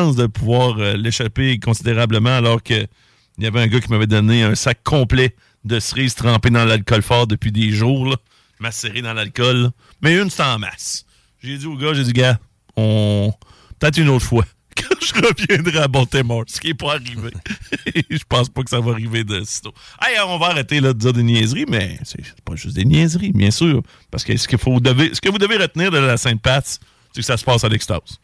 De pouvoir euh, l'échapper considérablement alors que il y avait un gars qui m'avait donné un sac complet de cerises trempées dans l'alcool fort depuis des jours, là, macéré dans l'alcool. Mais une, en masse. J'ai dit au gars, j'ai dit, gars, on. Peut-être une autre fois. Quand je reviendrai à Baltimore, ce qui n'est pas arrivé. je pense pas que ça va arriver de sitôt. Hey, on va arrêter là, de dire des niaiseries, mais c'est pas juste des niaiseries, bien sûr. Parce que ce, qu'il faut, ce que vous devez retenir de la Sainte-Pat, c'est que ça se passe à l'extase.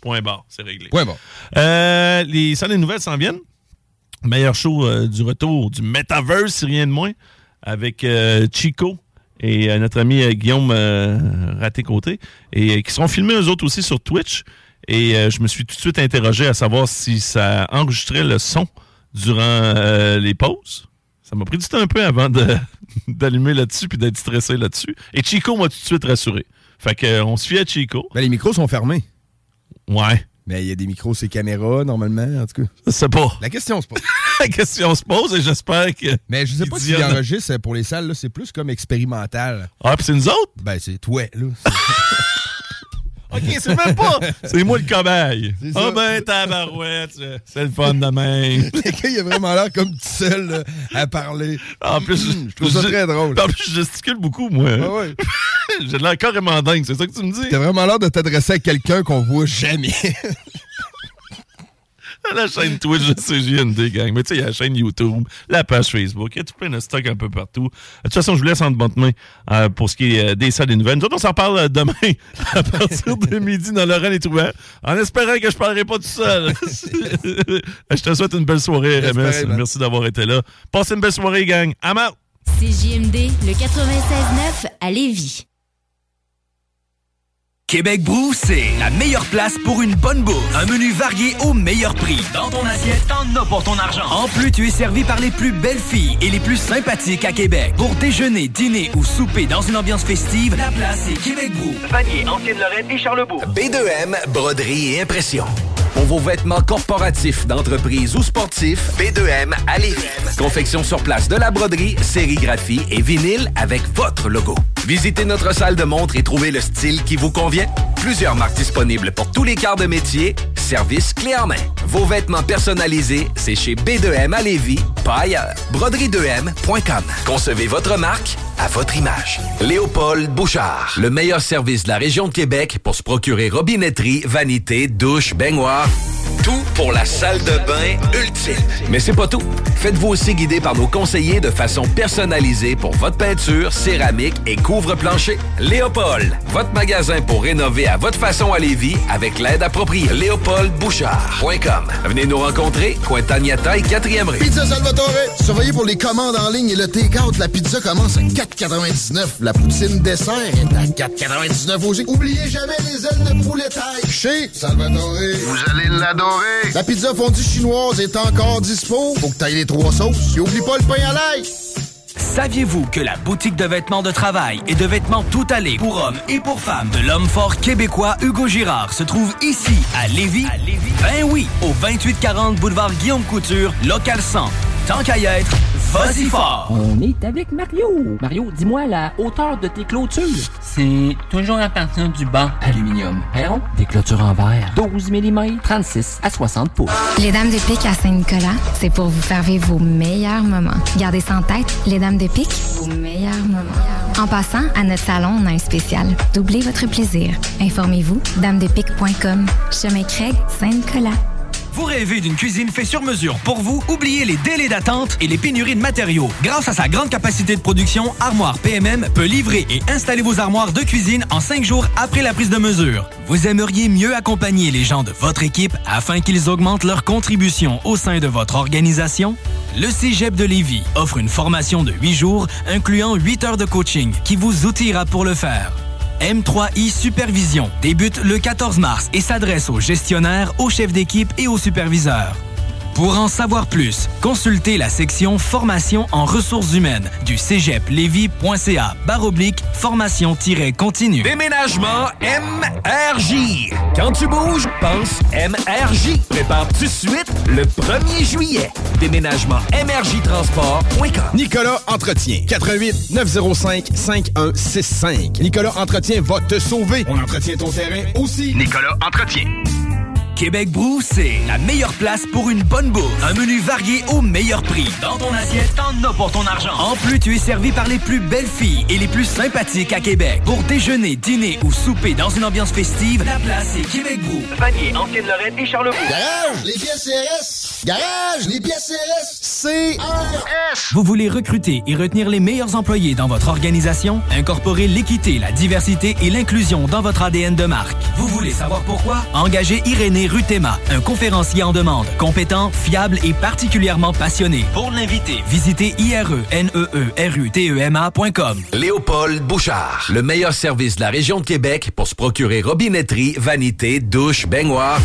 Point barre, c'est réglé. Point barre. Euh, les salles des nouvelles s'en viennent. Meilleur show euh, du retour du Metaverse, si rien de moins, avec euh, Chico et notre ami Guillaume Raté-Côté, et qui seront filmés eux autres aussi sur Twitch. Et je me suis tout de suite interrogé à savoir si ça enregistrait le son durant les pauses. Ça m'a pris du temps un peu avant d'allumer là-dessus puis d'être stressé là-dessus. Et Chico m'a tout de suite rassuré. Fait que, euh, on se fie à Chico. Ben, les micros sont fermés. Ouais. Mais il y a des micros, c'est caméras, normalement, en tout cas. Je sais pas. La question se pose. La question se pose et j'espère que. Mais je sais pas Il s'ils dit- enregistrent pour les salles, là, c'est plus comme expérimental. Ah, puis c'est nous autres? Ben, c'est toi, là. OK, c'est même pas. C'est moi le cobaye. Ah ça. ben, tabarouette. C'est le fun de même. Le gars, il a vraiment l'air comme tout seul là, à parler. En plus, je trouve ça très drôle. En plus, je gesticule beaucoup, moi. Ouais, ouais. J'ai l'air carrément dingue, c'est ça que tu me dis? T'as vraiment l'air de t'adresser à quelqu'un qu'on voit jamais. La chaîne Twitch de CJND, gang. Mais tu sais, il y a la chaîne YouTube, la page Facebook, il y a tout plein de stock un peu partout. De toute façon, je vous laisse en bonne main euh, pour ce qui est euh, des salles des nouvelles. Nous autres, on s'en parle euh, demain à partir de midi dans Laurent les Trouvères, en espérant que je parlerai pas tout seul. je te souhaite une belle soirée, RMS. Merci d'avoir été là. Passez une belle soirée, gang. I'm out! CJMD, le 96.9 à Lévis. Québec Brou, c'est la meilleure place pour une bonne bouffe. Un menu varié au meilleur prix. Dans ton assiette, t'en as pour ton argent. En plus, tu es servi par les plus belles filles et les plus sympathiques à Québec. Pour déjeuner, dîner ou souper dans une ambiance festive, la place est Québec Brou. Vanier, Ancienne-Lorraine et Charlebourg. B2M, broderie et impression. Pour vos vêtements corporatifs, d'entreprise ou sportifs, B2M à Lévis. Confection sur place de la broderie, sérigraphie et vinyle avec votre logo. Visitez notre salle de montre et trouvez le style qui vous convient. Plusieurs marques disponibles pour tous les quarts de métier. Service clé en main. Vos vêtements personnalisés, c'est chez B2M à Lévis, pas ailleurs. Broderie2M.com. Concevez votre marque à votre image. Léopold Bouchard. Le meilleur service de la région de Québec pour se procurer robinetterie, vanité, douche, baignoire. Tout pour la salle de bain ultime. Mais c'est pas tout. Faites-vous aussi guider par nos conseillers de façon personnalisée pour votre peinture, céramique et couvre-plancher. Léopold, votre magasin pour rénover à votre façon à Lévis avec l'aide appropriée. LéopoldBouchard.com. Venez nous rencontrer, Cointagnata et 4e rue. Pizza Salvatore, surveillez pour les commandes en ligne et le take-out. La pizza commence à 4,99. La poutine dessert est à 4,99 aussi. Oubliez jamais les ailes de poulet taille. Chez Salvatore. Vous allez l'adorer. La pizza fondue chinoise est encore dispo. Faut que t'ailles les trois sauces. Et oublie pas le pain à l'ail. Saviez-vous que la boutique de vêtements de travail et de vêtements tout allés pour hommes et pour femmes de l'homme fort québécois Hugo Girard se trouve ici à Lévis? Ben oui, au 2840 boulevard Guillaume Couture, local 100. Tant qu'à y être, vas-y fort! On est avec Mario. Mario, dis-moi la hauteur de tes clôtures. C'est toujours à partir du banc aluminium. Perron, des clôtures en verre. 12 mm, 36 à 60 pouces. Les Dames de Pique à Saint-Nicolas, c'est pour vous faire vivre vos meilleurs moments. Gardez ça en tête, les Dames de Pique, vos meilleurs moments. En passant, à notre salon, on a un spécial. Doublez votre plaisir. Informez-vous, damedepique.com. Chemin Craig, Saint-Nicolas. Vous rêvez d'une cuisine faite sur mesure pour vous? Oubliez les délais d'attente et les pénuries de matériaux. Grâce à sa grande capacité de production, Armoire PMM peut livrer et installer vos armoires de cuisine en cinq jours après la prise de mesure. Vous aimeriez mieux accompagner les gens de votre équipe afin qu'ils augmentent leur contribution au sein de votre organisation? Le Cégep de Lévis offre une formation de 8 jours incluant 8 heures de coaching qui vous outillera pour le faire. M3I Supervision débute le 14 mars et s'adresse aux gestionnaires, aux chefs d'équipe et aux superviseurs. Pour en savoir plus, consultez la section Formation en ressources humaines du cégeplevy.ca baroblique formation-continue. Déménagement MRJ. Quand tu bouges, pense MRJ. Prépare tout de suite le 1er juillet. Déménagement MRJ Transport.com. Nicolas Entretien. 88 905 5165. Nicolas Entretien va te sauver. On entretient ton terrain aussi. Nicolas Entretien. Québec Brou, c'est la meilleure place pour une bonne bouffe. Un menu varié au meilleur prix. Dans ton assiette, t'en as pour ton argent. En plus, tu es servi par les plus belles filles et les plus sympathiques à Québec. Pour déjeuner, dîner ou souper dans une ambiance festive, la place est Québec Brou. Vanier, Ancienne-Lorraine et Charlebourg. Garage, les pièces CRS. Garage, les pièces CRS. CRS. Vous voulez recruter et retenir les meilleurs employés dans votre organisation? Incorporez l'équité, la diversité et l'inclusion dans votre ADN de marque. Vous voulez savoir pourquoi? Engagez Irénée Rutema, un conférencier en demande, compétent, fiable et particulièrement passionné. Pour l'inviter, visitez ireneerutema.com. Léopold Bouchard, le meilleur service de la région de Québec pour se procurer robinetterie, vanité, douche, baignoire.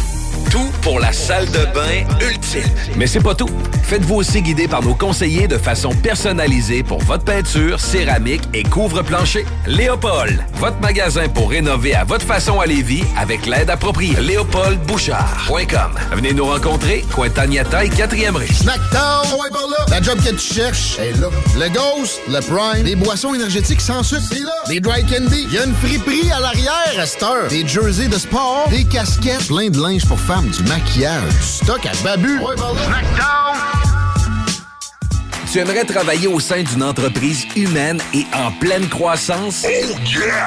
Tout pour la salle de bain ultime. Mais c'est pas tout. Faites-vous aussi guider par nos conseillers de façon personnalisée pour votre peinture, céramique et couvre-plancher. Léopold, votre magasin pour rénover à votre façon à Lévis avec l'aide appropriée. Venez nous rencontrer, Cointagnata et 4e rue. Snackdown, ouais. La job que tu cherches est là. Le Ghost, le Prime, des boissons énergétiques sans sucre, c'est là. Des dry candy, il y a une friperie à l'arrière à cette heure. Des jerseys de sport, des casquettes, plein de linge pour femmes, du maquillage, du stock à babu. Ouais, par là. Tu aimerais travailler au sein d'une entreprise humaine et en pleine croissance?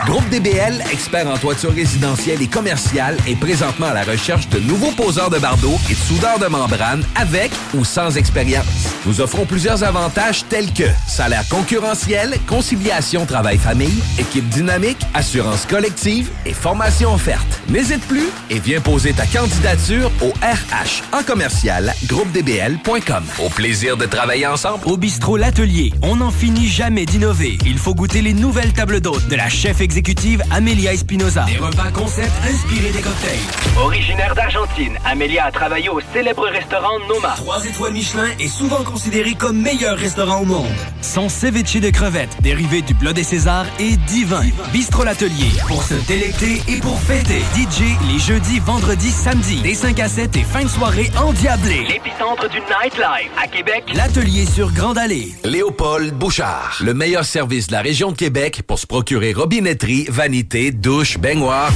Groupe DBL, expert en toiture résidentielle et commerciale, est présentement à la recherche de nouveaux poseurs de bardeaux et de soudeurs de membrane avec ou sans expérience. Nous offrons plusieurs avantages tels que salaire concurrentiel, conciliation travail-famille, équipe dynamique, assurance collective et formation offerte. N'hésite plus et viens poser ta candidature au RH en commercial groupedbl.com. Au plaisir de travailler ensemble. Au bistrot L'Atelier, on n'en finit jamais d'innover. Il faut goûter les nouvelles tables d'hôtes de la chef exécutive Amelia Espinoza. Des repas concept inspirés des cocktails. Originaire d'Argentine, Amelia a travaillé au célèbre restaurant Noma. Trois étoiles Michelin est souvent considéré comme meilleur restaurant au monde. Son ceviche de crevettes, dérivé du bleu des Césars, est divin. Bistrot L'Atelier, pour se délecter et pour fêter. DJ les jeudis, vendredis, samedis, des 5 à 7 et fin de soirée endiablée. L'épicentre du nightlife à Québec. L'Atelier sur Grande Allée. Léopold Bouchard, le meilleur service de la région de Québec pour se procurer robinetterie, vanité, douche, baignoire.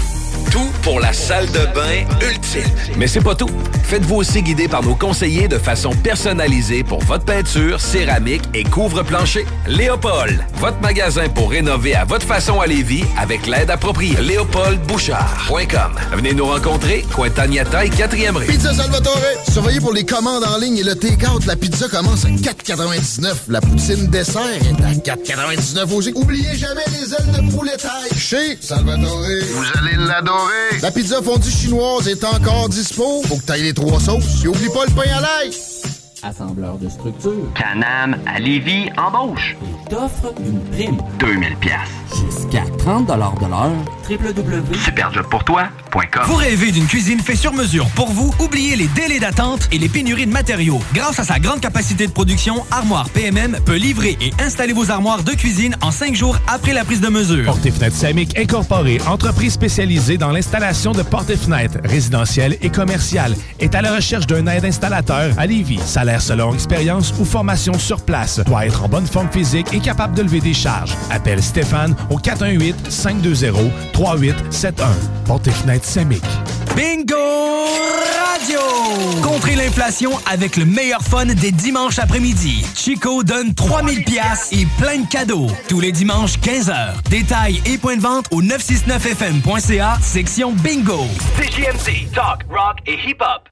Tout pour la salle de bain ultime. Mais c'est pas tout. Faites-vous aussi guider par nos conseillers de façon personnalisée pour votre peinture, céramique et couvre-plancher. Léopold, votre magasin pour rénover à votre façon à Lévis avec l'aide appropriée. LéopoldBouchard.com. Venez nous rencontrer, Cointagnata et 4e rue. Pizza Salvatore. Surveillez pour les commandes en ligne et le take-out. La pizza commence à 4,99. La poutine dessert est à 4,99 aussi. Oubliez jamais les ailes de poulet taille. Chez Salvatore. Vous allez l'adorer. La pizza fondue chinoise est encore dispo. Faut que t'ailles les trois sauces. Et oublie pas le pain à l'ail. Assembleur de structure. Canam à Lévis embauche. Il t'offre une prime. 2000 pièces. Jusqu'à 30 de l'heure. Superjobpourtoi.com Vous rêvez d'une cuisine faite sur mesure pour vous? Oubliez les délais d'attente et les pénuries de matériaux. Grâce à sa grande capacité de production, Armoire PMM peut livrer et installer vos armoires de cuisine en 5 jours après la prise de mesure. Porte et fenêtres Samic Incorporée, entreprise spécialisée dans l'installation de portes et fenêtres résidentielles et commerciales, est à la recherche d'un aide installateur à Lévis. Salaire selon expérience ou formation sur place. Doit être en bonne forme physique et capable de lever des charges. Appelle Stéphane au 418 520 3871. Porte et fenêtres Samic. Bingo Radio! Contrez l'inflation avec le meilleur fun des dimanches après-midi. Chico donne 3000 pièces et plein de cadeaux. Tous les dimanches 15h. Détails et points de vente au 969fm.ca, section Bingo. CJMD, Talk, Rock et Hip-Hop.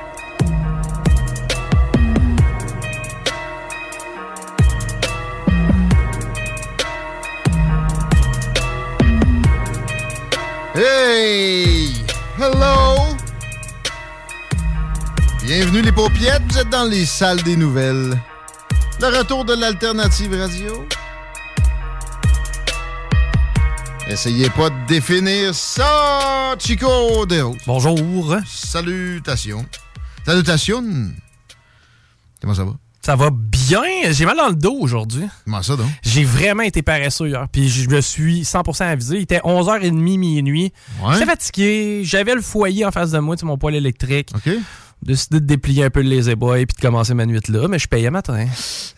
Hey! Hello! Bienvenue les paupiettes, vous êtes dans les salles des nouvelles. Le retour de l'alternative radio. Essayez pas de définir ça, Chico de Rose. Bonjour. Salutations. Salutations. Comment ça va? Ça va bien. J'ai mal dans le dos aujourd'hui. Comment ça, donc? J'ai vraiment été paresseux hier. Puis je me suis 100% avisé. Il était 11h30 minuit. Ouais. J'étais fatigué. J'avais le foyer en face de moi, tu sais, mon poêle électrique. OK. Décidé de déplier un peu le lazy boy puis de commencer ma nuit là, mais je payais matin.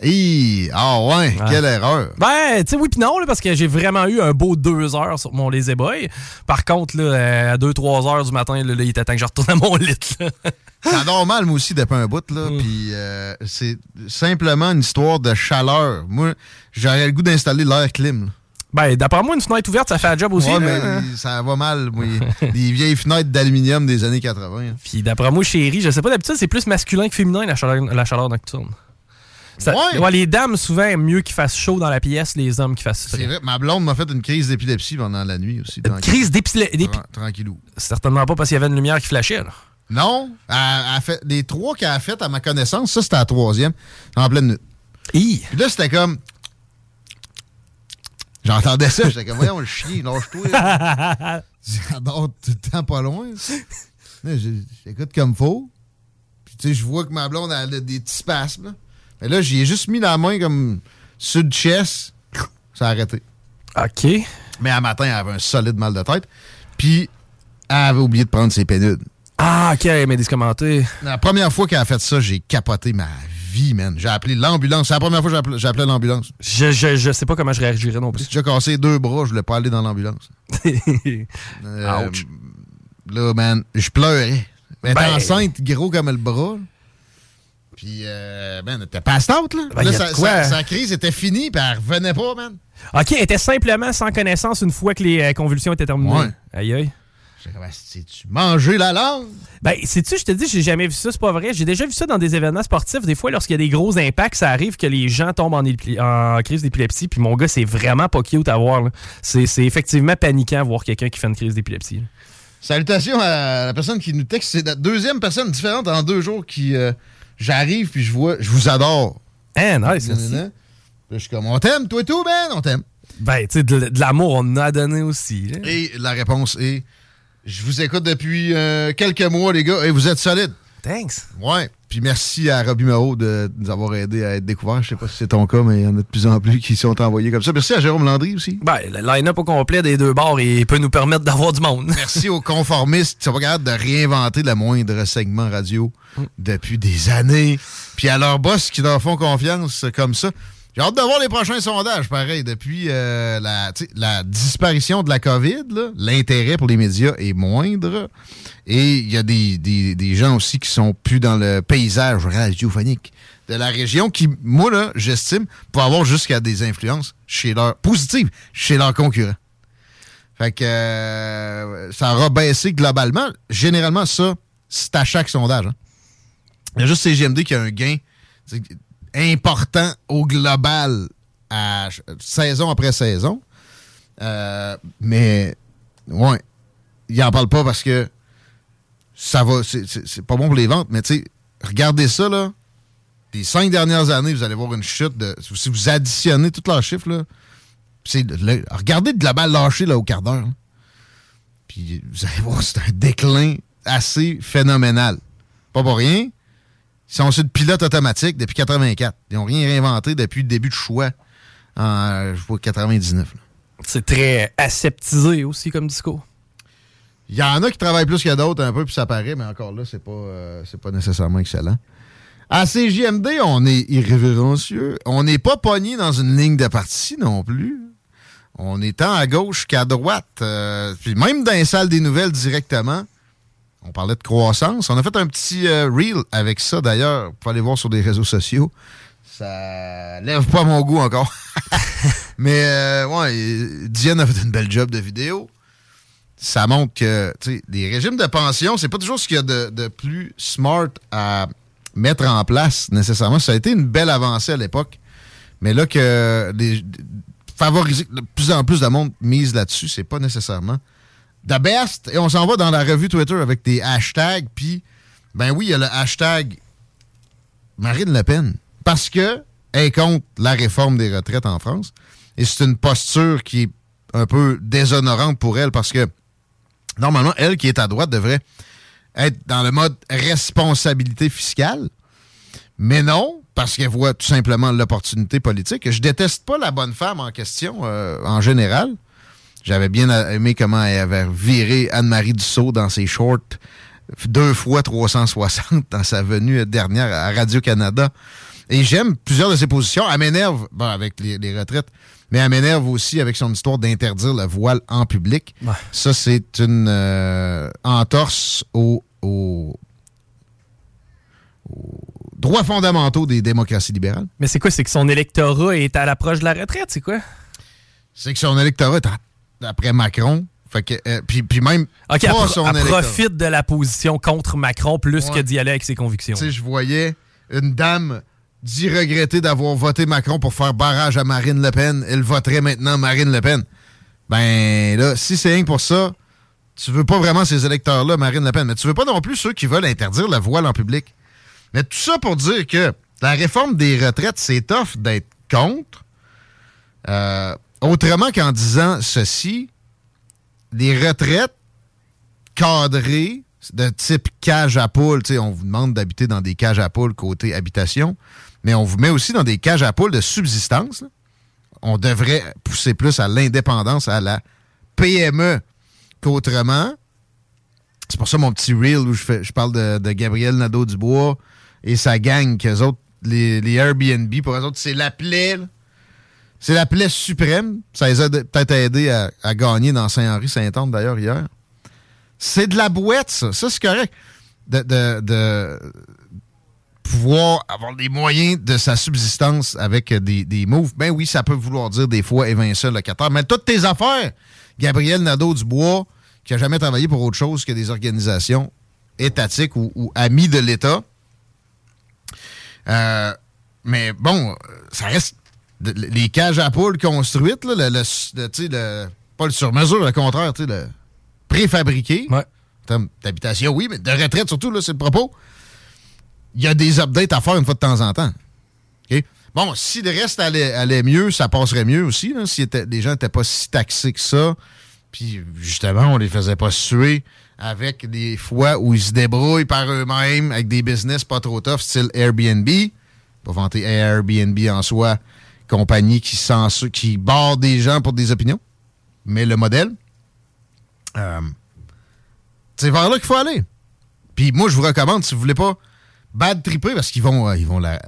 Hi! Ah ouais, quelle erreur. Ben, tu sais, oui puis non, là, parce que j'ai vraiment eu un beau deux heures sur mon lazy boy. Par contre, là, euh, à 2-3 heures du matin, là, là, il était temps que je retourne à mon lit. là. C'est normal, moi aussi, depuis un bout, là. Mm. Puis euh, c'est simplement une histoire de chaleur. Moi, j'aurais le goût d'installer l'air clim. là. Ben, d'après moi, une fenêtre ouverte, ça fait un job aussi. Ouais, ça va mal, moi. Des vieilles fenêtres d'aluminium des années 80. hein. Puis d'après moi, chérie, je sais pas, d'habitude, c'est plus masculin que féminin, la chaleur, la chaleur nocturne. Ça- Ouais. les dames, souvent, aiment mieux qu'il fasse chaud dans la pièce, les hommes qui fassent C'est vrai, ma blonde m'a fait une crise d'épilepsie pendant la nuit aussi. Une crise d'épilepsie? Tra- Tranquillou. Certainement pas parce qu'il y avait une lumière qui flashait, là. Non, elle, fait, les trois qu'elle a fait à ma connaissance, ça c'était la troisième, en pleine nuit. Puis là, c'était comme. J'entendais ça, j'étais comme, voyons le chien, lâche-toi. J'adore tout le temps pas loin. J'écoute comme faut. Puis tu sais, je vois que ma blonde elle a des petits spasmes. Là. Mais là, j'y ai juste mis la main comme sur le chest. Ça a arrêté. OK. Mais à matin, elle avait un solide mal de tête. Puis, elle avait oublié de prendre ses pénudes. Ah, OK, mais commentés. La première fois qu'elle a fait ça, j'ai capoté ma vie, man. J'ai appelé l'ambulance. C'est la première fois que j'ai appelé- j'ai l'ambulance. Je, je, je sais pas comment je réagirais non plus. J'ai déjà cassé deux bras, je voulais pas aller dans l'ambulance. Euh, Ouch. Là, man, je pleurais. Était Ben- enceinte, gros comme le bras. Puis, euh, man, elle était passed out, là. Ben, Là, sa, crise était finie, puis elle revenait pas, man. OK, elle était simplement sans connaissance une fois que les euh, convulsions étaient terminées. Ouais. Aïe, aïe. Tu mangé la langue? Ben, sais-tu, je te dis, j'ai jamais vu ça, c'est pas vrai. J'ai déjà vu ça dans des événements sportifs. Des fois, lorsqu'il y a des gros impacts, ça arrive que les gens tombent en, crise d'épilepsie. Puis mon gars, c'est vraiment pas cute à voir. C'est c'est effectivement paniquant voir quelqu'un qui fait une crise d'épilepsie. Salutations à la personne qui nous texte. C'est la deuxième personne différente en deux jours qui. euh, J'arrive, puis je vois, je vous adore. Hein, nice, je suis comme, on t'aime, toi et tout, man, on t'aime. Ben, tu sais, de, de l'amour, on en a donné aussi. là. Et la réponse est Je vous écoute depuis euh, quelques mois, les gars, et vous êtes solides. Thanks. Ouais. Puis merci à Robbie Moreau de nous avoir aidé à être découvert. Je sais pas si c'est ton cas, mais il y en a de plus en plus qui sont envoyés comme ça. Merci à Jérôme Landry aussi. Ben, le line-up au complet des deux bars, il peut nous permettre d'avoir du monde. Merci aux conformistes qui sont pas capables de réinventer le moindre segment radio depuis des années. Puis à leurs boss qui leur font confiance comme ça. J'ai hâte de voir les prochains sondages, pareil. Depuis euh, la, la disparition de la COVID, l'intérêt pour les médias est moindre. Et il y a des, des- des gens aussi qui sont plus dans le paysage radiophonique de la région qui, moi, là, j'estime, pour avoir jusqu'à des influences chez leurs positives chez leurs concurrents. Fait que euh, ça aura baissé globalement. Généralement, ça, c'est à chaque sondage. hein. Il y a juste CGMD qui a un gain important au global saison après saison. Euh, mais, ouais, il en parle pas parce que ça va, c'est- pas bon pour les ventes, mais tu sais, regardez ça, là. Les cinq dernières années, vous allez voir une chute de. Si vous additionnez tous leurs chiffres, là, le- regardez le global lâché là, au quart d'heure. Puis vous allez voir, c'est un déclin assez phénoménal. Pas pour rien. Ils sont sur le pilote automatique depuis 84. Ils n'ont rien réinventé depuis le début de choix en je vois, 99. là. C'est très aseptisé aussi comme discours. Il y en a qui travaillent plus que d'autres un peu, puis ça paraît, mais encore là, c'est pas, euh, c'est pas nécessairement excellent. À CJMD, on est irrévérencieux. On n'est pas pogné dans une ligne de parti non plus. On est tant à gauche qu'à droite. Euh, puis même dans les salles des nouvelles directement, on parlait de croissance. On a fait un petit euh, reel avec ça d'ailleurs. Vous pouvez aller voir sur des réseaux sociaux. Ça lève pas mon goût encore. Mais euh, ouais, Diane a fait une belle job de vidéo. Ça montre que les régimes de pension, c'est pas toujours ce qu'il y a de, plus smart à mettre en place nécessairement. Ça a été une belle avancée à l'époque. Mais là que favoriser de plus en plus de monde mise là-dessus, c'est pas nécessairement the best. Et on s'en va dans la revue Twitter avec des hashtags. Puis, ben oui, il y a le hashtag Marine Le Pen. Parce que elle contre la réforme des retraites en France. Et c'est une posture qui est un peu déshonorante pour elle parce que normalement, elle qui est à droite devrait être dans le mode responsabilité fiscale. Mais non, parce qu'elle voit tout simplement l'opportunité politique. Je déteste pas la bonne femme en question euh, en général. J'avais bien aimé comment elle avait viré Anne-Marie Dussault dans ses shorts deux fois 360 dans sa venue dernière à Radio-Canada. Et j'aime plusieurs de ses positions. Elle m'énerve, bon, avec les, les retraites, mais elle m'énerve aussi avec son histoire d'interdire le voile en public. Ça, c'est une euh, entorse aux, aux- aux droits fondamentaux des démocraties libérales. Mais c'est quoi? C'est que son électorat est à l'approche de la retraite, c'est quoi? C'est que son électorat est a- après Macron. Fait que, euh, puis, puis même OK, pas elle, pro- son elle électorat. profite de la position contre Macron plus Ouais. que d'y aller avec ses convictions. Tu sais, je voyais une dame dit regretter d'avoir voté Macron pour faire barrage à Marine Le Pen. Elle voterait maintenant Marine Le Pen. Ben là, si c'est rien pour ça, tu veux pas vraiment ces électeurs-là, Marine Le Pen, mais tu veux pas non plus ceux qui veulent interdire le voile en public. Mais tout ça pour dire que la réforme des retraites, c'est tough d'être contre. Euh, autrement qu'en disant ceci, les retraites cadrées de type cage à poules, on vous demande d'habiter dans des cages à poules côté habitation, mais on vous met aussi dans des cages à poules de subsistance. On devrait pousser plus à l'indépendance, à la PME qu'autrement. C'est pour ça mon petit reel où je, fais, je parle de, Gabriel Nadeau-Dubois et sa gang, qu'eux autres, les, Airbnb, pour eux autres, c'est la plaie. C'est la plaie suprême. Ça les a peut-être aidé à, gagner dans Saint-Henri-Saint-Anne, d'ailleurs, hier. C'est de la boîte, ça. Ça, c'est correct. De, pouvoir avoir les moyens de sa subsistance avec des, des moves. Ben oui, ça peut vouloir dire des fois évincer le locataire. Mais toutes tes affaires, Gabriel Nadeau-Dubois, qui a jamais travaillé pour autre chose que des organisations étatiques ou, amis de l'État. Euh, mais bon, ça reste les cages à poules construites, là, le, le- le- tu sais, le- pas le sur-mesure, le contraire, le préfabriqué. En termes d'habitation, oui, mais de retraite surtout, c'est le propos. Il y a des updates à faire une fois de temps en temps. Bon, si le reste allait, allait mieux, ça passerait mieux aussi, là, si était- les gens n'étaient pas si taxés que ça. Puis justement, on les faisait pas suer avec des fois où ils se débrouillent par eux-mêmes avec des business pas trop tough, style Airbnb. Pas vanter Airbnb en soi, compagnie qui, censure, qui barre des gens pour des opinions. Mais le modèle, euh, c'est vers là qu'il faut aller. Puis moi, je vous recommande, si vous voulez pas bad tripper, parce qu'ils vont, euh, ils vont la,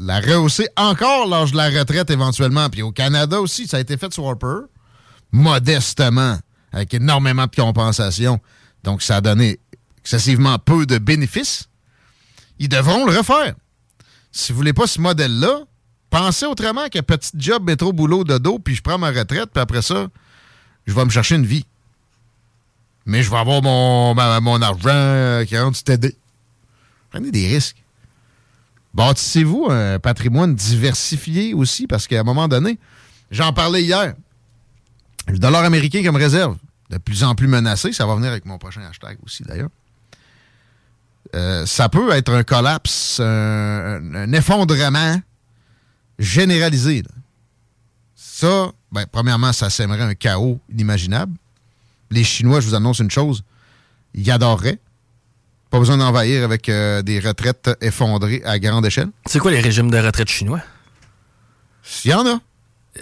la rehausser encore l'âge de la retraite éventuellement. Puis au Canada aussi, ça a été fait sur Harper, modestement, avec énormément de compensation. Donc, ça a donné excessivement peu de bénéfices. Ils devront le refaire. Si vous voulez pas ce modèle-là, pensez autrement que petit job, métro, boulot, dodo, puis je prends ma retraite, puis après ça, je vais me chercher une vie. Mais je vais avoir mon, mon argent euh, qui rentre TD. Prenez des risques. Bâtissez-vous un patrimoine diversifié aussi, parce qu'à un moment donné, j'en parlais hier, le dollar américain comme réserve, de plus en plus menacé, ça va venir avec mon prochain hashtag aussi d'ailleurs. Euh, ça peut être un collapse, un effondrement généralisé. là. Ça, ben, premièrement, ça sèmerait un chaos inimaginable. Les Chinois, je vous annonce une chose, ils adoreraient. Pas besoin d'envahir avec euh, des retraites effondrées à grande échelle. C'est quoi les régimes de retraite chinois? Il y en a.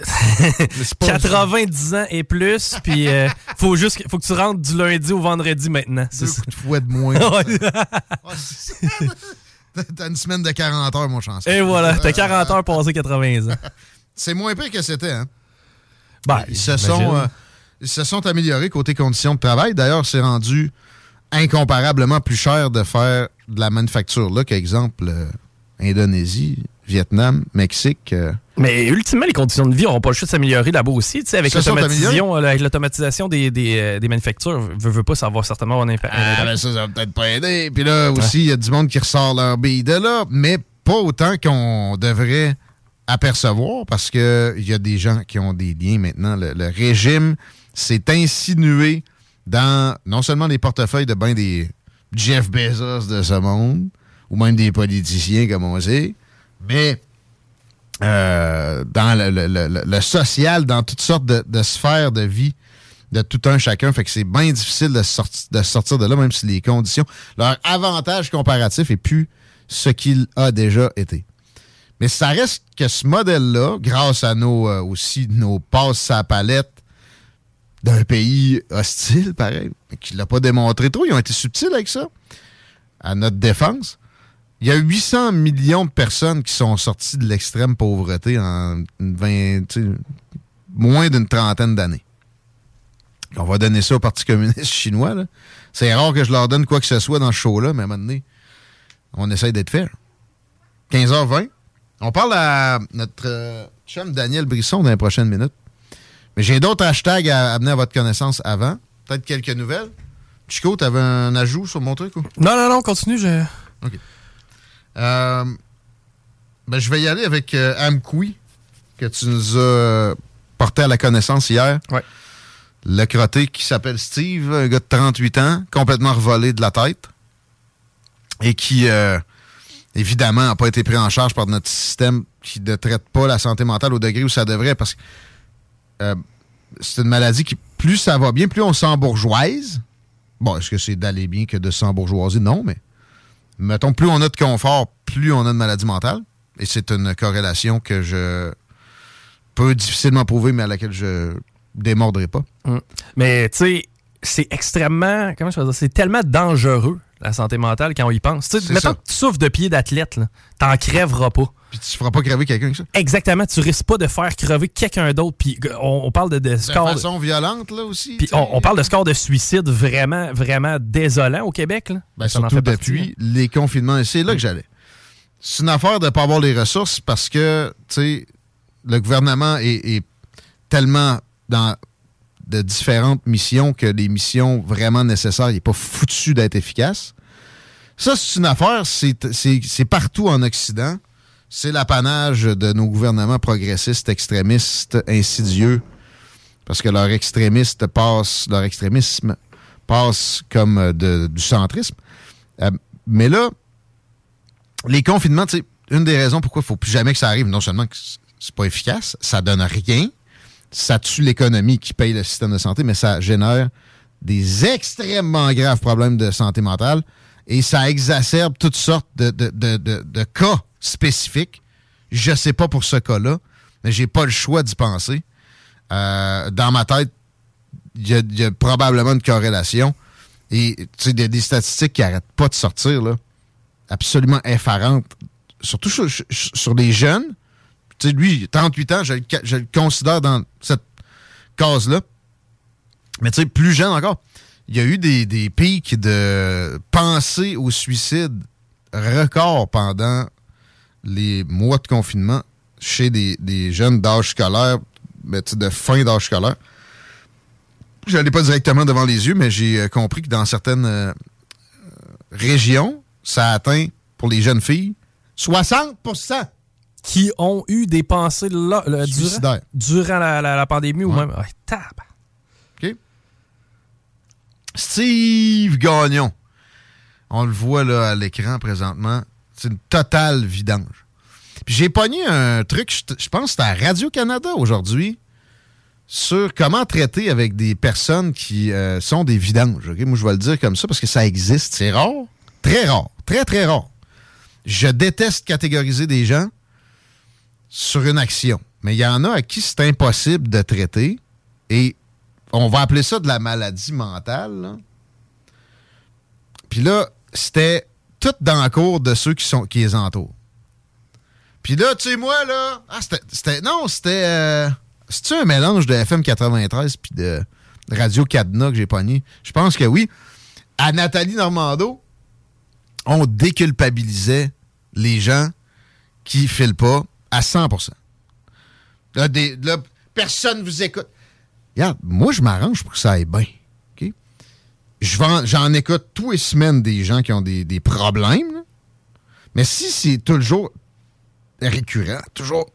90 ans et plus, puis euh, faut juste faut que tu rentres du lundi au vendredi maintenant. C'est Deux coups de fouet de moins. T'as une semaine de 40 heures, mon chanceux. Et voilà, t'as 40 heures passé 80 ans. C'est moins pire que c'était, hein? Ben, ils, se sont, euh, ils se sont améliorés côté conditions de travail. D'ailleurs, c'est rendu incomparablement plus cher de faire de la manufacture là qu'exemple euh, Indonésie, Vietnam, Mexique. euh, Mais ultimement, les conditions de vie n'auront pas le choix de s'améliorer là-bas aussi. Tu sais, avec l'automatisation, euh, avec l'automatisation des, des, euh, des manufactures, veut, veut pas, va certainement un impact. Ah, ben ça, ça va peut-être pas aider. Puis là aussi, il y a du monde qui ressort leur bille de là, mais pas autant qu'on devrait apercevoir parce que il y a des gens qui ont des liens maintenant. Le, le régime s'est insinué dans non seulement les portefeuilles de ben des Jeff Bezos de ce monde, ou même des politiciens, comme on sait, mais euh, dans le, social, dans toutes sortes de, sphères de vie de tout un chacun. Fait que c'est bien difficile de, sorti- de sortir de là, même si les conditions, leur avantage comparatif est plus ce qu'il a déjà été. Mais ça reste que ce modèle-là, grâce à nos euh, aussi nos passes à palette d'un pays hostile, pareil, mais qui l'a pas démontré trop, ils ont été subtils avec ça, à notre défense. Il y a 800 millions de personnes qui sont sorties de l'extrême pauvreté en une 20, tu sais, moins d'une trentaine d'années. On va donner ça au Parti communiste chinois. C'est rare que je leur donne quoi que ce soit dans ce show-là, mais à un moment donné, on essaye d'être fair. 15h20. On parle à notre euh, chum Daniel Brisson dans les prochaines minutes. Mais j'ai d'autres hashtags à amener à votre connaissance avant. Peut-être quelques nouvelles. Chico, t'avais un ajout sur mon truc ou? Non, non, non, continue. Je... OK. Euh, ben, je vais y aller avec euh, Amkoui, que tu nous as euh, porté à la connaissance hier. Ouais. Le crotté qui s'appelle Steve, un gars de 38 ans, complètement revolé de la tête. Et qui, euh, évidemment, n'a pas été pris en charge par notre système qui ne traite pas la santé mentale au degré où ça devrait, parce que euh, c'est une maladie qui, plus ça va bien, plus on s'embourgeoise. Bon, est-ce que c'est d'aller bien que de s'embourgeoiser? Non, mais mettons, plus on a de confort, plus on a de maladie mentale. Et c'est une corrélation que je peux difficilement prouver, mais à laquelle je démordrai pas. Mm. Mais tu sais, c'est extrêmement. Comment je peux dire? C'est tellement dangereux, la santé mentale, quand on y pense. Tu sais, mettons ça. que tu souffres de pied d'athlète, t'en crèveras pas. Puis tu feras pas crever quelqu'un avec ça. Exactement, tu risques pas de faire crever quelqu'un d'autre. Puis on, on parle de, de De façon violente, là aussi. Puis on, on parle de score de suicide vraiment, vraiment désolant au Québec. Là. Ben, Ça en surtout fait depuis les confinements. Et c'est là que j'allais. C'est une affaire de ne pas avoir les ressources parce que, tu sais, le gouvernement est, est tellement dans de différentes missions que les missions vraiment nécessaires, il n'est pas foutu d'être efficace. Ça, c'est une affaire, c'est partout en Occident. C'est l'apanage de nos gouvernements progressistes, extrémistes, insidieux, parce que leur extrémiste passe, leur extrémisme passe comme euh, du centrisme. Euh, mais là, les confinements, sais, une des raisons pourquoi il ne faut plus jamais que ça arrive, non seulement que c'est pas efficace, ça donne rien, ça tue l'économie qui paye le système de santé, mais ça génère des extrêmement graves problèmes de santé mentale et ça exacerbe toutes sortes de cas spécifiques. Je sais pas pour ce cas-là, mais j'ai pas le choix d'y penser. Euh, dans ma tête, il y, a- probablement une corrélation. Et tu sais, a des statistiques qui n'arrêtent pas de sortir, là, absolument effarantes, surtout sur, sur- les jeunes. Tu sais, lui, 38 ans, je, le considère dans cette case-là. Mais tu sais, plus jeune encore, il y a eu des, des pics de pensée au suicide record pendant les mois de confinement chez des, des jeunes d'âge scolaire, mais sais, de fin d'âge scolaire. Je l'ai pas directement devant les yeux, mais j'ai euh, compris que dans certaines euh, euh, régions, ça atteint, pour les jeunes filles, 60% Qui ont eu des pensées là, là, durant, la, la- la pandémie ou même. Ouais, tab. OK? Steve Gagnon. On le voit là à l'écran présentement. C'est une totale vidange. Puis j'ai pogné un truc, je pense que c'était à Radio-Canada aujourd'hui, sur comment traiter avec des personnes qui euh, sont des vidanges. Moi, je vais le dire comme ça parce que ça existe. C'est rare. Très rare. Très, très rare. Je déteste catégoriser des gens sur une action. Mais il y en a à qui c'est impossible de traiter. Et on va appeler ça de la maladie mentale. Puis là, c'était tout dans le cours de ceux qui, sont, qui les entourent. Puis là, tu sais, moi, là, ah, c'était-. Non, c'était. Euh, C'est-tu un mélange de FM 93 puis de Radio Cadena que j'ai pogné? Je pense que oui. À Nathalie Normando, on déculpabilisait les gens qui filent pas à 100 Là, des- là, personne vous écoute. Regarde, moi, je m'arrange pour que ça aille bien. J'en écoute tous les semaines des gens qui ont des, des problèmes. Mais si c'est toujours récurrent, toujours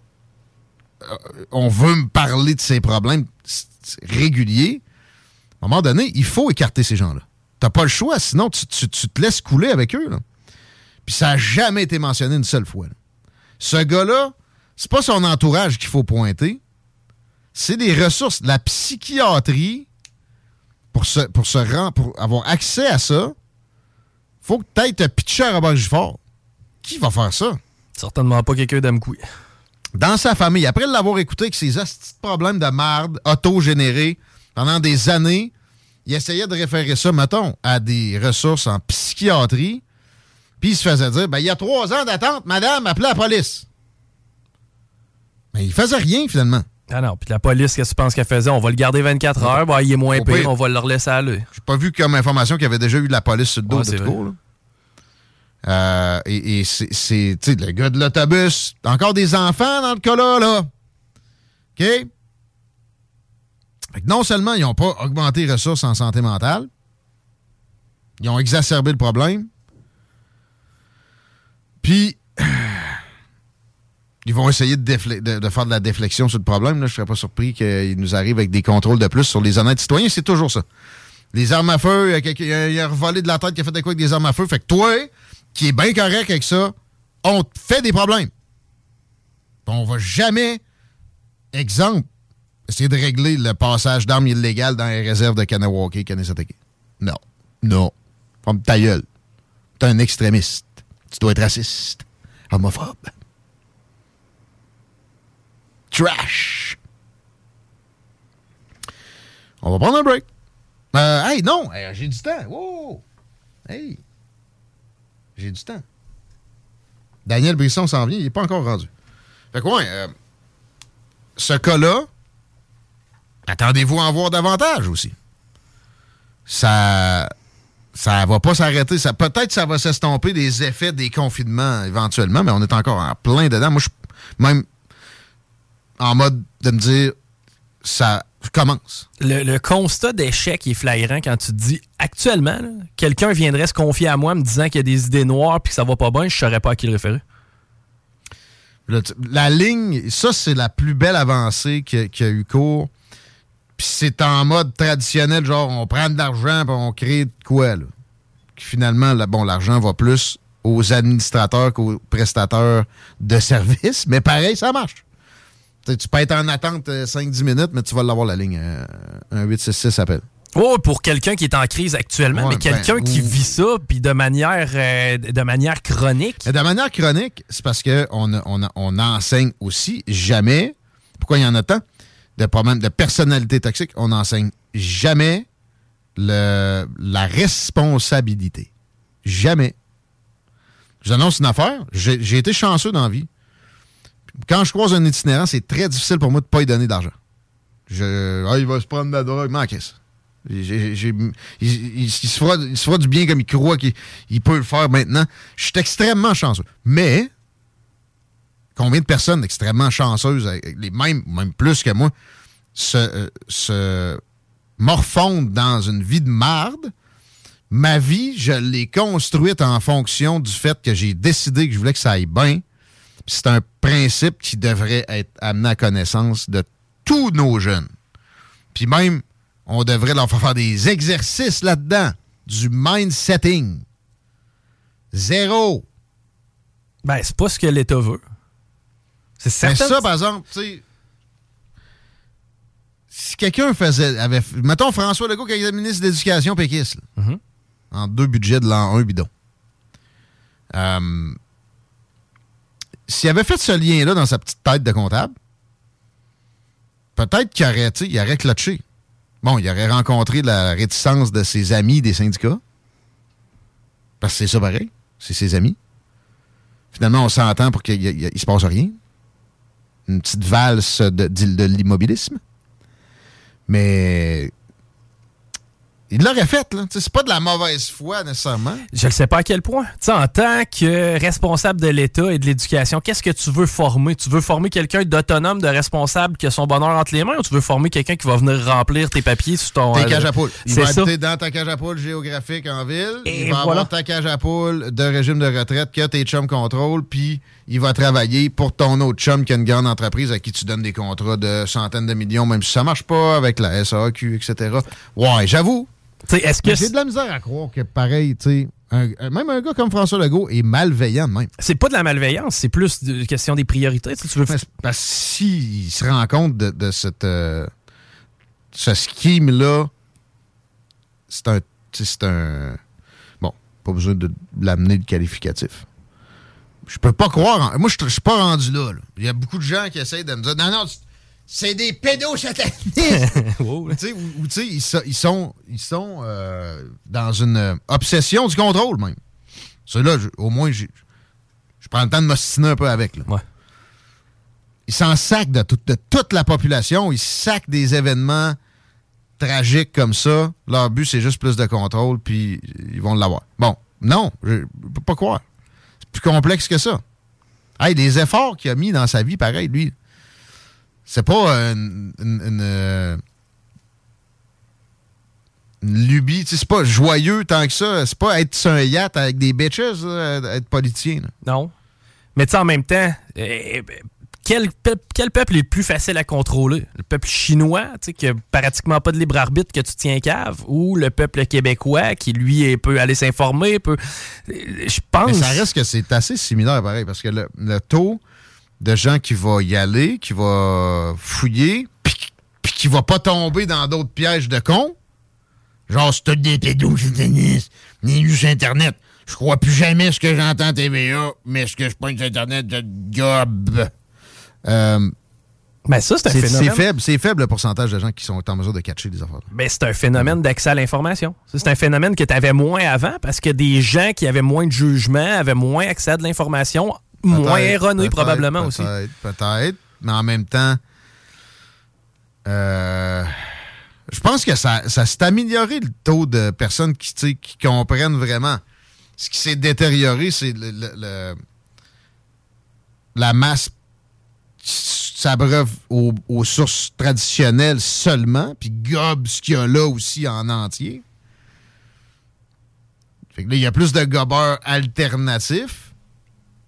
euh, on veut me parler de ces problèmes réguliers, à un moment donné, il faut écarter ces gens-là. T'as pas le choix, sinon tu, tu- te laisses couler avec eux. Puis ça n'a jamais été mentionné une seule fois. Ce gars-là, c'est pas son entourage qu'il faut pointer, c'est des ressources. La psychiatrie, pour, se, pour, se rend, pour avoir accès à ça, faut que tu aies te pitcher à Robert Gifford. Qui va faire ça? Certainement pas quelqu'un d'Amkoui. Dans sa famille, après l'avoir écouté avec ses problèmes de marde auto-générés pendant des années, il essayait de référer ça, mettons, à des ressources en psychiatrie. Puis il se faisait dire ben, il y a trois ans d'attente, madame, appelez la police. Mais il faisait rien, finalement. Ah non, puis la police, qu'est-ce que tu penses qu'elle faisait? On va le garder 24 heures, bah, il est moins pire, pire. on va le relaisser aller. J'ai pas vu comme information qu'il y avait déjà eu de la police sur le dos Ouais, de c'est tout vrai. court, là. Euh, et c'est, tu sais, le gars de l'autobus, encore des enfants dans le cas-là, là. OK? Fait que non seulement ils n'ont pas augmenté les ressources en santé mentale, ils ont exacerbé le problème, puis ils vont essayer de, de- faire de la déflexion sur le problème. Là. Je ne serais pas surpris qu'ils nous arrivent avec des contrôles de plus sur les honnêtes citoyens. C'est toujours ça. Les armes à feu, il y a quelqu'un- il a, revolé de la tête qui a fait de quoi avec des armes à feu. Fait que toi, qui est bien correct avec ça, on te fait des problèmes. On va jamais, exemple, essayer de régler le passage d'armes illégales dans les réserves de Kanawake Kanesatake. Non. Non. Ferme ta gueule. T'es un extrémiste. Tu dois être raciste. Homophobe. Trash. On va prendre un break. Euh, hey, non, j'ai du temps. Wow. Hey. J'ai du temps. Daniel Brisson s'en vient, il n'est pas encore rendu. Fait que, ouais, euh, ce cas-là, attendez-vous à en voir davantage aussi. Ça ça va pas s'arrêter. Ça, peut-être ça va s'estomper des effets des confinements éventuellement, mais on est encore en plein dedans. Moi, même en mode de me dire ça commence. Le, le constat d'échec est flagrant quand tu te dis actuellement, quelqu'un viendrait se confier à moi me disant qu'il y a des idées noires puis que ça va pas bien, je saurais pas à qui le référer. La ligne, ça, c'est la plus belle avancée qui qui a eu cours. Puis c'est en mode traditionnel, genre on prend de l'argent puis on crée de quoi, là. Finalement, là, bon, l'argent va plus aux administrateurs qu'aux prestataires de services, mais pareil, ça marche. Tu peux être en attente euh, 5-10 minutes, mais tu vas l'avoir la ligne. euh, un 866 appel. Oh, pour quelqu'un qui est en crise actuellement, Ouais, mais quelqu'un ben, qui ou- vit ça puis de manière euh, de manière chronique. De manière chronique, c'est parce qu'on on, on enseigne aussi jamais. Pourquoi il y en a tant? De problèmes de personnalité toxique? On n'enseigne jamais le, la responsabilité. Jamais. Je vous annonce une affaire. J'ai j'ai été chanceux dans la vie. Quand je croise un itinérant, c'est très difficile pour moi de ne pas lui donner d'argent. Je, ah, il va se prendre de la drogue. Mais qu'est-ce? J'ai- j'ai- il, se fera, il se fera du bien comme il croit qu'il il peut le faire maintenant. Je suis extrêmement chanceux. Mais, combien de personnes extrêmement chanceuses, les mêmes, même plus que moi, euh, se morfondent dans une vie de marde? Ma vie, je l'ai construite en fonction du fait que j'ai décidé que je voulais que ça aille bien. Puis C'est un principe qui devrait être amené à connaissance de tous nos jeunes. Puis même, on devrait leur faire faire des exercices là-dedans, du mind setting. Zéro. Ben, c'est pas ce que l'État veut. C'est Mais certain. ça, par exemple, tu sais, si quelqu'un faisait, avait, mettons François Legault qui est ministre de l'Éducation péquiste, là, Mhm. en deux budgets de l'an 1 bidon. Euh, S'il avait fait ce lien-là dans sa petite tête de comptable, peut-être qu'il aurait, il aurait clutché. Bon, il aurait rencontré la réticence de ses amis des syndicats. Parce que c'est ça pareil. c'est ses amis. Finalement, on s'entend pour qu'il il se passe rien. Une petite valse de l'immobilisme. Mais il l'aurait fait, là. C'est pas de la mauvaise foi nécessairement. Je ne sais pas à quel point. Tu sais, en tant que responsable de l'État et de l'éducation, qu'est-ce que tu veux former? Tu veux former quelqu'un d'autonome, de responsable qui a son bonheur entre les mains ou tu veux former quelqu'un qui va venir remplir tes papiers sur ton... Tes euh, cages à poules. Il va ça. habiter dans ta cage à poules géographique en ville. Et il va voilà. avoir ta cage à poules de régime de retraite que tes chums contrôlent, puis il va travailler pour ton autre chum qui a une grande entreprise à qui tu donnes des contrats de centaines de millions, même si ça marche pas avec la SAQ, etc. Ouais, j'avoue. est-ce que J'ai de la misère à croire que pareil, tu sais, un- même un gars comme François Legault est malveillant de même. C'est pas de la malveillance, c'est plus une question des priorités. Sais, tu veux... Parce que s'il se rend compte de, de cette, euh, ce scheme-là, c'est un, c'est un. Bon, pas besoin de l'amener de qualificatif. Je peux pas croire. en- moi, je suis pas rendu là. Il y a beaucoup de gens qui essayent de me dire non, non, c'est des pédosatanistes. Tu sais, ou ou tu sais, ils, so- ils sont, ils sont euh, dans une euh, obsession du contrôle, même. Ceux-là, au moins, je prends le temps de m'ostiner un peu avec. Là. Ils s'en sacent de, tout- de toute la population. Ils sacent des événements tragiques comme ça. Leur but, c'est juste plus de contrôle, puis ils vont l'avoir. Bon, non, je ne peux pas croire. Plus complexe que ça. Hey, les efforts qu'il a mis dans sa vie, pareil, lui, c'est pas une, une- une, euh, lubie. C'est pas joyeux tant que ça. C'est pas être sur un yacht avec des bitches, là, être politicien. Non. Mais tu en même temps, euh, quel, pe- quel peuple est plus facile à contrôler? Le peuple chinois, tu sais, qui a pratiquement pas de libre arbitre que tu tiens cave, ou le peuple québécois qui, lui, est- peut aller s'informer, peut... Euh, Je pense... Mais ça reste que c'est assez similaire, pareil, parce que le, le taux de gens qui va y aller, qui va fouiller, puis puis qui va pas tomber dans d'autres pièges de cons, genre c'est tous des pédosatanistes, ni lu sur Internet. Je crois plus jamais ce que j'entends TVA, mais ce que je pointe sur Internet, je gobe. Euh, Mais ça, c'est un phénomène. C'est faible, c'est faible le pourcentage de gens qui sont en mesure de catcher des affaires. Ben, c'est un phénomène d'accès à l'information. C'est un phénomène que tu avais moins avant parce que des gens qui avaient moins de jugement avaient moins accès à de l'information, moins erronée probablement aussi. Peut-être, peut-être. Mais en même temps, euh, je pense que ça, ça s'est amélioré le taux de personnes qui, qui comprennent vraiment. Ce qui s'est détérioré, c'est le- le- le- la masse s'abreuve aux, aux sources traditionnelles seulement, puis gobe ce qu'il y a là aussi en entier. Fait que là, il y a plus de gobeurs alternatifs,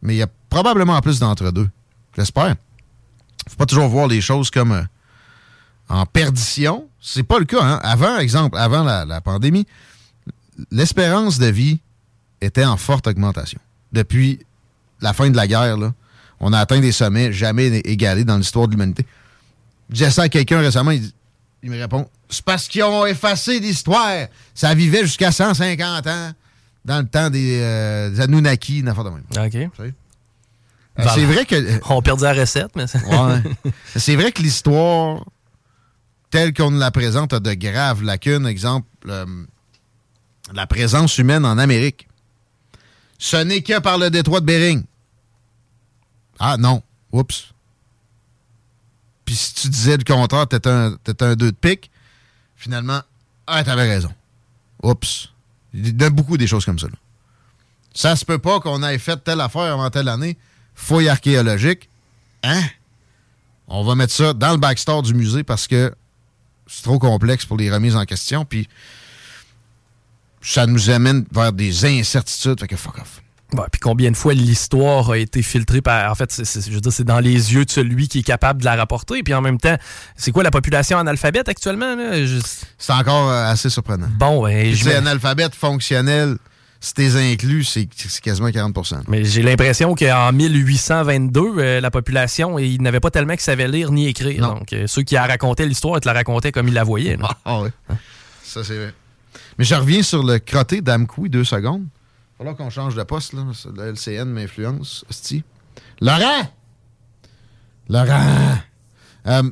mais il y a probablement plus d'entre-deux. J'espère. Faut pas toujours voir les choses comme euh, en perdition. C'est pas le cas. Hein? Avant, exemple, avant la, la pandémie, l'espérance de vie était en forte augmentation. Depuis la fin de la guerre, là, on a atteint des sommets jamais égalés dans l'histoire de l'humanité. Je disais ça à quelqu'un récemment, il, me répond C'est parce qu'ils ont effacé l'histoire. Ça vivait jusqu'à 150 ans dans le temps des, euh, des Anunnaki, n'importe de même. OK. Euh, c'est vrai que. On perdit la recette, mais. Ouais. c'est vrai que l'histoire, telle qu'on la présente, a de graves lacunes. Exemple, euh, la présence humaine en Amérique. Ce n'est que par le détroit de Bering. Ah non. Oups. Puis si tu disais le contraire, t'étais un, un deux de pique, finalement, ah, t'avais raison. Oups. Il y a beaucoup des choses comme ça. Ça se peut pas qu'on ait fait telle affaire avant telle année. Fouille archéologique. Hein? On va mettre ça dans le backstore du musée parce que c'est trop complexe pour les remises en question. Puis ça nous amène vers des incertitudes. Fait que fuck off. Puis combien de fois l'histoire a été filtrée par. En fait, je veux dire, c'est dans les yeux de celui qui est capable de la rapporter. Puis en même temps, c'est quoi la population analphabète actuellement? Je- C'est encore euh, assez surprenant. Bon, ben, je analphabète fonctionnel, si t'es inclus, c'est quasiment 40% Mais j'ai l'impression qu'en 1822, euh, la population, il n'avait pas tellement qui savait lire ni écrire. Donc, euh, ceux qui raconté l'histoire, ils te la racontaient comme ils la voyaient. là. Ah oui. Ça, c'est vrai. Mais je reviens sur le crotté d'Amkoui, deux secondes. Falloir qu'on change de poste, là. Ça, Le LCN m'influence. Esti. Laurent! Laurent! Euh,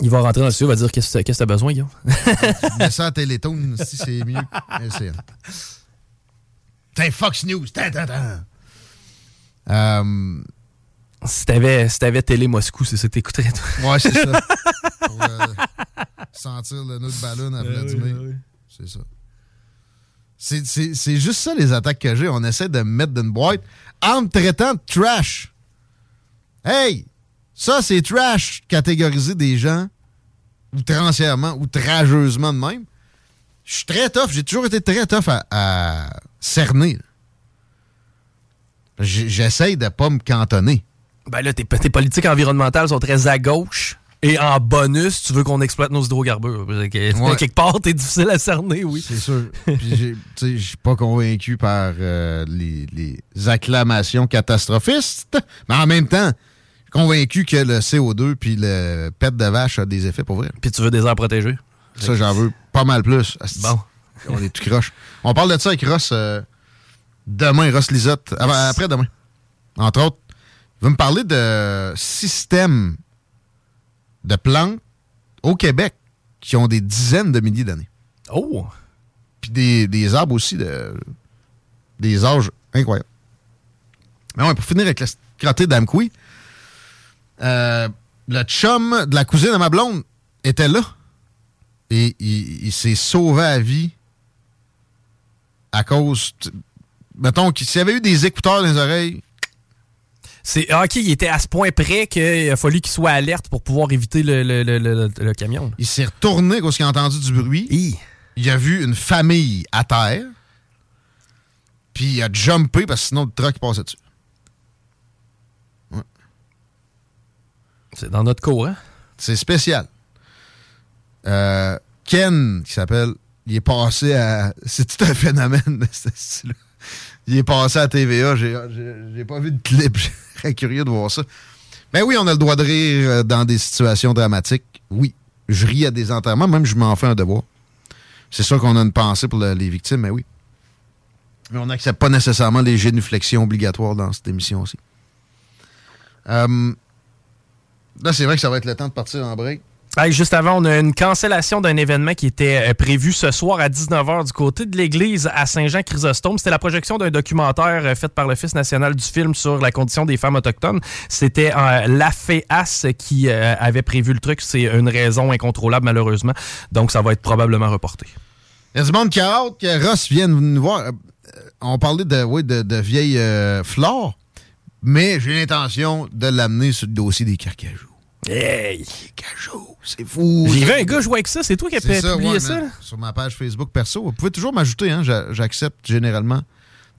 Il va rentrer dans le studio, il va dire Qu'est-ce que t'as besoin, Guillaume? Mets ça à Télétoon, si c'est mieux. LCN. T'es Fox News. Tan, tan. Euh, Si t'avais si t'avais Télé Moscou, c'est ça que t'écouterais, toi. Ouais, c'est ça. Pour euh, sentir le nœud de ballon à Ben Vladimir. C'est ça. C'est- C'est c'est juste ça, les attaques que j'ai. On essaie de me mettre dans une boîte en me traitant de trash. Hey! Ça, c'est trash, catégoriser des gens outrancièrement, outrageusement de même. Je suis très tough. J'ai toujours été très tough à, cerner. J'essaye de pas me cantonner. Ben là, tes politiques environnementales sont très à gauche. Et en bonus, tu veux qu'on exploite nos hydrocarbures. Ouais. Quelque part, t'es difficile à cerner, oui. C'est sûr. Puis je suis pas convaincu par euh, les, les acclamations catastrophistes, mais en même temps, je suis convaincu que le CO2 puis le pet de vache a des effets pour vrai. Puis tu veux des aires protégées. Ça, j'en veux pas mal plus. Bon. On est tout croche. On parle de ça avec Ross euh, demain, Ross Lisotte. Ah, après demain. Entre autres, il va me parler de systèmes de plantes au Québec qui ont des dizaines de milliers d'années. Oh! Puis des, des arbres aussi, de, des âges incroyables. Mais ouais, pour finir avec la crotté d'Amkoui, euh, le chum de la cousine de ma blonde était là. Et il, il s'est sauvé à vie à cause. Mettons, qu'il- s'il y avait eu des écouteurs dans les oreilles, C'est ah, OK, il était à ce point près qu'il a fallu qu'il soit alerte pour pouvoir éviter le, le- le- camion. il s'est retourné quand il a entendu du bruit. Il a vu une famille à terre. Puis il a jumpé parce que sinon le truck passait dessus. C'est dans notre cours, hein? C'est spécial. Euh, Ken, qui s'appelle, il est passé à. C'est tout un phénomène de ce style-là. Il est passé à TVA. J'ai pas vu de clip. Curieux de voir ça. Mais oui, on a le droit de rire euh, dans des situations dramatiques. Oui. Je ris à des enterrements, même je m'en fais un devoir. C'est sûr qu'on a une pensée pour le- les victimes, mais oui. Mais on n'accepte pas nécessairement les génuflexions obligatoires dans cette émission aussi. Euh, là, c'est vrai que ça va être le temps de partir en break. Juste avant, on a une cancellation d'un événement qui était euh, prévu ce soir à 19h du côté de l'église à Saint-Jean-Chrysostome. C'était la projection d'un documentaire euh, fait par l'Office national du film sur la condition des femmes autochtones. C'était euh, l'AFEAS qui euh, avait prévu le truc. C'est une raison incontrôlable, malheureusement. Donc, ça va être probablement reporté. Il y a du a hâte que Ross vienne nous voir. On parlait de, euh, flores, mais j'ai l'intention de l'amener sur le dossier des carcajou. Hey! Carcajou, c'est fou. J'ai vu un gars jouer avec ça. C'est toi qui as publié ouais, ça? là? Sur ma page Facebook perso. Vous pouvez toujours m'ajouter, hein, j'a- j'accepte généralement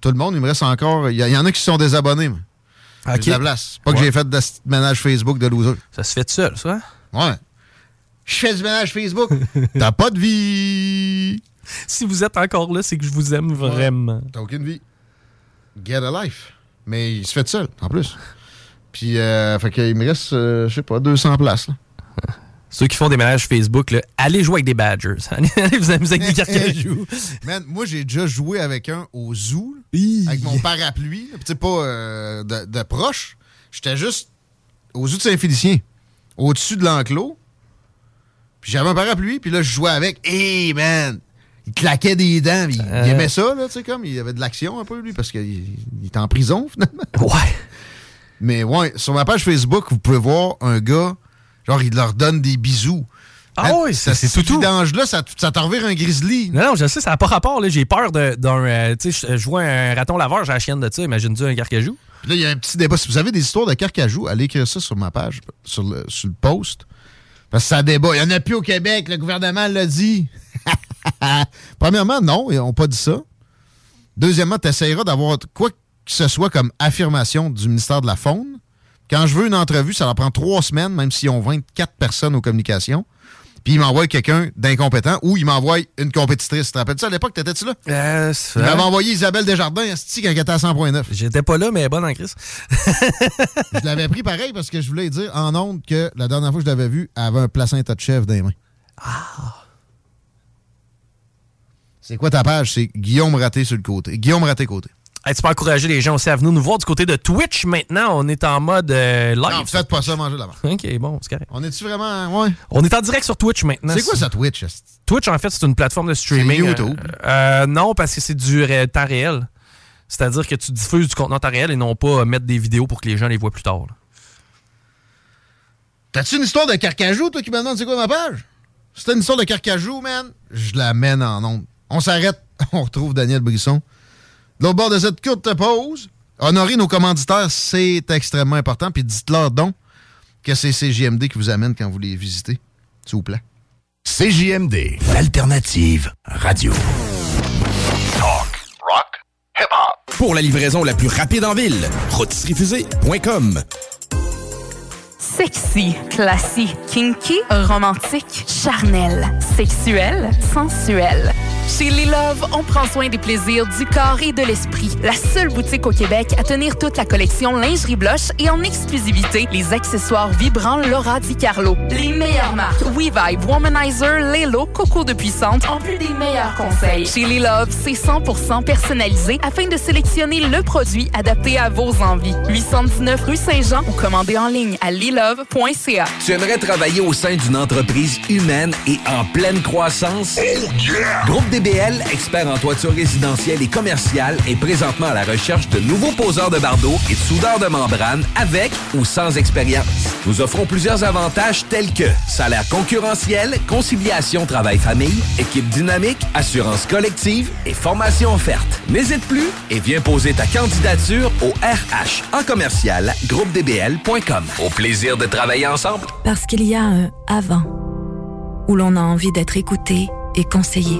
tout le monde. Il me reste encore. Il y, en a qui sont désabonnés. moi. J'ai Ok. de la place. Pas que j'ai fait de ce ménage Facebook de loser. Ça se fait tout seul, ça? Ouais. Je fais du ménage Facebook. T'as pas de vie. Si vous êtes encore là, c'est que je vous aime vraiment. T'as aucune vie. Get a life. Mais il se fait tout seul, en plus. Puis, euh, fait qu'il me reste, euh, je sais pas, 200 places. là. Ceux qui font des ménages Facebook, là, allez jouer avec des Badgers. Allez, vous amuser avec des carcajou. Man, moi, j'ai déjà joué avec un au zoo, avec mon parapluie. Tu pas euh, de, de proche. J'étais juste au zoo de Saint-Félicien, au-dessus de l'enclos. Puis j'avais un parapluie, puis là, je jouais avec. Hey, man! Il claquait des dents. Il, il Euh. aimait ça, là, tu sais, comme. Il avait de l'action un peu, lui, parce qu'il il est en prison, finalement. Ouais. Mais ouais, sur ma page Facebook, vous pouvez voir un gars, genre, il leur donne des bisous. Ah oui, ça, c'est tout. tout. là ça, ça t'en revire un grizzly. Non, non, je sais, ça n'a pas rapport. J'ai peur d'un. euh, tu sais, je- je vois un raton laveur, j'ai la chienne de ça. Imagine-tu un carcajou? Puis là, il y a un petit débat. Si vous avez des histoires de carcajou, allez écrire ça sur ma page, sur le, sur le post. Parce que ça débat. Il n'y en a plus au Québec, le gouvernement l'a dit. Premièrement, non, ils n'ont pas dit ça. Deuxièmement, tu essaieras d'avoir quoi que ce soit comme affirmation du ministère de la Faune. Quand je veux une entrevue, ça leur prend trois semaines, même s'ils ont 24 personnes aux communications. Puis ils m'envoient quelqu'un d'incompétent ou ils m'envoient une compétitrice. Tu te rappelles ça à l'époque? T'étais-tu là? Euh, Ils m'avaient envoyé Isabelle Desjardins, esti, quand elle était à 100.9. J'étais pas là, mais elle est bonne en crise. je l'avais pris pareil parce que je voulais dire en ondes que la dernière fois que je l'avais vue, elle avait un placenta de chèvre dans les mains. C'est quoi ta page? C'est Guillaume Raté sur le côté. Guillaume Raté côté. Hey, tu peux encourager les gens aussi à venir nous voir du côté de Twitch maintenant. On est en mode euh, live. Non, faites pas ça, manger là-bas. Ok, bon, c'est correct. On est-tu vraiment. Ouais? On est en direct sur Twitch maintenant. C'est quoi ça, Twitch? Twitch, en fait, c'est une plateforme de streaming. C'est YouTube. Euh, euh, non, parce que c'est du temps réel. C'est-à-dire que tu diffuses du contenu en temps réel et non pas euh, mettre des vidéos pour que les gens les voient plus tard. T'as-tu une histoire de carcajou, toi, qui me demande c'est quoi ma page? T'as une histoire de carcajou, man, je la mène en ondes. On s'arrête, on retrouve Daniel Brisson. L'autre bord de cette courte pause, honorer nos commanditaires, c'est extrêmement important. Puis dites-leur donc que c'est CJMD qui vous amène quand vous les visitez, s'il vous plaît. CJMD, l'alternative radio. Pour la livraison la plus rapide en ville, rotisseriefusée.com. Sexy, classique, kinky, romantique, charnel, sexuel, sensuel. Chez Les Love, on prend soin des plaisirs du corps et de l'esprit. La seule boutique au Québec à tenir toute la collection lingerie blush et en exclusivité les accessoires vibrants Laura Di Carlo. Les meilleures marques WeVibe, Womanizer, Lelo, Coco de Puissante, en plus des meilleurs conseils. Chez Les Love, c'est 100% personnalisé afin de sélectionner le produit adapté à vos envies. 819 rue Saint-Jean ou commandez en ligne à lilove.ca. Tu aimerais travailler au sein d'une entreprise humaine et en pleine croissance? Groupe DBL, expert en toiture résidentielle et commerciale, est présentement à la recherche de nouveaux poseurs de bardeaux et de soudeurs de membrane avec ou sans expérience. Nous offrons plusieurs avantages tels que salaire concurrentiel, conciliation travail-famille, équipe dynamique, assurance collective et formation offerte. N'hésite plus et viens poser ta candidature au RH en commercial groupedbl.com. Au plaisir de travailler ensemble. Parce qu'il y a un avant où l'on a envie d'être écouté et conseillé.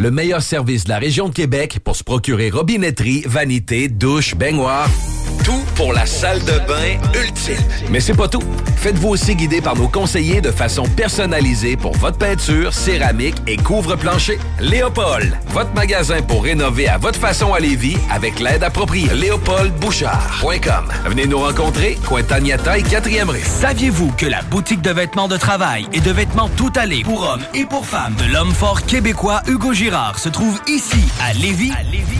le meilleur service de la région de Québec pour se procurer robinetterie, vanité, douche, baignoire. Tout pour la salle de bain ultime. Mais c'est pas tout. Faites-vous aussi guider par nos conseillers de façon personnalisée pour votre peinture, céramique et couvre-plancher. Léopold, votre magasin pour rénover à votre façon à Lévis avec l'aide appropriée. LéopoldBouchard.com. Venez nous rencontrer, Cointagnata et 4e rue. Saviez-vous que la boutique de vêtements de travail et de vêtements tout allés pour hommes et pour femmes de l'homme fort québécois Hugo Girard se trouve ici à Lévis?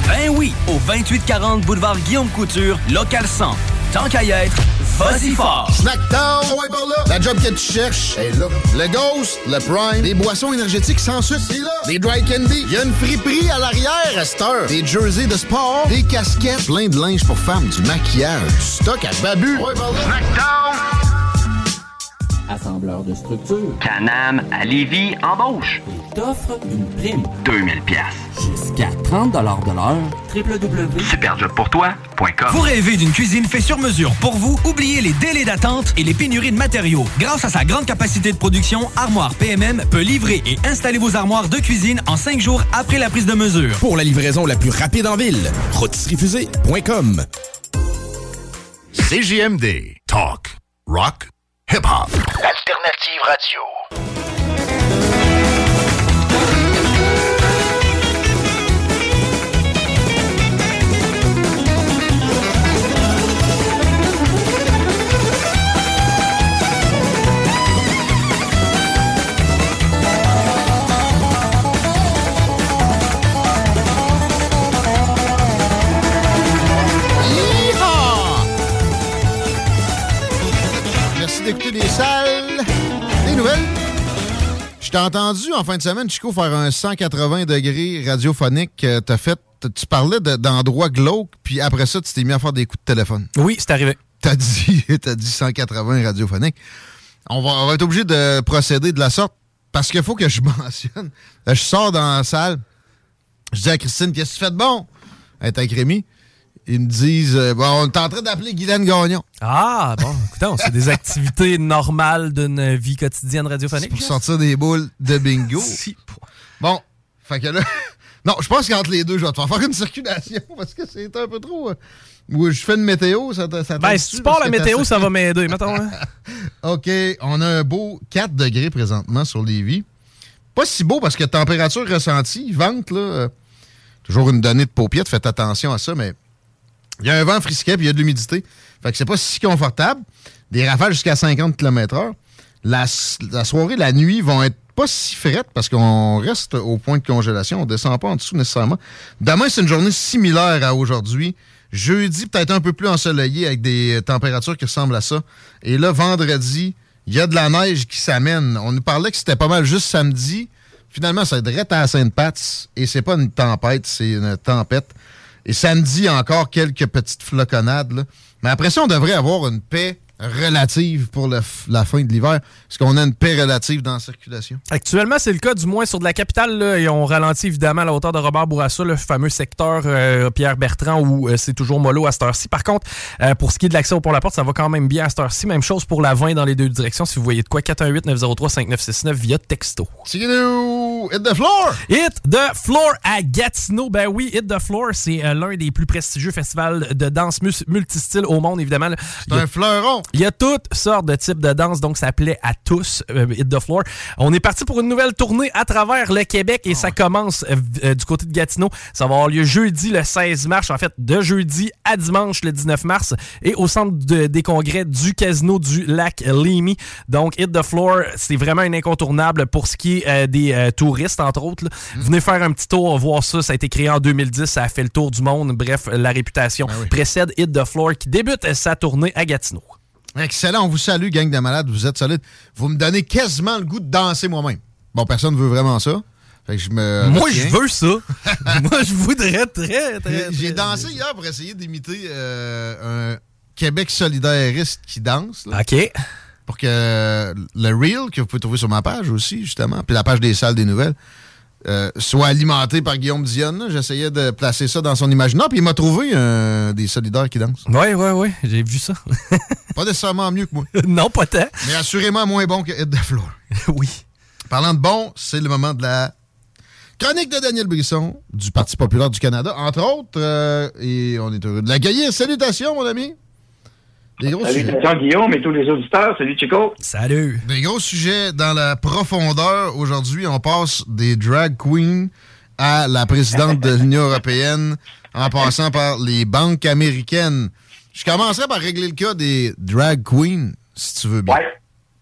Ben oui, au 2840 boulevard Guillaume Couture, local 100. Tant qu'à y être, vas-y fort! Snackdown, ouais, par là. La job que tu cherches est là. Le Ghost, le Prime, des boissons énergétiques sans sucre, c'est là. Des dry candy, il y a une friperie à l'arrière à cette heure. Des jerseys de sport, des casquettes, plein de linge pour femmes, du maquillage, du stock à babu. Ouais, par là. Assembleur de structure. Canam à Lévis embauche. Il t'offre une prime. 2000 pièces. Jusqu'à 30 de l'heure. www.superjobpourtoi.com Vous rêvez d'une cuisine faite sur mesure pour vous? Oubliez les délais d'attente et les pénuries de matériaux. Grâce à sa grande capacité de production, Armoire PMM peut livrer et installer vos armoires de cuisine en 5 jours après la prise de mesure. Pour la livraison la plus rapide en ville, rotisseriefusée.com. CJMD. Talk. Rock. Hip-hop. L'alternative radio. D'écouter des salles, des nouvelles. Je t'ai entendu en fin de semaine, Chico, faire un 180 degrés radiophonique. Euh, T'as fait, tu parlais de- d'endroits glauques, puis après ça, tu t'es mis à faire des coups de téléphone. Oui, c'est arrivé. T'as dit, t'as dit 180 radiophoniques. On va, on va être obligé de procéder de la sorte parce qu'il faut que je mentionne. Je sors dans la salle. Je dis à Christine, qu'est-ce que tu fais de bon? Elle est avec Rémi. Ils me disent euh, bon, on est en train d'appeler Guylaine Gagnon. Ah, bon, écoutez, c'est des activités normales d'une vie quotidienne radiophonique. Pour sortir des boules de bingo. Bon, fait que là. Non, je pense qu'entre les deux, je vais te faire faire une circulation parce que c'est un peu trop. euh, Où je fais une météo, ça, te- ça Ben, si tu pars la météo, ça va m'aider, mettons. hein. OK, on a un beau 4 degrés présentement sur Lévis. Pas si beau parce que température ressentie, vente, là, euh, toujours une donnée de paupiette, faites attention à ça, mais il y a un vent frisquet puis il y a de l'humidité. Fait que c'est pas si confortable. Des rafales jusqu'à 50 km/h. La, soirée, la nuit vont être pas si frettes parce qu'on reste au point de congélation. On descend pas en dessous nécessairement. Demain, c'est une journée similaire à aujourd'hui. Jeudi, peut-être un peu plus ensoleillé avec des températures qui ressemblent à ça. Et là, vendredi, il y a de la neige qui s'amène. On nous parlait que c'était pas mal juste samedi. Finalement, ça direct à Sainte-Pat's. Et c'est pas une tempête, c'est une tempête. Et samedi, encore quelques petites floconnades. là. Mais après ça, on devrait avoir une paix relative pour la fin de l'hiver. Parce qu'on a une paix relative dans la circulation? Actuellement, c'est le cas, du moins sur de la capitale. Là, et on ralentit évidemment à la hauteur de Robert Bourassa, le fameux secteur euh, Pierre Bertrand où euh, c'est toujours mollo à cette heure-ci. Par contre, euh, pour ce qui est de l'accès au pont-la-porte, ça va quand même bien à cette heure-ci. Même chose pour la 20 dans les deux directions. Si vous voyez de quoi, 418-903-5969 via texto. Hit the floor! Hit the floor à Gatineau. Ben oui, Hit the floor, c'est l'un des plus prestigieux festivals de danse multistyle au monde, évidemment. C'est un fleuron. Il y a toutes sortes de types de danse, donc ça plaît à tous, euh, Hit the Floor. On est parti pour une nouvelle tournée à travers le Québec et ça commence euh, euh, du côté de Gatineau. Ça va avoir lieu jeudi le 16 mars, en fait, de jeudi à dimanche le 19 mars et au centre de- des congrès du Casino du Lac Lémy. Donc, Hit the Floor, c'est vraiment un incontournable pour ce qui est euh, des euh, touristes, entre autres. là. Venez faire un petit tour, voir ça. Ça a été créé en 2010, ça a fait le tour du monde. Bref, la réputation précède Hit the Floor qui débute sa tournée à Gatineau. Excellent, on vous salue, gang de malades, vous êtes solides. Vous me donnez quasiment le goût de danser moi-même. Bon, personne ne veut vraiment ça. Fait que je me Moi, retiens. je veux ça. Moi, je voudrais très, très. J'ai très- dansé hier pour essayer d'imiter euh, un Québec solidairiste qui danse. là. OK. Pour que le reel que vous pouvez trouver sur ma page aussi, justement, puis la page des salles des nouvelles, euh, soit alimenté par Guillaume Dionne. J'essayais de placer ça dans son imaginaire, puis il m'a trouvé euh, des solidaires qui dansent. Oui, oui, oui, j'ai vu ça. pas nécessairement mieux que moi. non, pas tant. Mais assurément moins bon que the Floor. oui. Parlant de bon, c'est le moment de la chronique de Daniel Brisson du Parti populaire du Canada, entre autres. euh, et on est heureux de l'accueillir. Salutations, mon ami. Des gros sujets. Guillaume et tous les auditeurs. Salut Chico. Salut. Des gros sujets dans la profondeur. Aujourd'hui, on passe des drag queens à la présidente de l'Union européenne en passant par les banques américaines. Je commencerai par régler le cas des drag queens, si tu veux bien. Ouais.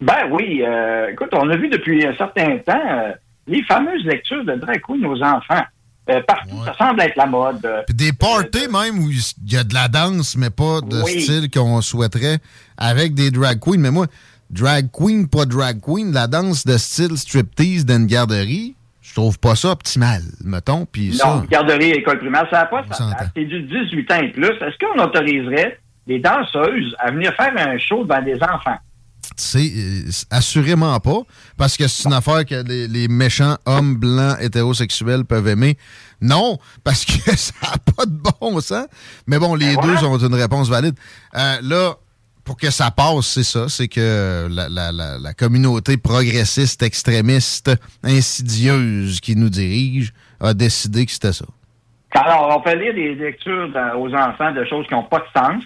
Ben oui. euh, écoute, on a vu depuis un certain temps euh, les fameuses lectures de drag queen aux enfants. Euh, partout, ça semble être la mode. euh, Puis des parties même où il y a de la danse, mais pas de Oui. style qu'on souhaiterait avec des drag queens. Mais moi, drag queen, pas drag queen, la danse de style striptease d'une garderie, je trouve pas ça optimal, mettons. Puis ça, Non, garderie, école primaire, ça n'a pas s'entend. C'est du 18 ans et plus. Est-ce qu'on autoriserait les danseuses à venir faire un show devant des enfants? C'est euh, assurément pas, parce que c'est une affaire que les, les méchants hommes blancs hétérosexuels peuvent aimer. Non, parce que ça n'a pas de bon sens. Mais bon, les deux ont une réponse valide. Euh, là, pour que ça passe, c'est ça, c'est que la, la- la- la communauté progressiste, extrémiste, insidieuse qui nous dirige a décidé que c'était ça. Alors, on fait lire des lectures dans- aux enfants de choses qui n'ont pas de sens.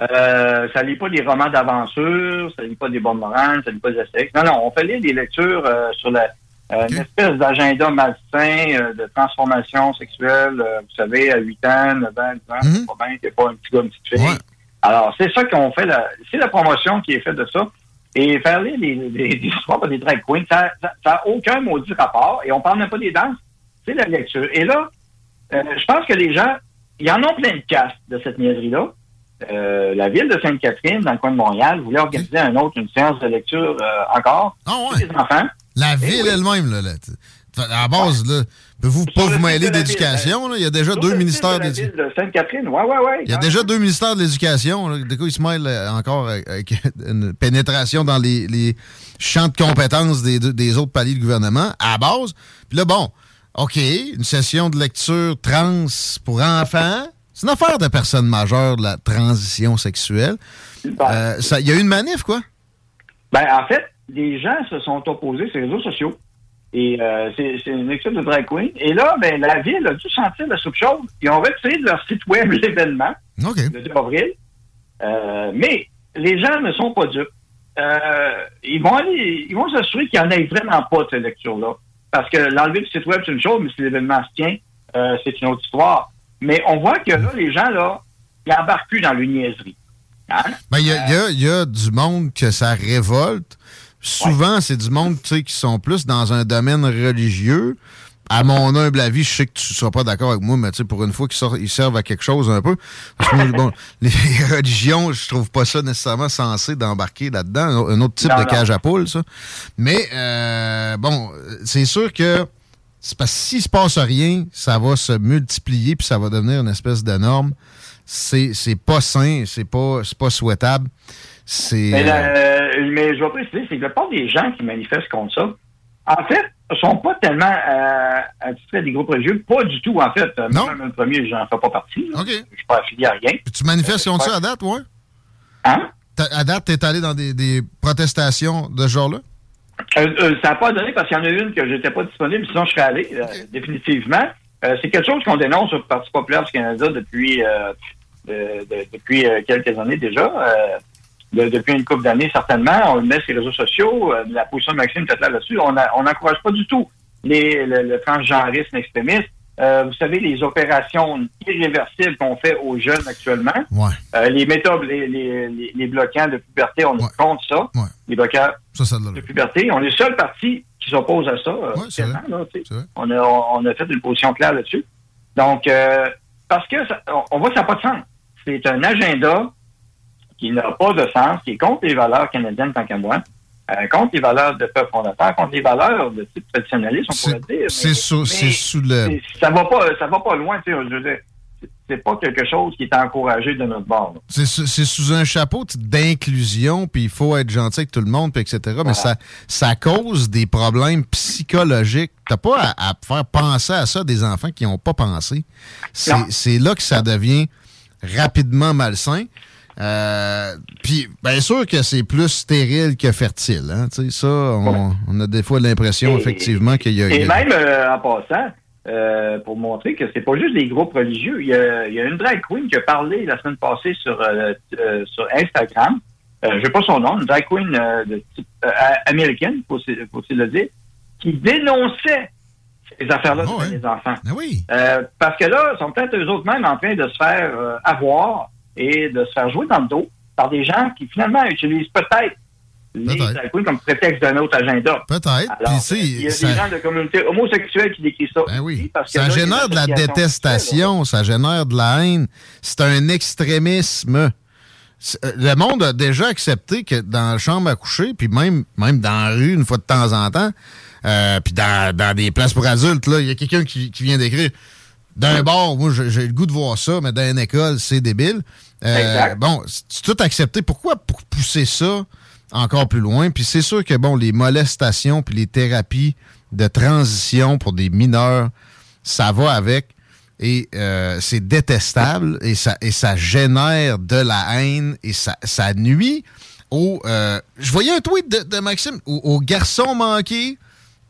Euh, ça lit pas des romans d'aventure, ça lit pas des bonnes morales, ça lit pas des essais. Non, non, on fait lire des lectures euh, sur la, euh, une espèce d'agenda malsain euh, de transformation sexuelle, euh, vous savez, à 8 ans, 9 ans, 10 ans, c'est pas bien, c'est pas un petit gars, une petite fille. Alors, c'est ça qu'on fait, c'est la promotion qui est faite de ça. Et faire lire des, des, des histoires des drag queens, ça n'a aucun maudit rapport. Et on parle même pas des danses, c'est la lecture. Et là, euh, je pense que les gens, ils en ont plein de casse de cette niaiserie-là. Euh, la ville de Sainte-Catherine, dans le coin de Montréal, voulait organiser un autre, une séance de lecture euh, encore pour les enfants. La Eh ville elle-même, là, à la base, là, pouvez-vous pas vous mêler d'éducation? là? Il y a déjà Sur deux ministères de de Sainte-Catherine, ouais, ouais, ouais. Il y a déjà deux ministères de l'Éducation. De quoi ils se mêlent euh, encore avec, une pénétration dans les, les champs de compétences des, autres paliers de gouvernement à la base. Puis là, bon, OK, une session de lecture trans pour enfants. C'est une affaire de personnes majeures, de la transition sexuelle. Euh, Il y a eu une manif, quoi? Ben, en fait, les gens se sont opposés sur les réseaux sociaux. Et euh, c'est une équipe de drag queen. Et là, ben, la ville a dû sentir la soupe chaude. Ils ont retiré de leur site web l'événement le 2 avril. Euh, mais les gens ne sont pas dupes. Euh, ils vont aller, ils vont s'assurer qu'il n'y en ait vraiment pas de cette lecture-là. Parce que l'enlever du site web, c'est une chose, mais si l'événement se tient, euh, c'est une autre histoire. Mais on voit que là, les gens, là, ils embarquent plus dans une niaiserie. Hein? Ben, il y, y a- il y a du monde que ça révolte. Souvent, c'est du monde tu sais, qui sont plus dans un domaine religieux. À mon humble avis, je sais que tu ne seras pas d'accord avec moi, mais pour une fois qu'ils sortent- ils servent à quelque chose un peu. Parce que bon, les religions, je trouve pas ça nécessairement censé d'embarquer là-dedans. Un autre type Non, de non. cage à poules, ça. Mais euh, bon, c'est sûr que c'est parce que s'il se passe rien, ça va se multiplier puis ça va devenir une espèce de norme. C'est c'est pas sain, c'est pas, c'est pas souhaitable. C'est. Mais, euh, euh, mais je vais préciser, c'est que la plupart des gens qui manifestent contre ça, en fait, ne sont pas tellement euh, attitrés à des groupes religieux. Pas du tout, en fait. Euh, Même le premier, j'en fais pas partie. là. Je suis pas affilié à rien. tu manifestes contre ça à date, ouais? Hein? À date, t'es allé dans des, des protestations de ce genre-là? Euh, euh, ça n'a pas donné parce qu'il y en a une que j'étais pas disponible, sinon je serais allé, euh, définitivement. Euh, c'est quelque chose qu'on dénonce au Parti populaire du Canada depuis, euh, de- de- depuis quelques années déjà. euh, de- depuis une couple d'années, certainement. On le met sur les réseaux sociaux. euh, la position de Maxime est là là-dessus. On n'encourage pas du tout les, le, le transgenrisme extrémiste. Euh, vous savez, les opérations irréversibles qu'on fait aux jeunes actuellement, euh, les méthodes, les, les, les- les bloquants de puberté, on est contre ça. Les bloquants Ça, ça a de puberté. On est le seul parti qui s'oppose à ça. euh, là, on, a, on a fait une position claire là-dessus. Donc, parce que ça- on voit que ça n'a pas de sens. C'est un agenda qui n'a pas de sens, qui est contre les valeurs canadiennes tant qu'à moi, euh, contre les valeurs de peuple fondateur, contre les valeurs de type traditionnaliste, on pourrait dire. C'est sous, le. ça va pas, ça va pas loin, tu sais, je veux dire. C'est- pas quelque chose qui est encouragé de notre bord. C'est sous, un chapeau d'inclusion, puis il faut être gentil avec tout le monde, puis etc. Mais ça, ça cause des problèmes psychologiques. T'as pas à, à faire penser à ça des enfants qui n'ont pas pensé. C'est là que ça devient rapidement malsain. Euh, puis, bien sûr que c'est plus stérile que fertile. Hein, ça, on, on a des fois l'impression, effectivement, qu'il y a... Et même euh, en passant, euh, pour montrer que c'est pas juste des groupes religieux, il y, a, il y a une drag queen qui a parlé la semaine passée sur, sur Instagram. Je sais pas son nom, une drag queen de type américaine, faut aussi, faut aussi le dire, qui dénonçait ces affaires-là Ah sur les enfants. oui. Euh, parce que là, ils sont peut-être eux autres même en train de se faire avoir et de se faire jouer dans le dos par des gens qui finalement utilisent peut-être les queens comme prétexte d'un autre agenda. Peut-être. Il y a ça- des gens de communauté homosexuelle qui décrivent ça. parce que Ça là, génère de la détestation, ça génère de la haine. C'est un extrémisme. Euh, Le monde a déjà accepté que dans la chambre à coucher, puis même, même dans la rue, une fois de temps en temps, euh, puis dans, dans des places pour adultes, il y a quelqu'un qui, qui vient d'écrire d'un bar, moi j'ai j'ai le goût de voir ça, mais dans une école, c'est débile. Euh, Exact. bon, c'est tout accepté. Pourquoi pour pousser ça encore plus loin? Puis c'est sûr que bon, les molestations puis les thérapies de transition pour des mineurs, ça va avec. Et euh, c'est détestable et ça, et ça génère de la haine et ça, ça nuit au... euh, je voyais un tweet de, de Maxime, au, au garçon manqué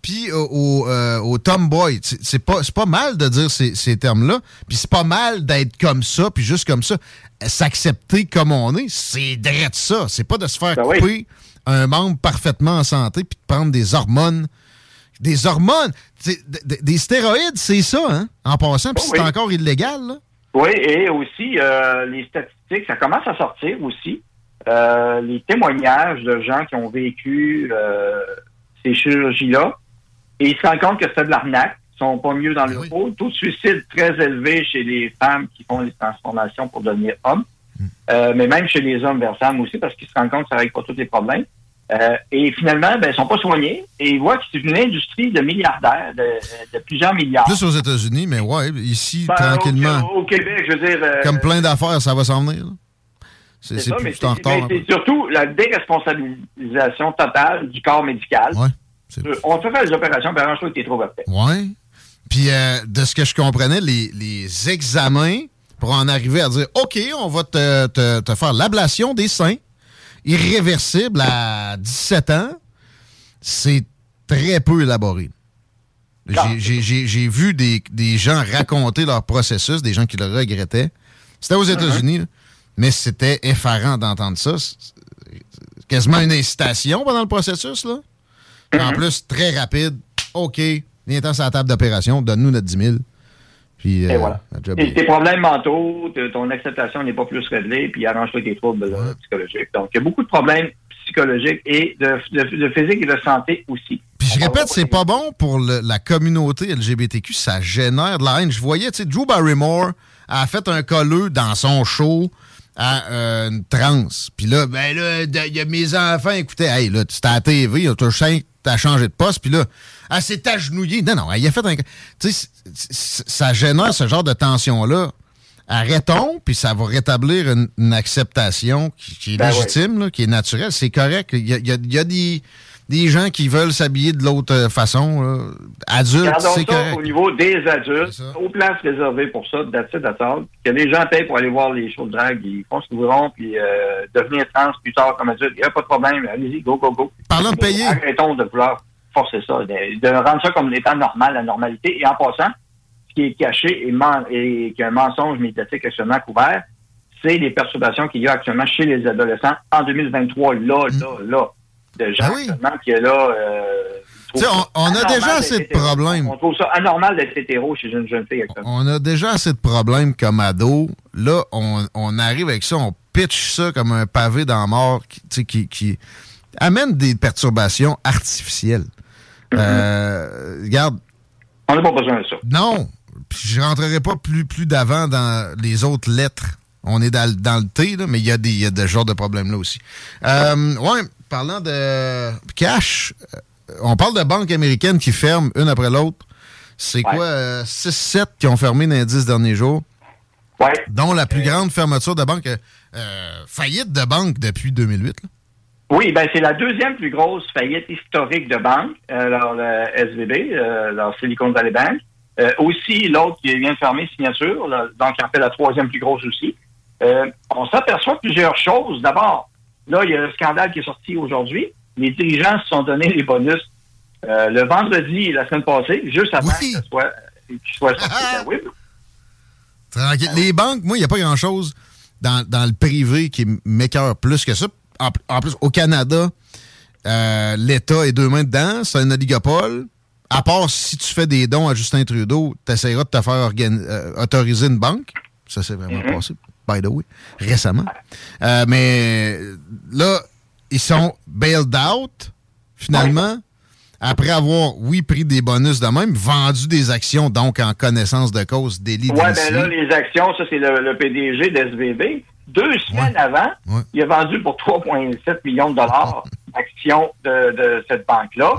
puis au, au, euh, au tomboy. C'est pas, pas mal de dire ces, ces termes-là, puis c'est pas mal d'être comme ça, puis juste comme ça. S'accepter comme on est, c'est direct ça. C'est pas de se faire couper un membre parfaitement en santé puis de prendre des hormones. Des hormones! Des stéroïdes, c'est ça, hein? En passant, puis Oh c'est oui. encore illégal, là. Oui, et aussi, euh, les statistiques, ça commence à sortir aussi. Euh, les témoignages de gens qui ont vécu euh, ces chirurgies-là. Et ils se rendent compte que c'est de l'arnaque. Ils sont pas mieux dans le rôle. Taux de suicide très élevé chez les femmes qui font les transformations pour devenir hommes. Euh, mais même chez les hommes vers femmes aussi, parce qu'ils se rendent compte que ça règle pas tous les problèmes. Euh, et finalement, ben, ils sont pas soignés. Et ils voient que c'est une industrie de milliardaires, de, de plusieurs milliards. Plus aux États-Unis, mais ouais, ici, Ben, tranquillement. Au, au Québec, je veux dire. euh, Comme plein d'affaires, ça va s'en venir. C'est ça, plus mais c'est- surtout la déresponsabilisation totale du corps médical. Euh, On te fait faire les opérations, puis arrange-toi que t'es trop après. Ouais. Puis, euh, de ce que je comprenais, les, les examens pour en arriver à dire OK, on va te, te- te faire l'ablation des seins irréversible à 17 ans, c'est très peu élaboré. J'ai- vu des, des gens raconter leur processus, des gens qui le regrettaient. C'était aux États-Unis, là, mais c'était effarant d'entendre ça. Quasiment une incitation pendant le processus. Là. En plus, très rapide. OK, viens-t'en sur la table d'opération, donne-nous notre 10 000. Puis, Et euh, voilà. Et tes problèmes mentaux, ton acceptation n'est pas plus réglée, puis arrange-toi tes troubles là, psychologiques. Donc, il y a beaucoup de problèmes psychologiques et de, de- de physique et de santé aussi. Puis je répète, c'est pas bon pour le- la communauté LGBTQ, ça génère de la haine. Je voyais, tu sais, Drew Barrymore a fait un colleux dans son show à euh, une trans. Puis là, ben là, il y a mes enfants, écoutez, hey, là, c'était à la TV, t'as ch- t'as changé de poste, puis là, elle s'est agenouillée. Non, non, elle a fait un... Tu sais, ça génère ce genre de tension-là. Arrêtons, puis ça va rétablir une, une acceptation qui, qui est Ben légitime, là, qui est naturelle. C'est correct. Il y a, y a- y a des, des gens qui veulent s'habiller de l'autre euh, façon. là. Adultes, c'est correct. au niveau des adultes, aux places réservées pour ça, that's all. Que les gens payent pour aller voir les shows de drague, ils font ce qu'ils voudront, puis euh, devenir trans plus tard comme adulte, il n'y a pas de problème, allez-y, go, go, go. Parlant de payer. Arrêtons de vouloir forcer ça, de, de rendre ça comme étant normal, la normalité. Et en passant, ce qui est caché et, men- et qui est un mensonge médiatique actuellement couvert, c'est les perturbations qu'il y a actuellement chez les adolescents en 2023, là, là, là. De gens actuellement qui est là. euh, on, on a déjà assez de problèmes. On trouve ça anormal d'être hétéro chez une jeune fille actuellement. On a déjà assez de problèmes comme ado. Là, on, on arrive avec ça, on pitch ça comme un pavé dans la mort qui, qui, qui amène des perturbations artificielles. Euh, regarde. On n'a pas besoin de ça. Non. Je rentrerai pas plus, plus d'avant dans les autres lettres. On est dans, le- dans le T, là, mais il y a des y a de ce genre de problèmes-là aussi. Euh, ouais, parlant de cash, euh, on parle de banques américaines qui ferment une après l'autre. C'est quoi, euh, 6-7 qui ont fermé dans les 10 derniers jours? Ouais. Dont la plus grande fermeture de banque, euh, euh, faillite de banque depuis 2008. là. Oui, ben c'est la deuxième plus grosse faillite historique de banque, euh, alors le SVB, euh, alors Silicon Valley Bank. Euh, aussi, l'autre qui vient de fermer signature, là, donc qui en fait la troisième plus grosse aussi. Euh, on s'aperçoit plusieurs choses. D'abord, là, il y a un scandale qui est sorti aujourd'hui. Les dirigeants se sont donné les bonus euh, le vendredi la semaine passée, juste avant que ce soit, qu'il soit sorti de la web. Tranquille. Les banques, moi, il n'y a pas grand-chose dans, dans le privé qui m'écœure plus que ça. En, en plus, au Canada, euh, l'État est deux mains dedans. C'est un oligopole. À part si tu fais des dons à Justin Trudeau, tu essaieras de te faire euh, autoriser une banque. Ça, c'est vraiment Mhm. passé, by the way, récemment. Euh, mais là, ils sont bailed out, finalement, après avoir, oui, pris des bonus de même, vendu des actions, donc en connaissance de cause, délit Ouais, ben là, les actions, ça, c'est le, le PDG d'SVB. Deux semaines avant, il a vendu pour 3,7 millions de dollars actions de, de cette banque-là.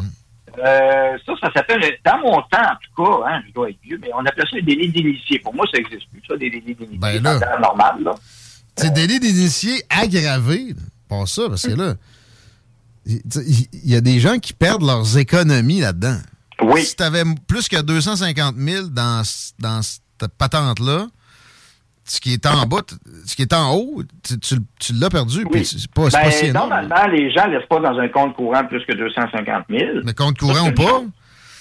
Euh, ça, ça s'appelle, dans mon temps, en tout cas, hein, je dois être vieux, mais on appelle ça des délits d'initié. Pour moi, ça n'existe plus, ça, des délits d'initié. Ben là. C'est normal, là. C'est délit d'initié aggravé. Pas ça, parce que là, il y, a des gens qui perdent leurs économies là-dedans. Oui. Si tu avais plus que 250 000 dans, dans cette patente-là, ce qui est en bas, ce qui est en haut, tu, tu- tu l'as perdu. puis C'est pas, Ben, pas si énorme. normalement, les gens ne laissent pas dans un compte courant plus que 250 000. Mais compte courant ou pas,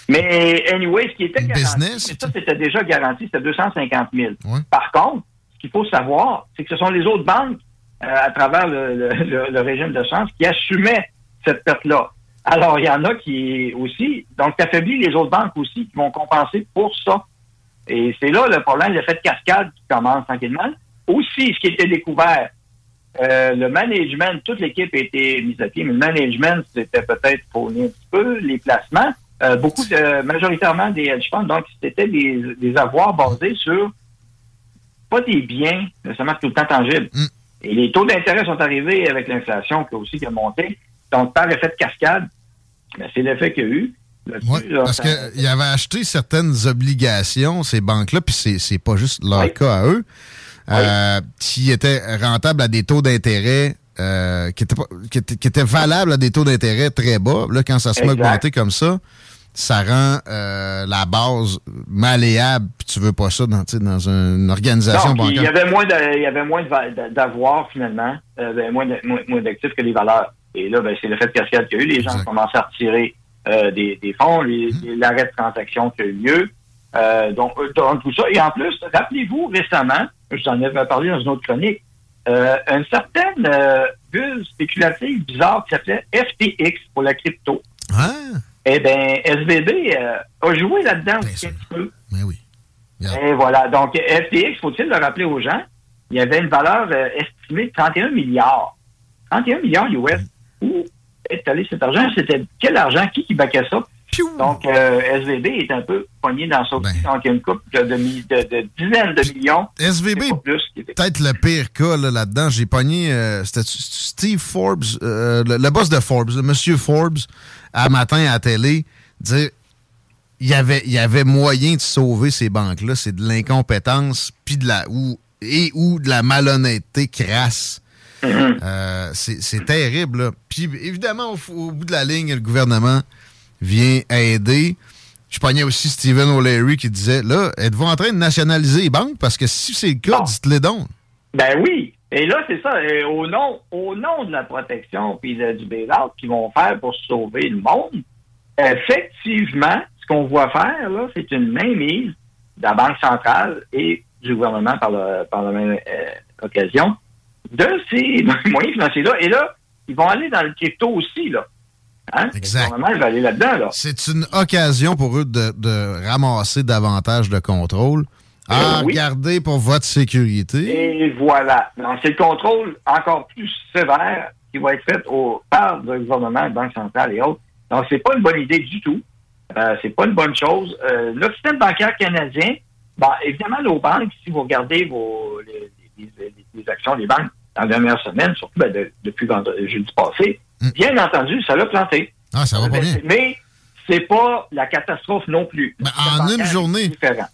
Mais anyway, ce qui était garanti, business, ça c'était déjà garanti, c'était 250 000. Par contre, ce qu'il faut savoir, c'est que ce sont les autres banques euh, à travers le, le- le- le régime de change qui assumaient cette perte-là. Alors, il y en a qui aussi, donc tu affaiblis les autres banques aussi qui vont compenser pour ça. Et c'est là le problème, l'effet de cascade qui commence tranquillement. Aussi, ce qui était découvert, euh, le management, toute l'équipe a été mise à pied, mais le management, c'était peut-être fourni un petit peu, les placements, euh, beaucoup de, majoritairement des hedge funds, donc c'était des, des avoirs basés sur pas des biens nécessairement tout le temps tangibles. Et les taux d'intérêt sont arrivés avec l'inflation qui a aussi qui a monté. Donc, par effet de cascade, ben, c'est l'effet qu'il y a eu. Là-dessus, Ouais, là, parce qu'ils avaient acheté certaines obligations, ces banques-là, puis c'est, c'est pas juste leur cas à eux, euh, qui étaient rentables à des taux d'intérêt euh, qui, étaient pas- qui, étaient, qui étaient valables à des taux d'intérêt très bas. Là, quand ça se met augmenter comme ça, ça rend euh, la base malléable, puis tu veux pas ça dans, dans une organisation Non, bancaire. avait moins de- il y avait moins d'avoir finalement, euh, ben, moins d'actifs que les valeurs. Et là, ben, c'est le fait de cascade qu'il y a eu. Les gens ont commencé à retirer euh, des, des fonds, les- l'arrêt de transaction qui a eu lieu. Euh, donc, euh, donc, tout ça. Et en plus, rappelez-vous récemment, je t'en avais parlé dans une autre chronique, euh, une certaine bulle spéculative bizarre qui s'appelait FTX pour la crypto. Eh bien, SVB a joué là-dedans un petit peu. Et voilà. Donc, FTX, faut-il le rappeler aux gens, il y avait une valeur estimée de 31 milliards. 31 milliards US. Où est allé cet argent? C'était quel argent? Qui qui baquait ça? Donc, euh, SVB est un peu poigné dans ça aussi. Donc, il y a une coupe de, de, mi- de- de dizaines de millions. SVB, peut-être le pire cas là, là-dedans. J'ai pogné, euh, c'était Steve Forbes, euh, le, le boss de Forbes, le monsieur Forbes, à matin à la télé, dire il y avait, il y avait moyen de sauver ces banques-là. C'est de l'incompétence puis de la ou et ou de la malhonnêteté crasse. Euh, c'est terrible. là. Puis évidemment, au, au bout de la ligne, le gouvernement vient aider. Je pognais aussi Stephen O'Leary qui disait là, êtes-vous en train de nationaliser les banques? Parce que si c'est le cas, dites-les donc. Ben oui. Et là, c'est ça. Et au nom, au nom de la protection puis du bail-out qu'ils vont faire pour sauver le monde, effectivement, ce qu'on voit faire, là, c'est une mainmise de la Banque centrale et du gouvernement par, le- par la même euh, occasion de ces moyens financiers-là. Et là, ils vont aller dans le crypto aussi, là. Hein? Exact. Va aller là-dedans, là. C'est une occasion pour eux de, de ramasser davantage de contrôle. À Euh, oui. regarder pour votre sécurité. Et voilà. C'est le contrôle encore plus sévère qui va être fait au, par le gouvernement, la Banque centrale et autres. Donc, c'est pas une bonne idée du tout. Euh, c'est pas une bonne chose. Euh, le système bancaire canadien, ben, évidemment, nos banques, si vous regardez vos, les, les- les- les actions des banques dans la dernière semaine, surtout ben, de- depuis vendredi- jeudi passé, bien entendu, ça l'a planté. Ah, ça va pas bien. Mais c'est pas la catastrophe non plus. Système En une journée,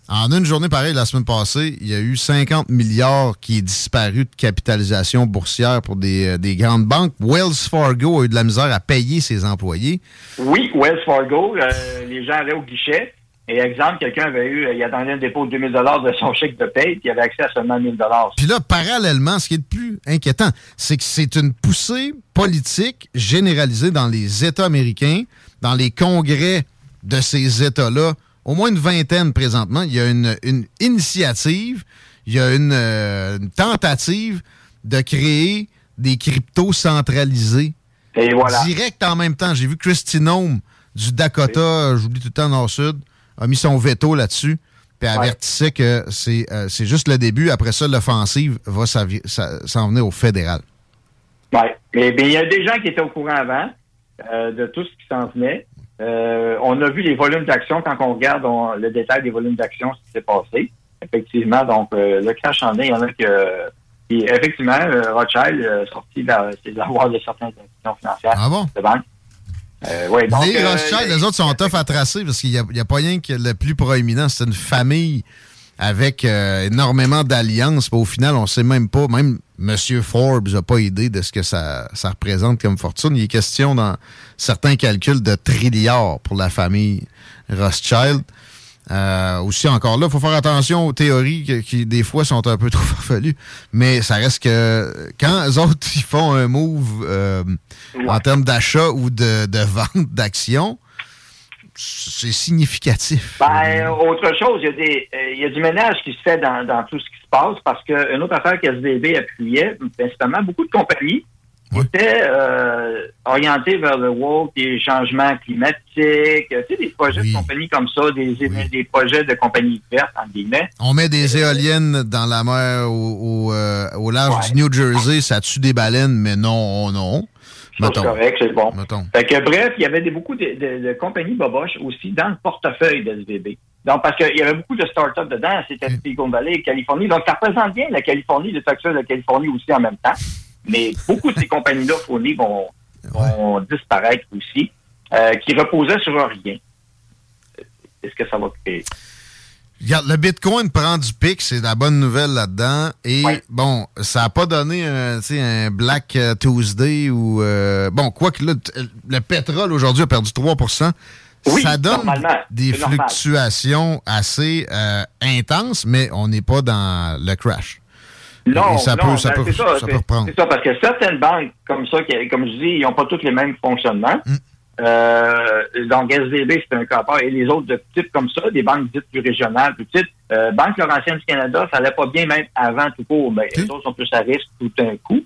en une journée pareil, la semaine passée, il y a eu 50 milliards qui est disparu de capitalisation boursière pour des, euh, des grandes banques. Wells Fargo a eu de la misère à payer ses employés. Oui, Wells Fargo, euh, les gens allaient au guichet. Et exemple, quelqu'un avait eu, il attendait un dépôt de 2000 de son chèque de paye, puis il avait accès à seulement 1000 Puis là, parallèlement, ce qui est le plus inquiétant, c'est que c'est une poussée politique généralisée dans les États américains, dans les congrès de ces États-là, au moins une vingtaine présentement. Il y a une, une initiative, il y a une, euh, une tentative de créer des cryptos centralisés. Et voilà. Direct en même temps. J'ai vu Christy Nome du Dakota, j'oublie tout le temps Nord-Sud, a mis son veto là-dessus, puis avertissait que c'est euh, c'est juste le début. Après ça, l'offensive va s'en venir au fédéral. Oui. Mais il y a des gens qui étaient au courant avant euh, de tout ce qui s'en venait. Euh, on a vu les volumes d'actions quand on regarde on- le détail des volumes d'actions, ce qui s'est passé. Effectivement, donc le crash en est, il y en a que. Puis, effectivement, Rothschild a sorti la- ses avoirs de certaines institutions financières Ah bon? de banque. Euh, ouais, donc, les euh, Rothschild, les autres sont tough à tracer parce qu'il n'y a, pas rien que le plus proéminent. C'est une famille avec euh, énormément d'alliances. Au final, on sait même pas, même M. Forbes n'a pas idée de ce que ça, ça représente comme fortune. Il est question dans certains calculs de trilliards pour la famille Rothschild. Euh, aussi, encore là, il faut faire attention aux théories qui, qui, des fois, sont un peu trop farfelues. Mais ça reste que quand les autres ils font un move euh, en termes d'achat ou de, de vente d'actions, c'est significatif. Ben, autre chose, il y, a des, euh, il y a du ménage qui se fait dans, dans tout ce qui se passe parce qu'une autre affaire que SVB appuyait, principalement, beaucoup de compagnies étaient euh, orientées vers le woke, des changements climatiques, euh, tu sais, des projets de compagnies comme ça, des, des projets de compagnies vertes, en guillemets. On met des éoliennes dans la mer au, au, euh, au large du New Jersey, ça tue des baleines, mais non, non. Ça, c'est correct, c'est bon. Mettons. Fait que, bref, il y avait des, beaucoup de, de- de compagnies boboches aussi dans le portefeuille de SVB. Donc, parce qu'il y avait beaucoup de start-up dedans, c'était Silicon Valley, Californie. Donc, ça représente bien la Californie, le de la Californie aussi en même temps. Mais beaucoup de ces compagnies-là fournies vont, vont disparaître aussi, euh, qui reposaient sur rien. Est-ce que ça va créer? Regarde, le Bitcoin prend du pic, c'est la bonne nouvelle là-dedans. Et bon, ça n'a pas donné un, un Black euh, Tuesday ou... euh, bon, quoi que là, le pétrole aujourd'hui a perdu 3 Oui, ça donne des normal. fluctuations assez euh, intenses, mais on n'est pas dans le crash. Non, Et ça non, peut, ça ben, peut, c'est ça, ça c'est- peut reprendre. C'est ça, parce que certaines banques comme ça, qui, comme je dis, ils n'ont pas tous les mêmes fonctionnements. Mm. Euh, donc, SVB, c'est un cas part. Et les autres de type comme ça, des banques dites plus régionales, plus petites. Euh, Banque Laurentienne du Canada, ça allait pas bien même avant tout court. Mais les autres sont plus à risque tout d'un coup.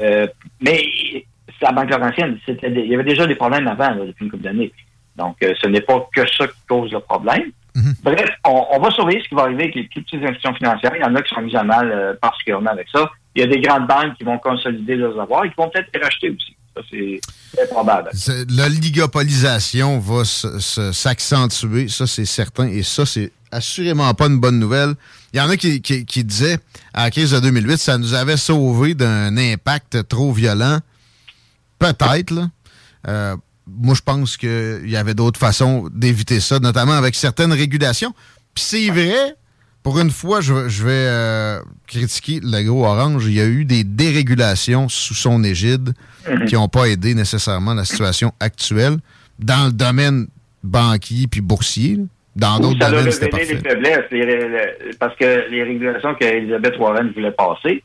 Euh, mais la Banque Laurentienne, c'était il y avait déjà des problèmes avant, là, depuis une couple d'années. Donc, euh, ce n'est pas que ça qui cause le problème. Bref, on, on va surveiller ce qui va arriver avec les plus petites institutions financières. Il y en a qui sont mises à mal euh, particulièrement avec ça. Il y a des grandes banques qui vont consolider leurs avoirs et qui vont peut-être les racheter aussi. Ça, c'est très probable. L'oligopolisation va s'accentuer, ça c'est certain, et ça c'est assurément pas une bonne nouvelle. Il y en a qui, qui- qui disaient à la crise de 2008, ça nous avait sauvé d'un impact trop violent. Peut-être, là. Euh, moi, je pense qu'il y avait d'autres façons d'éviter ça, notamment avec certaines régulations. Puis c'est vrai, pour une fois, je, vais- je vais euh, critiquer l'agro-orange. Il y a eu des dérégulations sous son égide qui n'ont pas aidé nécessairement la situation actuelle dans le domaine banquier puis boursier. là. Dans d'autres domaines, c'était les faiblesses, les parce que les régulations qu'Elisabeth Warren voulait passer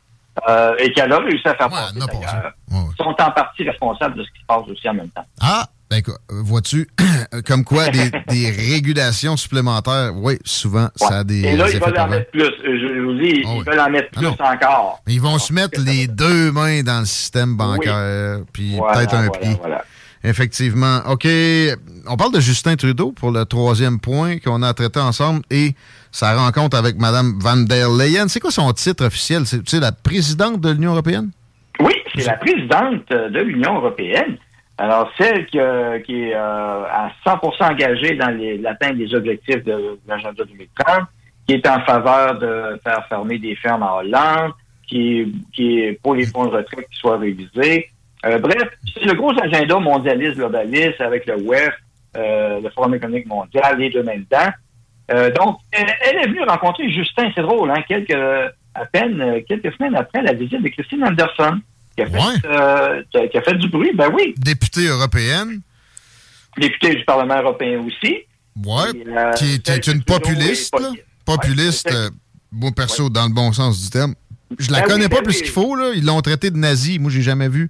euh, et qu'elle a réussi à faire passer, d'ailleurs, sont en partie responsables de ce qui se passe aussi en même temps. Ah, ben, vois-tu, comme quoi des, des régulations supplémentaires, oui, souvent, ça a des Et là, ils effets veulent en mettre plus. Euh, Je vous dis, ils veulent en mettre plus encore. Ils vont se mettre les deux mains dans le système bancaire, puis Voilà, peut-être un voilà, pied. voilà. Effectivement. OK. On parle de Justin Trudeau pour le troisième point qu'on a traité ensemble et sa rencontre avec Mme Van der Leyen. C'est quoi son titre officiel? C'est la présidente de l'Union européenne? Oui, c'est la présidente de l'Union européenne. Alors, celle qui, euh, est euh, à 100% engagée dans l'atteinte des objectifs de l'agenda 2030, qui est en faveur de faire fermer des fermes en Hollande, qui est, qui est pour les fonds de retraite qui soient révisés. Euh, bref, c'est le gros agenda mondialiste, globaliste, avec le WEF, le Forum économique mondial, les deux mêmes dedans. Euh, donc, elle, elle est venue rencontrer Justin, c'est drôle, hein, quelques, à peine euh, quelques semaines après la visite de Christine Anderson, qui a fait, euh, qui a- fait du bruit. Ben oui, Députée européenne. députée du Parlement européen aussi. Euh, qui est, une populiste, là. Populiste, Ouais, moi perso, dans le bon sens du terme. Je la Ben connais oui, pas ben plus oui. qu'il faut, là. Ils l'ont traité de nazi. Moi, j'ai jamais vu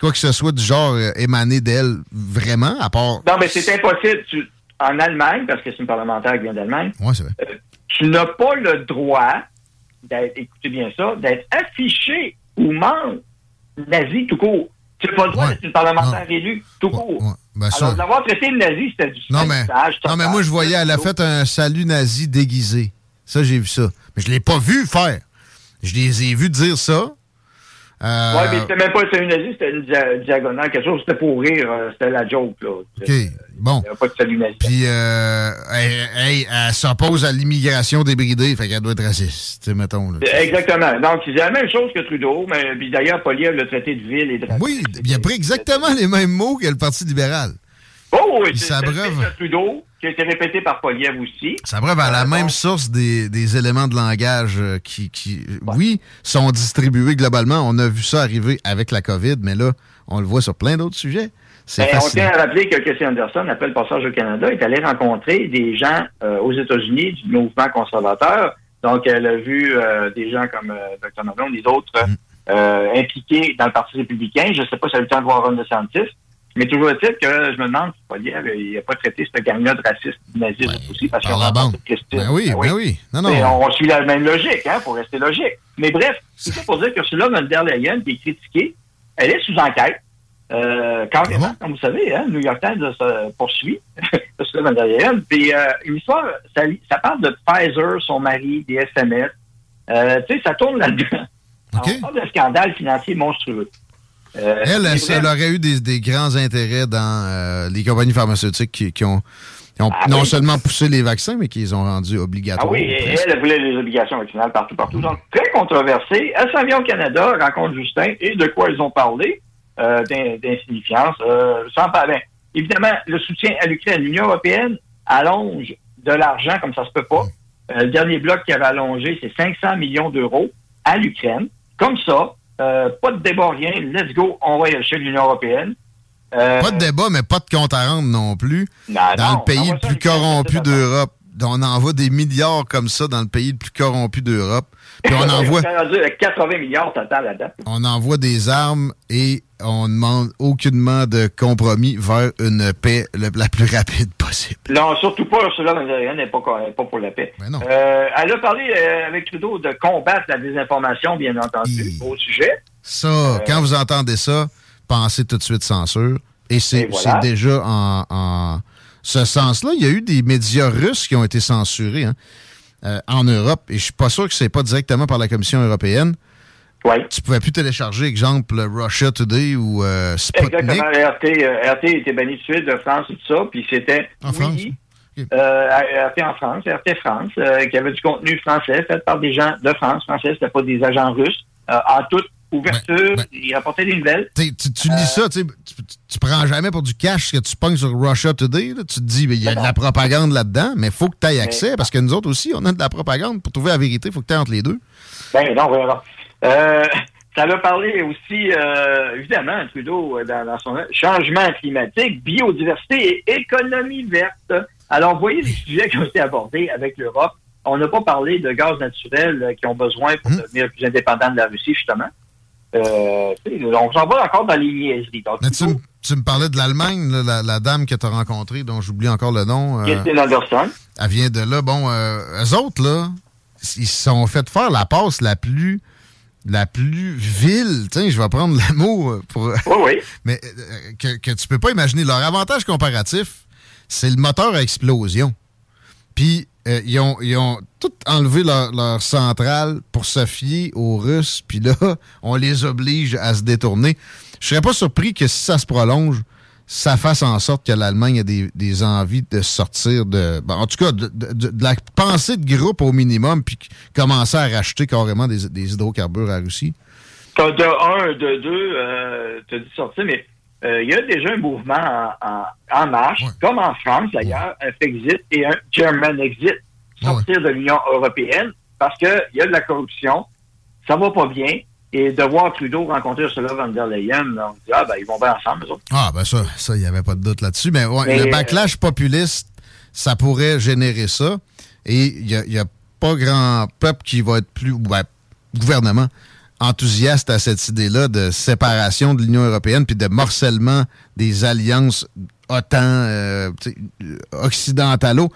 quoi que ce soit du genre euh, émané d'elle, vraiment, à part. Non, mais c'est impossible. Tu- en Allemagne, parce que c'est une parlementaire qui vient d'Allemagne, Ouais, euh, tu n'as pas le droit d'être, écoutez bien ça, d'être affiché ou membre nazi tout court. Tu n'as pas le droit d'être une parlementaire élue tout court. Ben, ça- Alors, d'avoir traité le nazi, c'était du Non, mais, non, mais moi, je voyais, elle a fait un salut nazi déguisé. Ça, j'ai vu ça. Mais je l'ai pas vu faire. Je les ai vus dire ça. Euh, Oui, mais c'était même pas un nazi, c'était une dia- diagonale, quelque chose, c'était pour rire, euh, c'était la joke, là. OK, bon. Il n'y pas de salut nazi. Puis, euh, elle, elle- elle s'oppose à l'immigration débridée, fait qu'elle doit être raciste, mettons. là. Exactement. Donc, il disait la même chose que Trudeau, mais puis d'ailleurs, Poliev l'a traité de ville et de raciste. Oui, il a pris exactement les mêmes mots que le Parti libéral. Oh, oui, Il c'est c'est le Trudeau, qui a été répété par Poliev aussi. Ça brève à la même source des, des éléments de langage euh, qui, qui, oui, sont distribués globalement. On a vu ça arriver avec la COVID, mais là, on le voit sur plein d'autres sujets. C'est Ben, on tient à rappeler que Christian Anderson, après le passage au Canada, est allé rencontrer des gens euh, aux États-Unis du mouvement conservateur. Donc, elle a vu euh, des gens comme euh, Dr. Malone, des autres Mm. euh, impliqués dans le Parti républicain. Je ne sais pas si elle a eu le temps de voir Ron DeSantis, mais toujours est-il que je me demande si Poliev, il n'a pas traité cette gang-là de raciste naziste aussi, parce par qu'on a bande. Christine. Ben oui, ben oui. Non, non. Mais on suit la même logique, hein, pour rester logique. Mais bref, c'est ça pour dire que Ursula von der Leyen, qui est critiquée, elle est sous enquête. Euh, carrément, comme vous savez, hein, New York Times se poursuit Ursula von der Leyen. Puis euh, une histoire, ça, ça parle de Pfizer, son mari, des SMS. Euh, tu sais, ça tourne là-dedans. On parle de scandale financier monstrueux. Euh, Elle, elle, aurait eu des, des grands intérêts dans euh, les compagnies pharmaceutiques qui, qui ont, qui ont Ah non oui. seulement poussé les vaccins, mais qui les ont rendus Ah obligatoires. oui, et elle, elle voulait les obligations vaccinales partout, partout. Donc, très controversée. Elle s'en vient au Canada, rencontre Justin, et de quoi ils ont parlé, euh, d'in- d'insignifiance, sans parler. Évidemment, le soutien à l'Ukraine, l'Union européenne allonge de l'argent comme ça se peut pas. Le dernier bloc qui avait allongé, c'est 500 millions d'euros à l'Ukraine. Comme ça, euh, pas de débat, rien. Let's go, on va chez l'Union européenne. Euh, Pas de débat, mais pas de compte à rendre non plus. Non, dans non, le pays le plus corrompu d'Europe. On envoie des milliards comme ça dans le pays le plus corrompu d'Europe. Puis on envoie, On est rendu à 80 milliards total on envoie des armes et on demande aucunement de compromis vers une paix le- la plus rapide possible. Non, surtout pas Ursula von der n'est pas, pour la paix. non. Euh, elle a parlé euh, avec Trudeau de combattre la désinformation, bien entendu, au sujet. Ça, quand vous entendez ça, pensez tout de suite censure. Et c'est voilà. déjà en, en ce sens-là. Il y a eu des médias russes qui ont été censurés hein, euh, en Europe. Et je suis pas sûr que c'est pas directement par la Commission européenne. Tu pouvais plus télécharger, exemple, Russia Today ou euh, Sputnik. Exactement. RT, euh, RT était banni de suite de France et tout ça, puis c'était En France? oui, euh, RT en France, RT France, euh, qui avait du contenu français fait par des gens de France, français, c'était pas des agents russes, euh, en toute ouverture, ils rapportaient des nouvelles. Tu, tu lis ça, tu, tu, prends jamais pour du cash ce que tu pognes sur Russia Today. là. Tu te dis, ben, il y a de la propagande là-dedans, mais il faut que tu aies accès, parce que nous autres aussi, on a de la propagande. Pour trouver la vérité, il faut que tu entre les deux. Ben non, voilà. Euh, ça va parler aussi, euh, évidemment, Trudeau, euh, dans, dans son changement climatique, biodiversité et économie verte. Alors, vous voyez les sujets qui ont été abordés avec l'Europe. On n'a pas parlé de gaz naturel euh, qui ont besoin pour devenir plus indépendants de la Russie, justement. Euh, on s'en va encore dans les niaiseries. Donc, Mais tu, me- tu me parlais de l'Allemagne, la, la dame que tu as rencontrée, dont j'oublie encore le nom. euh, Anderson. elle vient de là. Bon, euh, eux autres, là, ils se sont fait faire la passe la plus la plus vile, tiens, je vais prendre le mot euh, pour... Oui, oui. Mais euh, que, que tu peux pas imaginer. Leur avantage comparatif, c'est le moteur à explosion. Puis, euh, ils, ont, ils ont tout enlevé leur, leur centrale pour se fier aux Russes. Puis là, on les oblige à se détourner. Je serais pas surpris que si ça se prolonge, ça fasse en sorte que l'Allemagne a des, des envies de sortir de... bon, en tout cas, de, de- de- la pensée de groupe au minimum, puis commencer à racheter carrément des, des hydrocarbures à Russie? T'as de un, de deux, euh, t'as dit sortir, mais euh, il y a déjà un mouvement en, en- en marche, comme en France d'ailleurs, un Frexit et un German Exit, sortir de l'Union européenne, parce qu'il y a de la corruption, ça va pas bien, et de voir Trudeau rencontrer Ursula von der Leyen, on dit, ah ben, ils vont bien ensemble, eux autres. Ah, ben ça, ça, il n'y avait pas de doute là-dessus. Mais, ouais, Mais, le backlash populiste, ça pourrait générer ça. Et il n'y a, pas grand peuple qui va être plus, ouais, gouvernement, enthousiaste à cette idée-là de séparation de l'Union européenne puis de morcellement des alliances euh, sais, euh, occidentalo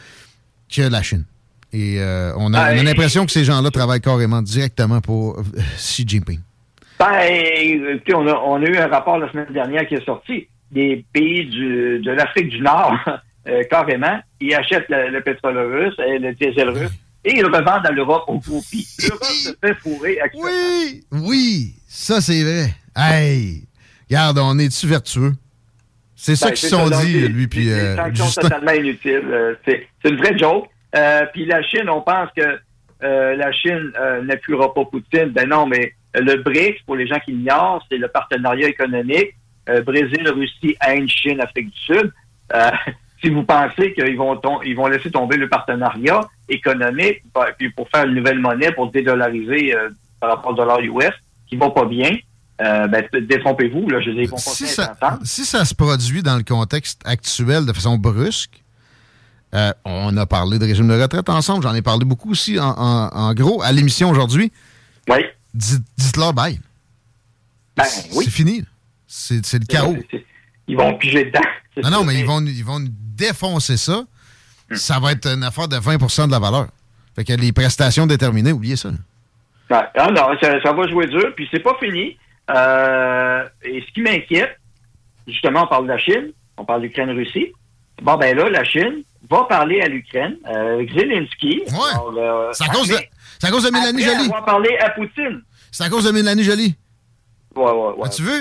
que la Chine. Et euh, on a, on a l'impression que ces gens-là travaillent carrément directement pour euh, Xi Jinping. Ben, on a, on a eu un rapport la semaine dernière qui est sorti. Des pays du, de l'Afrique du Nord, euh, carrément, ils achètent le, le pétrole russe et le diesel russe et ils le revendent à l'Europe au profit. L'Europe se fait fourrer actuellement. Oui, oui, ça c'est vrai. Hey, regarde, on est-tu vertueux? C'est ça Ben, qu'ils c'est sont dit, lui puis Justin. totalement c'est c'est une vraie joke. Euh, puis la Chine, on pense que euh, la Chine euh, n'appuiera pas Poutine. Ben non, mais le BRICS, pour les gens qui l'ignorent, c'est le partenariat économique euh, Brésil, Russie, Inde, Chine, Afrique du Sud. Euh, si vous pensez qu'ils vont ils vont laisser tomber le partenariat économique bah, puis pour faire une nouvelle monnaie pour dédollariser euh, par rapport au dollar US, qui va pas bien, euh, ben, détrompez-vous. Là, je vont si ça, si ça se produit dans le contexte actuel de façon brusque, euh, on a parlé de régime de retraite ensemble, j'en ai parlé beaucoup aussi en, en- en gros à l'émission aujourd'hui. Oui. Dites, dites-leur bye. Ben, C'est fini. C'est le chaos. Ils vont piger dedans. Non, non, mais ils vont, ils vont nous défoncer ça. Hmm. Ça va être une affaire de 20% de la valeur. Fait que les prestations déterminées, oubliez ça. Ouais. Ah non, ça, ça va jouer dur, puis c'est pas fini. Euh, et ce qui m'inquiète, justement, on parle de la Chine, on parle d'Ukraine-Russie. Bon, ben là, la Chine va parler à l'Ukraine, euh, Zelensky. Alors, euh, C'est à cause de, à cause de Mélanie Jolie. avoir parlé à Poutine. C'est à cause de Mélanie Jolie. Ouais, ouais, ouais. tu veux?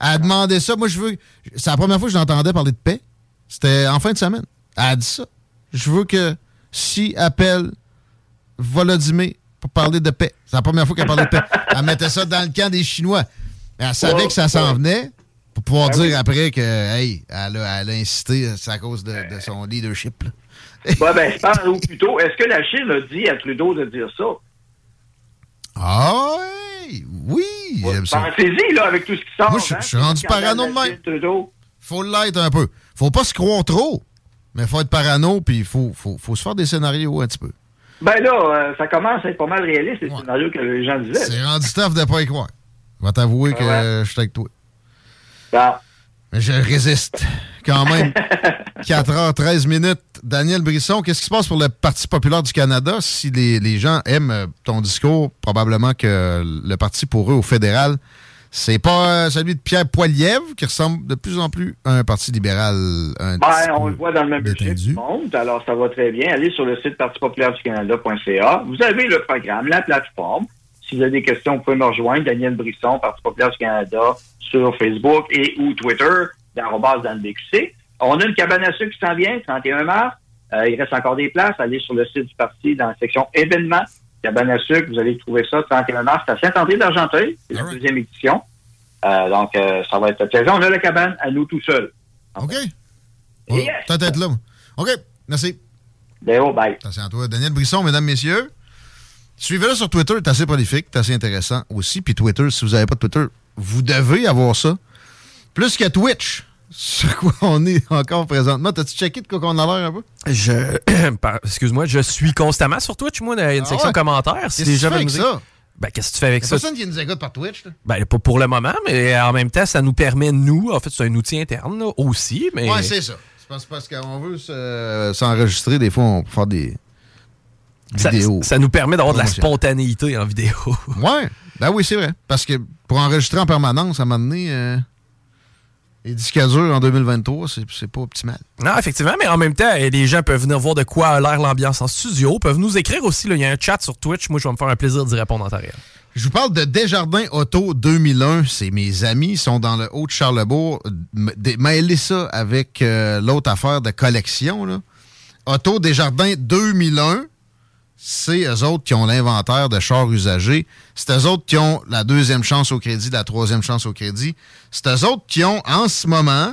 Elle a demandé ça. Moi, je veux. C'est la première fois que j'entendais parler de paix. C'était en fin de semaine. Elle a dit ça. Je veux que si appelle Volodymyr pour parler de paix. C'est la première fois qu'elle parlait de paix. Elle mettait ça dans le camp des Chinois. Elle savait Ouais, que ça s'en ouais. venait pour pouvoir Ben dire oui. après que, hey, elle a, elle a incité, c'est à cause de, de son leadership. là. Ouais, ben, je parle ou plutôt, est-ce que la Chine a dit à Trudeau de dire ça? Ah oui, oui, j'aime ça. Pensez-y, là, avec tout ce qui sort. Moi, je- hein, je suis rendu scandale parano de même. Trudeau. faut l'être un peu. Faut pas se croire trop, mais faut être parano, puis il faut, faut, faut se faire des scénarios un petit peu. Ben là, euh, ça commence à être pas mal réaliste, les scénarios que les gens disaient. C'est rendu tough de pas y croire. Je vais t'avouer que Ouais. euh, je suis avec toi. Ah. Je résiste quand même. 4h13 minutes. Daniel Brisson, qu'est-ce qui se passe pour le Parti populaire du Canada? Si les, les gens aiment euh, ton discours, probablement que le parti pour eux au fédéral, c'est pas euh, celui de Pierre Poilievre qui ressemble de plus en plus à un parti libéral. Un Ben, on le voit dans le même budget qui monte, alors ça va très bien. Allez sur le site partipopulaireducanada.ca. Vous avez le programme, la plateforme. Si vous avez des questions, vous pouvez me rejoindre, Daniel Brisson, Parti populaire du Canada, sur Facebook et ou Twitter, dans le. On a une cabane à sucre qui s'en vient, 31 mars. Euh, il reste encore des places. Allez sur le site du parti dans la section événements. Cabane à sucre, vous allez trouver ça 31 mars. C'est à Saint-André d'Argenteuil. C'est la deuxième édition. Euh, donc, euh, ça va être plaisant. On a la cabane à nous tout seuls. OK. Ouais, Peut-être là. OK. Merci. Léo, bye. Attention à toi. Daniel Brisson, mesdames, messieurs. Suivez-le sur Twitter, c'est assez prolifique, c'est assez intéressant aussi. Puis Twitter, si vous n'avez pas de Twitter, vous devez avoir ça. Plus que Twitch, sur quoi on est encore présentement. T'as-tu checké de quoi qu'on a l'air un peu? Je. Excuse-moi, je suis constamment sur Twitch, moi, il y a une Ah section ouais? commentaires. Si Qu'est-ce les que gens tu fais veulent avec ça? Ben, qu'est-ce que tu fais avec ça? personne qui nous écoute par Twitch. là. Ben, pas pour le moment, mais en même temps, ça nous permet, nous, en fait, c'est un outil interne là, aussi. Mais... Ouais, c'est ça. C'est parce, parce qu'on veut se- s'enregistrer, des fois, on peut faire des Ça, nous permet d'avoir de la spontanéité en vidéo. Ouais, ben oui, c'est vrai. Parce que pour enregistrer en permanence, à un moment donné, euh, les disques durs en 2023, c'est pas optimal. Non, effectivement, mais en même temps, eh, les gens peuvent venir voir de quoi a l'air l'ambiance en studio, peuvent nous écrire aussi. Il y a un chat sur Twitch. Moi, je vais me faire un plaisir d'y répondre en temps réel. Je vous parle de Desjardins Auto 2001. C'est mes amis, ils sont dans le Haut-de-Charlebourg. Mêlez ça avec euh, l'autre affaire de collection. Là. Auto Desjardins 2001, c'est eux autres qui ont l'inventaire de chars usagés. C'est eux autres qui ont la deuxième chance au crédit, la troisième chance au crédit. C'est eux autres qui ont en ce moment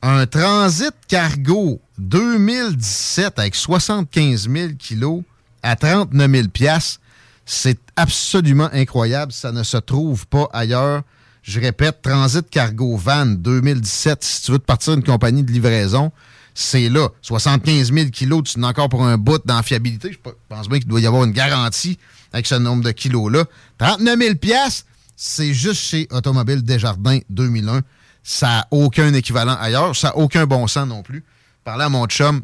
un Transit Cargo 2017 avec 75 000 kilos à 39 000 piastres. C'est absolument incroyable. Ça ne se trouve pas ailleurs. Je répète, Transit Cargo Van 2017, si tu veux te partir d'une compagnie de livraison, c'est là. 75 000 kilos, tu n'as encore pour un bout dans fiabilité. Je pe- pense bien qu'il doit y avoir une garantie avec ce nombre de kilos-là. 39 000 piastres, c'est juste chez Automobile Desjardins 2001. Ça n'a aucun équivalent ailleurs. Ça n'a aucun bon sens non plus. Parlez à mon chum,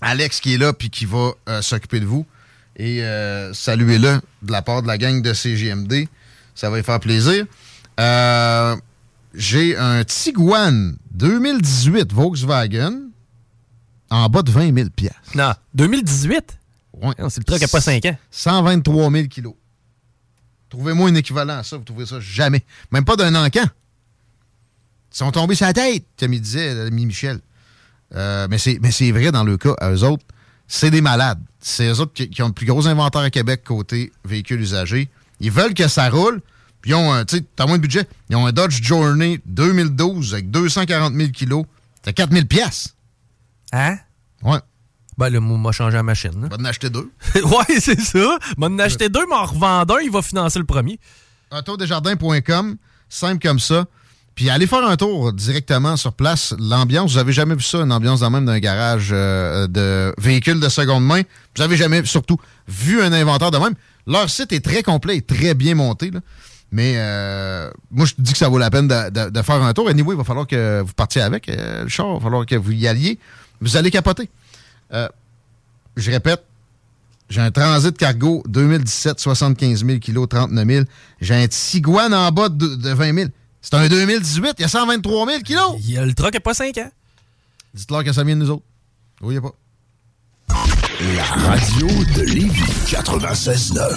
Alex, qui est là puis qui va euh, s'occuper de vous. Et euh, saluez-le de la part de la gang de CGMD. Ça va lui faire plaisir. Euh, J'ai un Tiguan 2018 Volkswagen en bas de 20 000 piastres. Non, 2018? Ouais. C'est le truc à pas 5 ans. 123 000 kilos. Trouvez-moi un équivalent à ça. Vous trouvez ça jamais. Même pas d'un encan. Ils sont tombés sur la tête, comme il disait l'ami Michel. Euh, mais c'est mais c'est vrai dans le cas, à eux autres, c'est des malades. C'est eux autres qui, qui ont le plus gros inventaire à Québec côté véhicules usagés. Ils veulent que ça roule. Puis ils ont un, tu sais, t'as moins de budget. Ils ont un Dodge Journey 2012 avec 240 000 kilos. C'est 4 000 piastres. Hein? Ouais. Ben là, moi, m'a changé la machine. Va en acheter deux. ouais, c'est ça. M'a en acheté deux, mais en revendant un, il va financer le premier. autodesjardins.com, simple comme ça. Puis allez faire un tour directement sur place. L'ambiance, vous avez jamais vu ça, une ambiance dans même d'un garage euh, de véhicules de seconde main. Vous avez jamais, surtout, vu un inventaire de même. Leur site est très complet et très bien monté. là. Mais euh, moi, je te dis que ça vaut la peine de, de- de faire un tour. Anyway, il va falloir que vous partiez avec euh, le char. Il va falloir que vous y alliez. Vous allez capoter. Euh, je répète, j'ai un Transit Cargo 2017, 75 000 kilos, 39 000. J'ai un Tiguan en bas de, de 20 000. C'est un 2018, il y a 123 000 kilos. Il y a le truck à pas 5 ans. Dites-leur que ça vient de nous autres. Oui, il n'y a pas. La radio de Lévis 96.9.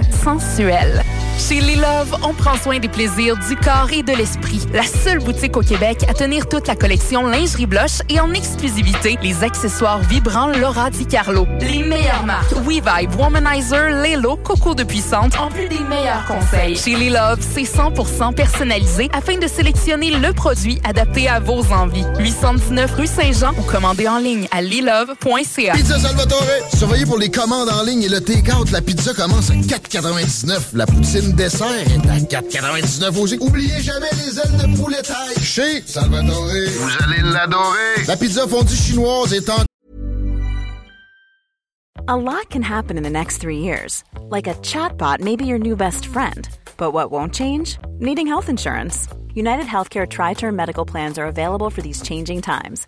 sensuel. Chez Les Love, on prend soin des plaisirs du corps et de l'esprit. La seule boutique au Québec à tenir toute la collection lingerie blush et en exclusivité les accessoires vibrants Laura Di Carlo. Les meilleures marques WeVibe, Womanizer, Lelo, Coco de Puissante, en plus des meilleurs conseils. Chez Les Love, c'est 100% personnalisé afin de sélectionner le produit adapté à vos envies. 819 rue Saint-Jean ou commandez en ligne à lilove.ca. Pizza Salvatore. Surveillez pour les commandes en ligne et le take-out. La pizza commence à 4,99. La poutine dessert est à 4,99 aussi. Oubliez jamais les ailes de poulet taille. Chez Salvatore. Vous allez l'adorer. La pizza fondue chinoise est en A lot can happen in the next three years. Like a chatbot may be your new best friend. But what won't change? Needing health insurance. United Healthcare Tri Term Medical Plans are available for these changing times.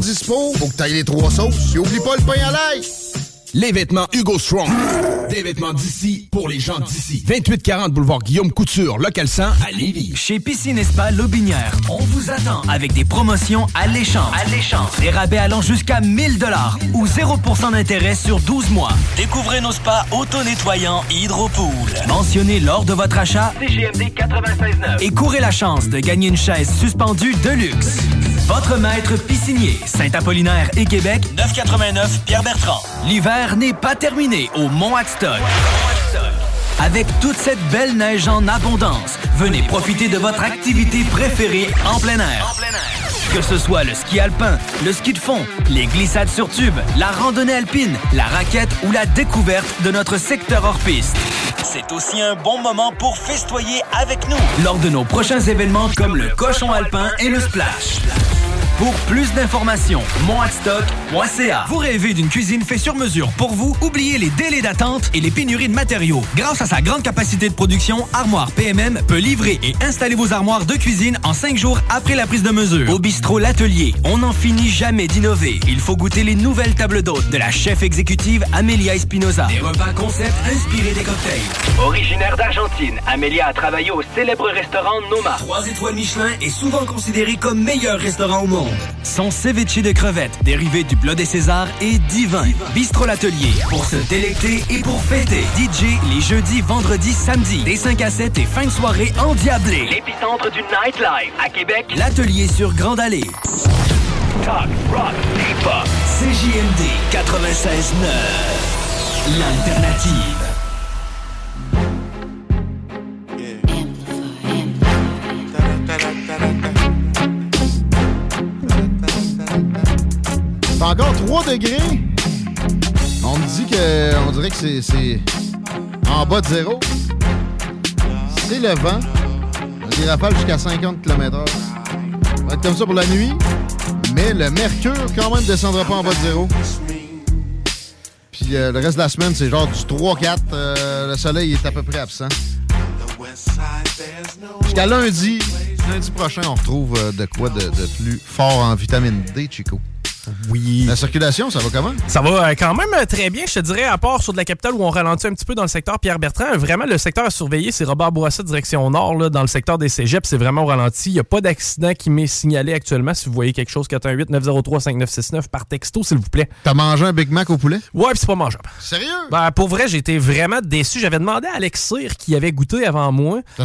Dispo. Faut que t'ailles les trois sauces. Et oublie pas le pain à l'ail. Les vêtements Hugo Strong. Des vêtements d'ici pour les gens d'ici. 2840 boulevard Guillaume Couture, local 100 à Lévis. Chez Piscine Spa Lobinière, on vous attend avec des promotions alléchantes. Alléchantes. Des rabais allant jusqu'à 1000 dollars ou 0% d'intérêt sur 12 mois. Découvrez nos spas auto-nettoyants Hydropool. Mentionnez lors de votre achat CGMD 96.9 et courez la chance de gagner une chaise suspendue de luxe. Votre maître piscinier, Saint-Apollinaire et Québec, 989 Pierre-Bertrand. L'hiver n'est pas terminé au Mont Adstock. Avec toute cette belle neige en abondance, venez profiter de votre activité préférée en plein air. Que ce soit le ski alpin, le ski de fond, les glissades sur tube, la randonnée alpine, la raquette ou la découverte de notre secteur hors piste. C'est aussi un bon moment pour festoyer avec nous lors de nos prochains événements comme le cochon alpin et le splash. Pour plus d'informations, monadstock.ca. Vous rêvez d'une cuisine faite sur mesure pour vous? Oubliez les délais d'attente et les pénuries de matériaux. Grâce à sa grande capacité de production, Armoire PMM peut livrer et installer vos armoires de cuisine en cinq jours après la prise de mesure. Au bistrot L'Atelier, on n'en finit jamais d'innover. Il faut goûter les nouvelles tables d'hôtes de la chef exécutive Amelia Espinoza. Des repas concept inspirés des cocktails. Originaire d'Argentine, Amélia a travaillé au célèbre restaurant Noma. Trois étoiles Michelin est souvent considéré comme meilleur restaurant au monde. Son ceviche de crevettes, dérivé du bleu des Césars, est divin. Bistro l'Atelier, pour se délecter et pour fêter. DJ les jeudis, vendredis, samedis, des 5 à 7 et fin de soirée endiablée. L'épicentre du nightlife à Québec. L'Atelier sur Grande Allée. Talk, rock, hip-hop. CJMD 96.9. L'alternative. C'est encore 3 degrés. On me dit que. On dirait que c'est- en bas de zéro. C'est le vent. Des rafales jusqu'à 50 km/h. Ça va être comme ça pour la nuit. Mais le mercure, quand même, descendra pas en bas de zéro. Puis euh, le reste de la semaine, c'est genre du 3-4. Euh, le soleil est à peu près absent. Jusqu'à lundi. Lundi prochain, on retrouve euh, de quoi de, de plus fort en vitamine D, Chico. Oui. La circulation, ça va comment? Ça va euh, quand même euh, très bien, je te dirais, à part sur de la capitale où on ralentit un petit peu dans le secteur Pierre-Bertrand. Vraiment, le secteur à surveiller, c'est Robert Bourassa, direction nord, là, dans le secteur des cégeps. C'est vraiment au ralenti. Il n'y a pas d'accident qui m'est signalé actuellement. Si vous voyez quelque chose, 418-903-5969 par texto, s'il vous plaît. T'as mangé un Big Mac au poulet? Ouais, puis c'est pas mangeable. Sérieux? Ben, pour vrai, j'ai été vraiment déçu. J'avais demandé à Alex Cyr qui avait goûté avant moi. T'as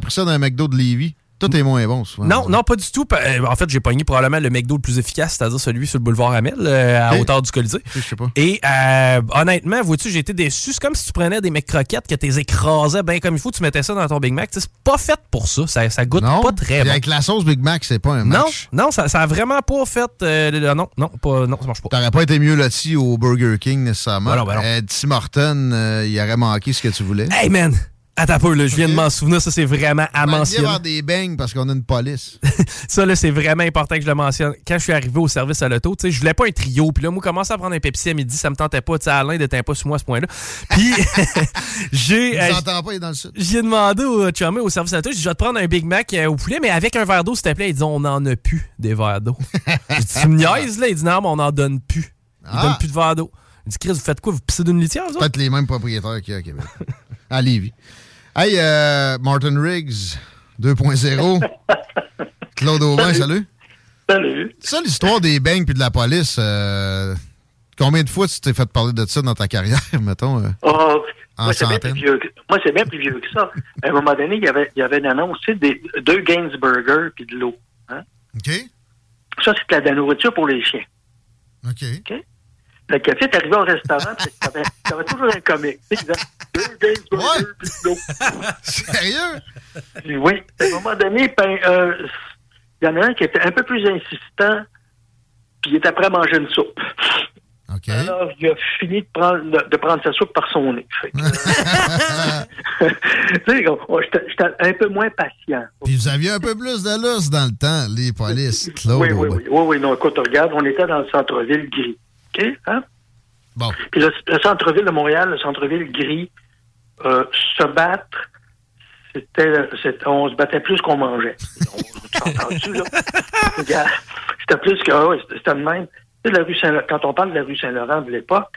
pris ça dans un McDo de Lévis? Tout est moins bon, souvent. Non, non, pas du tout. Euh, En fait, j'ai pogné probablement le McDo le plus efficace, c'est-à-dire celui sur le boulevard Amel, euh, à hauteur du Colisée. Je sais pas. Et euh, honnêtement, vois-tu, j'ai été déçu. C'est comme si tu prenais des mecs croquettes, que tu les écrasais bien comme il faut, tu mettais ça dans ton Big Mac. C'est pas fait pour ça. Ça, ça goûte Non? pas très bon. Avec la sauce Big Mac, c'est pas un Non, match. non, ça, ça a vraiment pas fait. euh, non, non, pas, non, ça marche pas. T'aurais pas été mieux loti au Burger King nécessairement. Ben non, ben non. Tim Horton, il aurait manqué ce que tu voulais. Hey man! Attends peu, là, je viens de m'en souvenir, ça c'est vraiment à mentionner. avoir des beignes parce qu'on a une police. Ça, là, c'est vraiment important que je le mentionne. Quand je suis arrivé au service à l'auto, tu sais, je voulais pas un trio. Puis là, moi, commencer à prendre un Pepsi à midi, ça me tentait pas. Tu sais, Alain n'était pas sur moi à ce point-là. Puis, j'ai. Euh, pas, il est dans le sud. J'ai demandé au chumé au service à l'auto, j'ai dit, je vais te prendre un Big Mac euh, au poulet, mais avec un verre d'eau, s'il te plaît. Il dit, on n'en a plus des verres d'eau. Dit, tu me niaises, là? Il dit, non, mais on n'en donne plus. Il Ah. donne plus de verre d'eau. Il dit, Chris, vous faites quoi? Vous pissez d'une litière? Peut-être les mêmes propriétaires qu'il y a à Québec. à Lévis. Hey, euh, Martin Riggs, 2.0. Claude Aubin, salut. Salut. Ça, l'histoire des beignes puis de la police, euh, combien de fois tu t'es fait parler de ça dans ta carrière, mettons? euh, Oh, En moi, c'est bien centaines? plus vieux que, moi, c'est bien plus vieux que ça. À un moment donné, il y avait, il y avait une annonce, tu sais, des, deux Gainsburger puis de l'eau. Hein? OK. Ça, c'était de la nourriture pour les chiens. OK. OK? Que, tu sais, t'arrivais au restaurant, puis t'avais, t'avais toujours un comique. Tu sais, deux Gainsburger puis de l'eau. Sérieux? Oui. À un moment donné, ben, euh, il y en a un qui était un peu plus insistant, puis il était prêt à manger une soupe. Alors, il a fini de prendre, de, de prendre sa soupe par son nez. Euh, tu sais, j'étais un peu moins patient. Puis vous aviez un peu plus de lousse dans le temps, les polices. Claude Oui, oui, oui, oui, oui, non, écoute, regarde, on était dans le centre-ville gris. OK? Hein? Bon. Puis le, le centre-ville de Montréal, le centre-ville gris, euh, se battre, c'était, on se battait plus qu'on mangeait. C'était plus que, ah c'était de même. La rue Saint quand on parle de la rue Saint-Laurent de l'époque,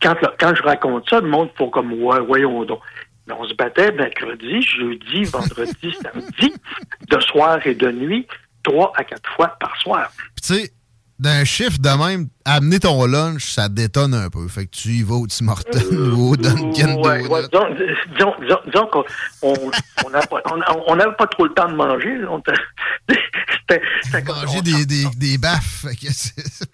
quand, quand je raconte ça, le monde faut comme, ouais, voyons donc. Mais on se battait mercredi, jeudi, vendredi, samedi, de soir et de nuit, trois à quatre fois par soir. Tu sais, d'un chiffre de même, amener ton lunch, ça détonne un peu. Fait que tu y vas au Tim Hortons ou au Dunkin' Ouais, ouais, disons, disons, disons, disons qu'on on, on n'a pas, on, on n'avait pas trop le temps de manger. On Manger des, des, des baffes. Fait que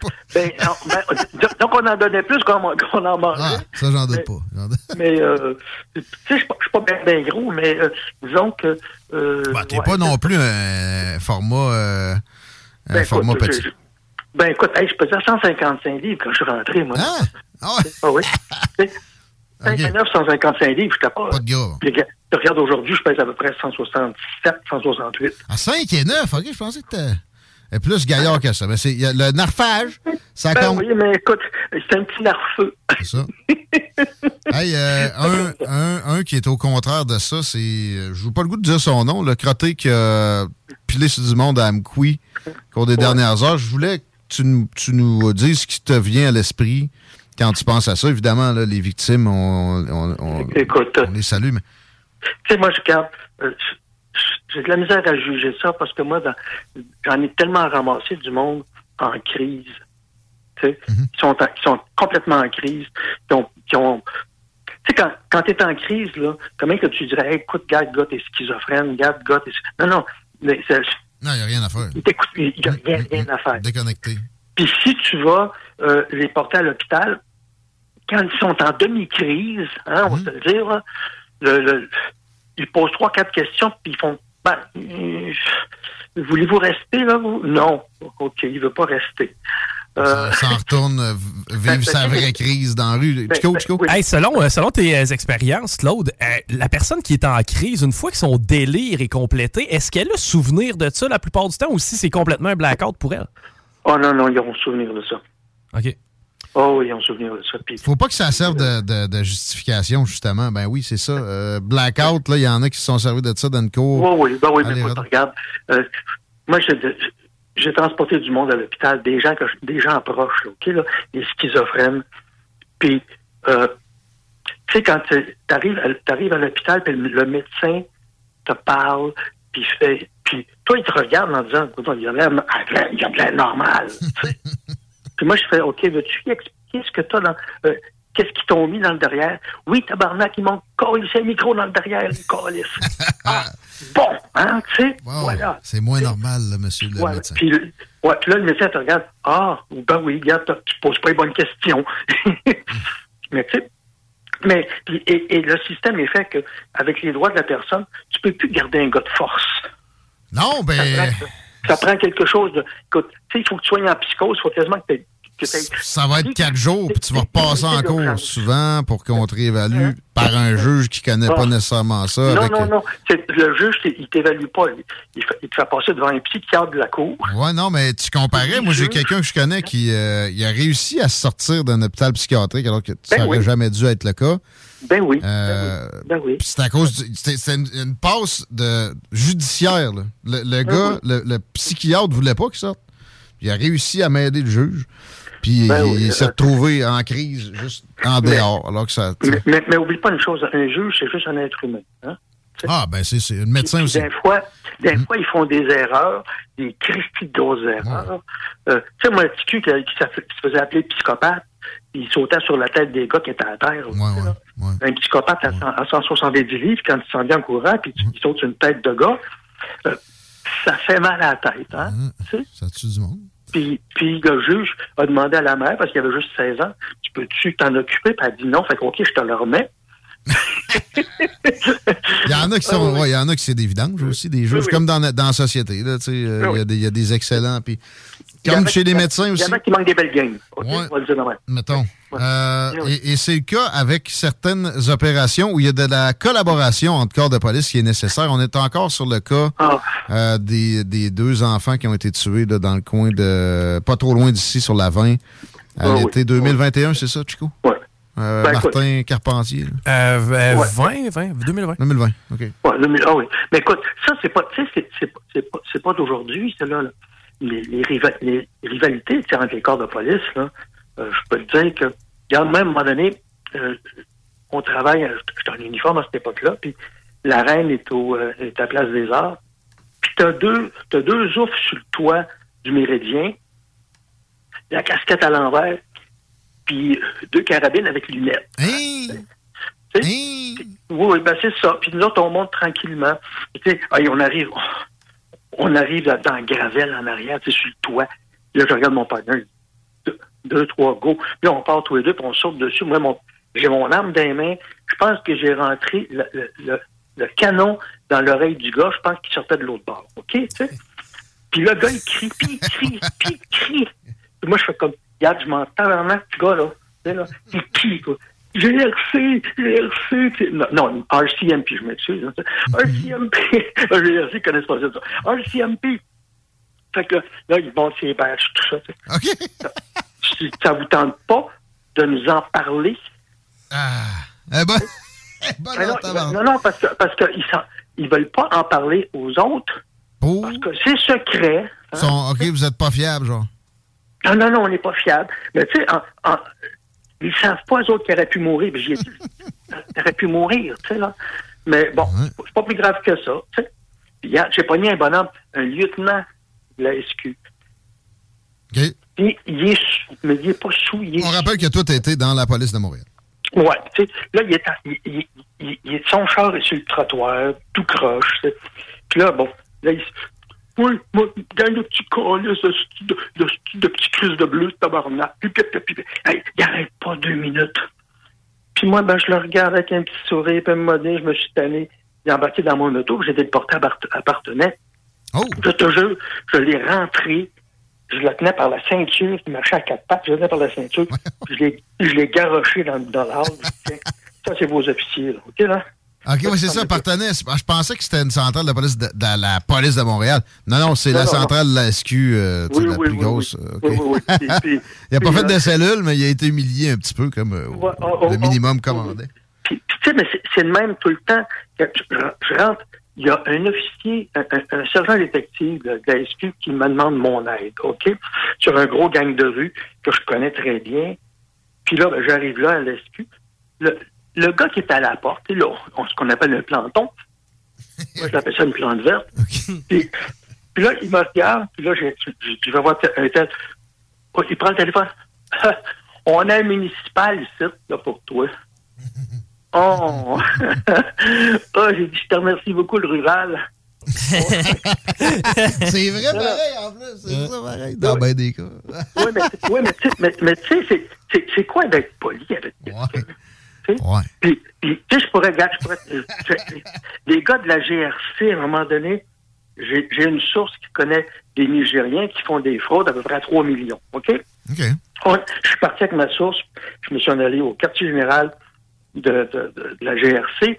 pas... ben, non, ben, donc on en donnait plus qu'on qu'on en mangeait. Ah, ça, j'en doute pas. J'en doute- Mais, euh, tu sais, je suis pas- pas bien gros, mais euh, disons que... Euh, Bah, T'es ouais, pas non plus un format, euh, un Ben, format écoute, petit. Je- je- Ben écoute, hey, je pesais 155 livres quand je suis rentré, moi. Ah, oui. Tu sais, 59, 155 livres, j'étais pas... Pas de gars. Puis, regarde- regarde, aujourd'hui, je pèse à peu près 167, 168. À 5 et 9, OK, je pensais que t'es plus gaillard que ça. Mais c'est le narfage, ça Ben compte. oui, mais écoute, c'est un petit narfeux. C'est ça. hey, euh, un, un, un qui est au contraire de ça, c'est. euh, Je n'ai pas le goût de dire son nom, le crotté qui a pilé sur du monde à Amqui au cours des dernières heures. Je voulais tu, nous- tu nous dises ce qui te vient à l'esprit quand tu penses à ça. Évidemment, là, les victimes, on, on- on- Écoute. on les salue, mais. Tu sais, moi, je garde. euh, J'ai de la misère à juger ça parce que moi, j'en ai tellement ramassé du monde en crise. Tu sais, qui, sont en- qui sont complètement en crise, qui ont. Qui ont tu sais, quand, quand tu es en crise, là, comment que tu dirais, Hey, écoute, gars, le gars, t'es schizophrène, gars, le gars, t'es. Non, non. mais c'est- Non, il n'y a rien à faire. il n'y a rien, rien à faire. Déconnecté. Puis si tu vas euh, les porter à l'hôpital, quand ils sont en demi-crise, hein, on va se le dire, là, le- le- ils posent trois, quatre questions, puis ils font ben, euh, voulez-vous rester là, vous? Non. OK, il veut pas rester. Euh, Ça en retourne euh, vivre sa vraie crise dans la rue. Ben, Chico, Chico? Hey, selon, euh, selon tes euh, expériences, Claude, euh, la personne qui est en crise, une fois que son délire est complété, est-ce qu'elle a souvenir de ça la plupart du temps ou si c'est complètement un blackout pour elle? Oh non, non, ils ont souvenir de ça. OK. Oh oui, ils ont souvenir de ça. Puis, Faut pas que ça serve de, de- de justification, justement. Ben oui, c'est ça. Euh, blackout, là, il y en a qui se sont servis de ça dans une cour. oui, oui, ben oui, mais Allez, Rod. regarde, euh, moi, je, je- j'ai transporté du monde à l'hôpital, des gens que je- des gens proches, là, OK, là, des schizophrènes. Puis, euh, tu sais, quand tu arrives à l'hôpital, puis le, le médecin te parle, puis fait. Puis toi, il te regarde en disant il a l'air il a l'air normal. puis moi, je fais OK, veux-tu y expliquer ce que tu as dans. euh, Qu'est-ce qu'ils t'ont mis dans le derrière? Oui, tabarnak, ils m'ont collé un micro dans le derrière, les câlisses. Ah, bon, hein, tu sais, voilà. C'est moins normal, là, monsieur le Ouais, médecin. puis, ouais, là, le médecin te regarde. Ah, ben oui, regarde, tu poses pas les bonnes questions. mais tu sais, mais et, et le système est fait que avec les droits de la personne, tu peux plus garder un gars de force. Non, ben. Ça prend, ça prend quelque chose de. Écoute, tu sais, il faut que tu sois en psychose, il faut quasiment que tu Ça va être quatre jours, puis tu vas repasser en cours souvent pour qu'on te réévalue par un juge qui connaît pas Ah. nécessairement ça. Non, avec, non, euh, non. C'est- Le juge, il t'évalue pas. Il, il te fait passer devant un psychiatre de la cour. Ouais, non, mais tu comparais. Moi, j'ai quelqu'un que je connais qui euh, il a réussi à sortir d'un hôpital psychiatrique alors que ça Ben aurait oui. jamais dû être le cas. Ben oui. Euh, Ben oui. Puis c'est à cause c'était une, une passe de judiciaire. là. Le, le gars, le, le psychiatre voulait pas qu'il sorte. Il a réussi à m'aider le juge. Puis Ben il, s'est euh, retrouvé en crise juste en Mais- dehors. Alors que ça. Mais, mais, mais oublie pas une chose, un juge, c'est juste un être humain. Hein? Ah, ben c'est c'est un médecin aussi. Des fois, des fois, ils font des erreurs, des christies de grosses erreurs. Euh, tu sais, moi, le petit cul qui, qui s'aff- qui se faisait appeler psychopathe, il sautait sur la tête des gars qui étaient à terre. là. Un psychopathe à, 100 à 170 livres, quand il s'en vient en courant, puis Mm. il saute sur une tête de gars, euh, ça fait mal à la tête. Hein? sais? Ça tue du monde. Puis, puis le juge a demandé à la mère, parce qu'il avait juste 16 ans, tu peux-tu t'en occuper? Puis elle a dit non, fait que, OK, je te le remets. Il y en a qui sont, ouais, il y en a qui c'est des vidanges aussi, des juges, oui. comme dans, la- dans la société. Là, tu sais, euh, Oui, il y a des- il y, a des excellents. Puis, comme a chez les médecins Il aussi. y en a qui manquent des belles games. Ouais. On va le dire de même. Mettons. Euh, Oui, oui. Et, et c'est le cas avec certaines opérations où il y a de la collaboration entre corps de police qui est nécessaire. On est encore sur le cas Ah. euh, des, des deux enfants qui ont été tués là, dans le coin de. pas trop loin d'ici, sur la 20, à Ah oui. l'été 2021, c'est ça, Chico? Oui. Euh, Martin Carpentier. Euh, euh, Ouais. 20, 20, 2020. 2020, OK. Ouais, ah oui. Mais écoute, ça, c'est pas, tu sais, c'est- pas, c'est pas, d'aujourd'hui, c'est là, là. Les, les, riva- les rivalités entre les corps de police, là, euh, je peux te dire que, regarde, même à un moment donné, euh, on travaille, euh, j'étais en uniforme à cette époque-là, puis la reine est, au, euh, est à Place des Arts, puis t'as deux, t'as deux oufs sur le toit du Méridien, la casquette à l'envers, puis deux carabines avec lunettes. Oui, oui, ben c'est ça. Puis nous autres, on monte tranquillement. Puis, on arrive, on arrive dans, dans la gravelle en arrière, tu sais, sur le toit. Là, je regarde mon partenaire, deux, trois go. Là, on part tous les deux, puis on saute dessus. Moi, mon, j'ai mon arme dans les mains. Je pense que j'ai rentré le, le- le- le canon dans l'oreille du gars. Je pense qu'il sortait de l'autre bord. OK? Puis le gars, il crie, puis il crie, puis il crie. Puis moi, je fais comme, regarde, je m'entends vraiment, ce gars, là. Là, il crie, quoi. GRC, GRC, non, non, RCMP, je m'excuse. hein, sais. RCMP, GRC, ils connaissent pas ça. RCMP. Fait que là, ils vont ses badges, tout ça. sais. Si ça vous tente pas de nous en parler. Eh ben, Mais non, non, non, parce que parce qu'ils ils veulent pas en parler aux autres. Parce que c'est secret. hein. OK, vous êtes pas fiable, genre. Non, non, non, on n'est pas fiable. Mais tu sais, ils savent pas, eux autres, qu'ils auraient pu mourir. Puis j'ai dit, auraient pu mourir, tu sais, là. Mais bon, c'est pas plus grave que ça, tu sais. J'ai pogné un bonhomme, un lieutenant de la SQ. Puis, il est mais il est pas sous, il est On rappelle que toi, tu été dans la police de Montréal. Ouais, tu sais, là, il est, à- il, son char est sur le trottoir, tout croche. Puis là, bon, là, il oui, moi, gagne le petit calice de, de, de, de petit crise de bleu, tabarnak. Puis, puis, puis, puis, hey, il arrête pas deux minutes. Puis moi, ben, je le regarde avec un petit sourire, puis moment donné, je me suis tanné. Il est embarqué dans mon auto, puis j'étais porté à, à Partenay. Je te jure, je l'ai rentré, je le tenais par la ceinture, il marchait à quatre pattes, je le tenais par la ceinture, puis je l'ai, garoché dans, dans la hall. Je dis, Tiens, Ça, c'est vos officiers, là. OK, là? OK, oui, c'est ça, partenaire. C'est- Je pensais que c'était une centrale de police de, de la police de Montréal. Non, non, c'est la non, centrale de la SQ, euh, Oui, la oui, plus oui, grosse. euh. Puis- puis- il n'a pas puis, fait euh, de cellule, mais il a été humilié un petit peu, comme euh, Ouais, oh, oh, le oh, minimum commandait. Puis, tu sais, mais c'est, le même tout le temps. Je, je rentre, il y a un officier, un, un- un sergent détective de la SQ qui me demande mon aide, OK? Sur un gros gang de rue que je connais très bien. Puis là, ben, j'arrive là à l'SQ. Le, le gars qui est à la porte, là, on, ce qu'on appelle un planton. Moi, je l'appelle ça une plante verte. Puis, puis là, il me regarde, puis là, je vais voir un tel. Oh, il prend le téléphone. on a un municipal ici, là, pour toi. Oh! oh, j'ai dit, je te remercie beaucoup, le rural. C'est vrai, pareil, en plus. C'est ça, pareil. Dans ben des cas. oui, mais, ouais, mais tu sais, mais, mais tu sais, c'est- c'est- c'est quoi d'être poli avec quelqu'un? Tu sais? Puis, puis, tu sais, je pourrais, regarde, je pourrais, les gars de la GRC, à un moment donné, j'ai une source qui connaît des Nigériens qui font des fraudes à peu près à 3 millions, OK? OK. Je suis parti avec ma source, je me suis en allé au quartier général de, de- de- de la GRC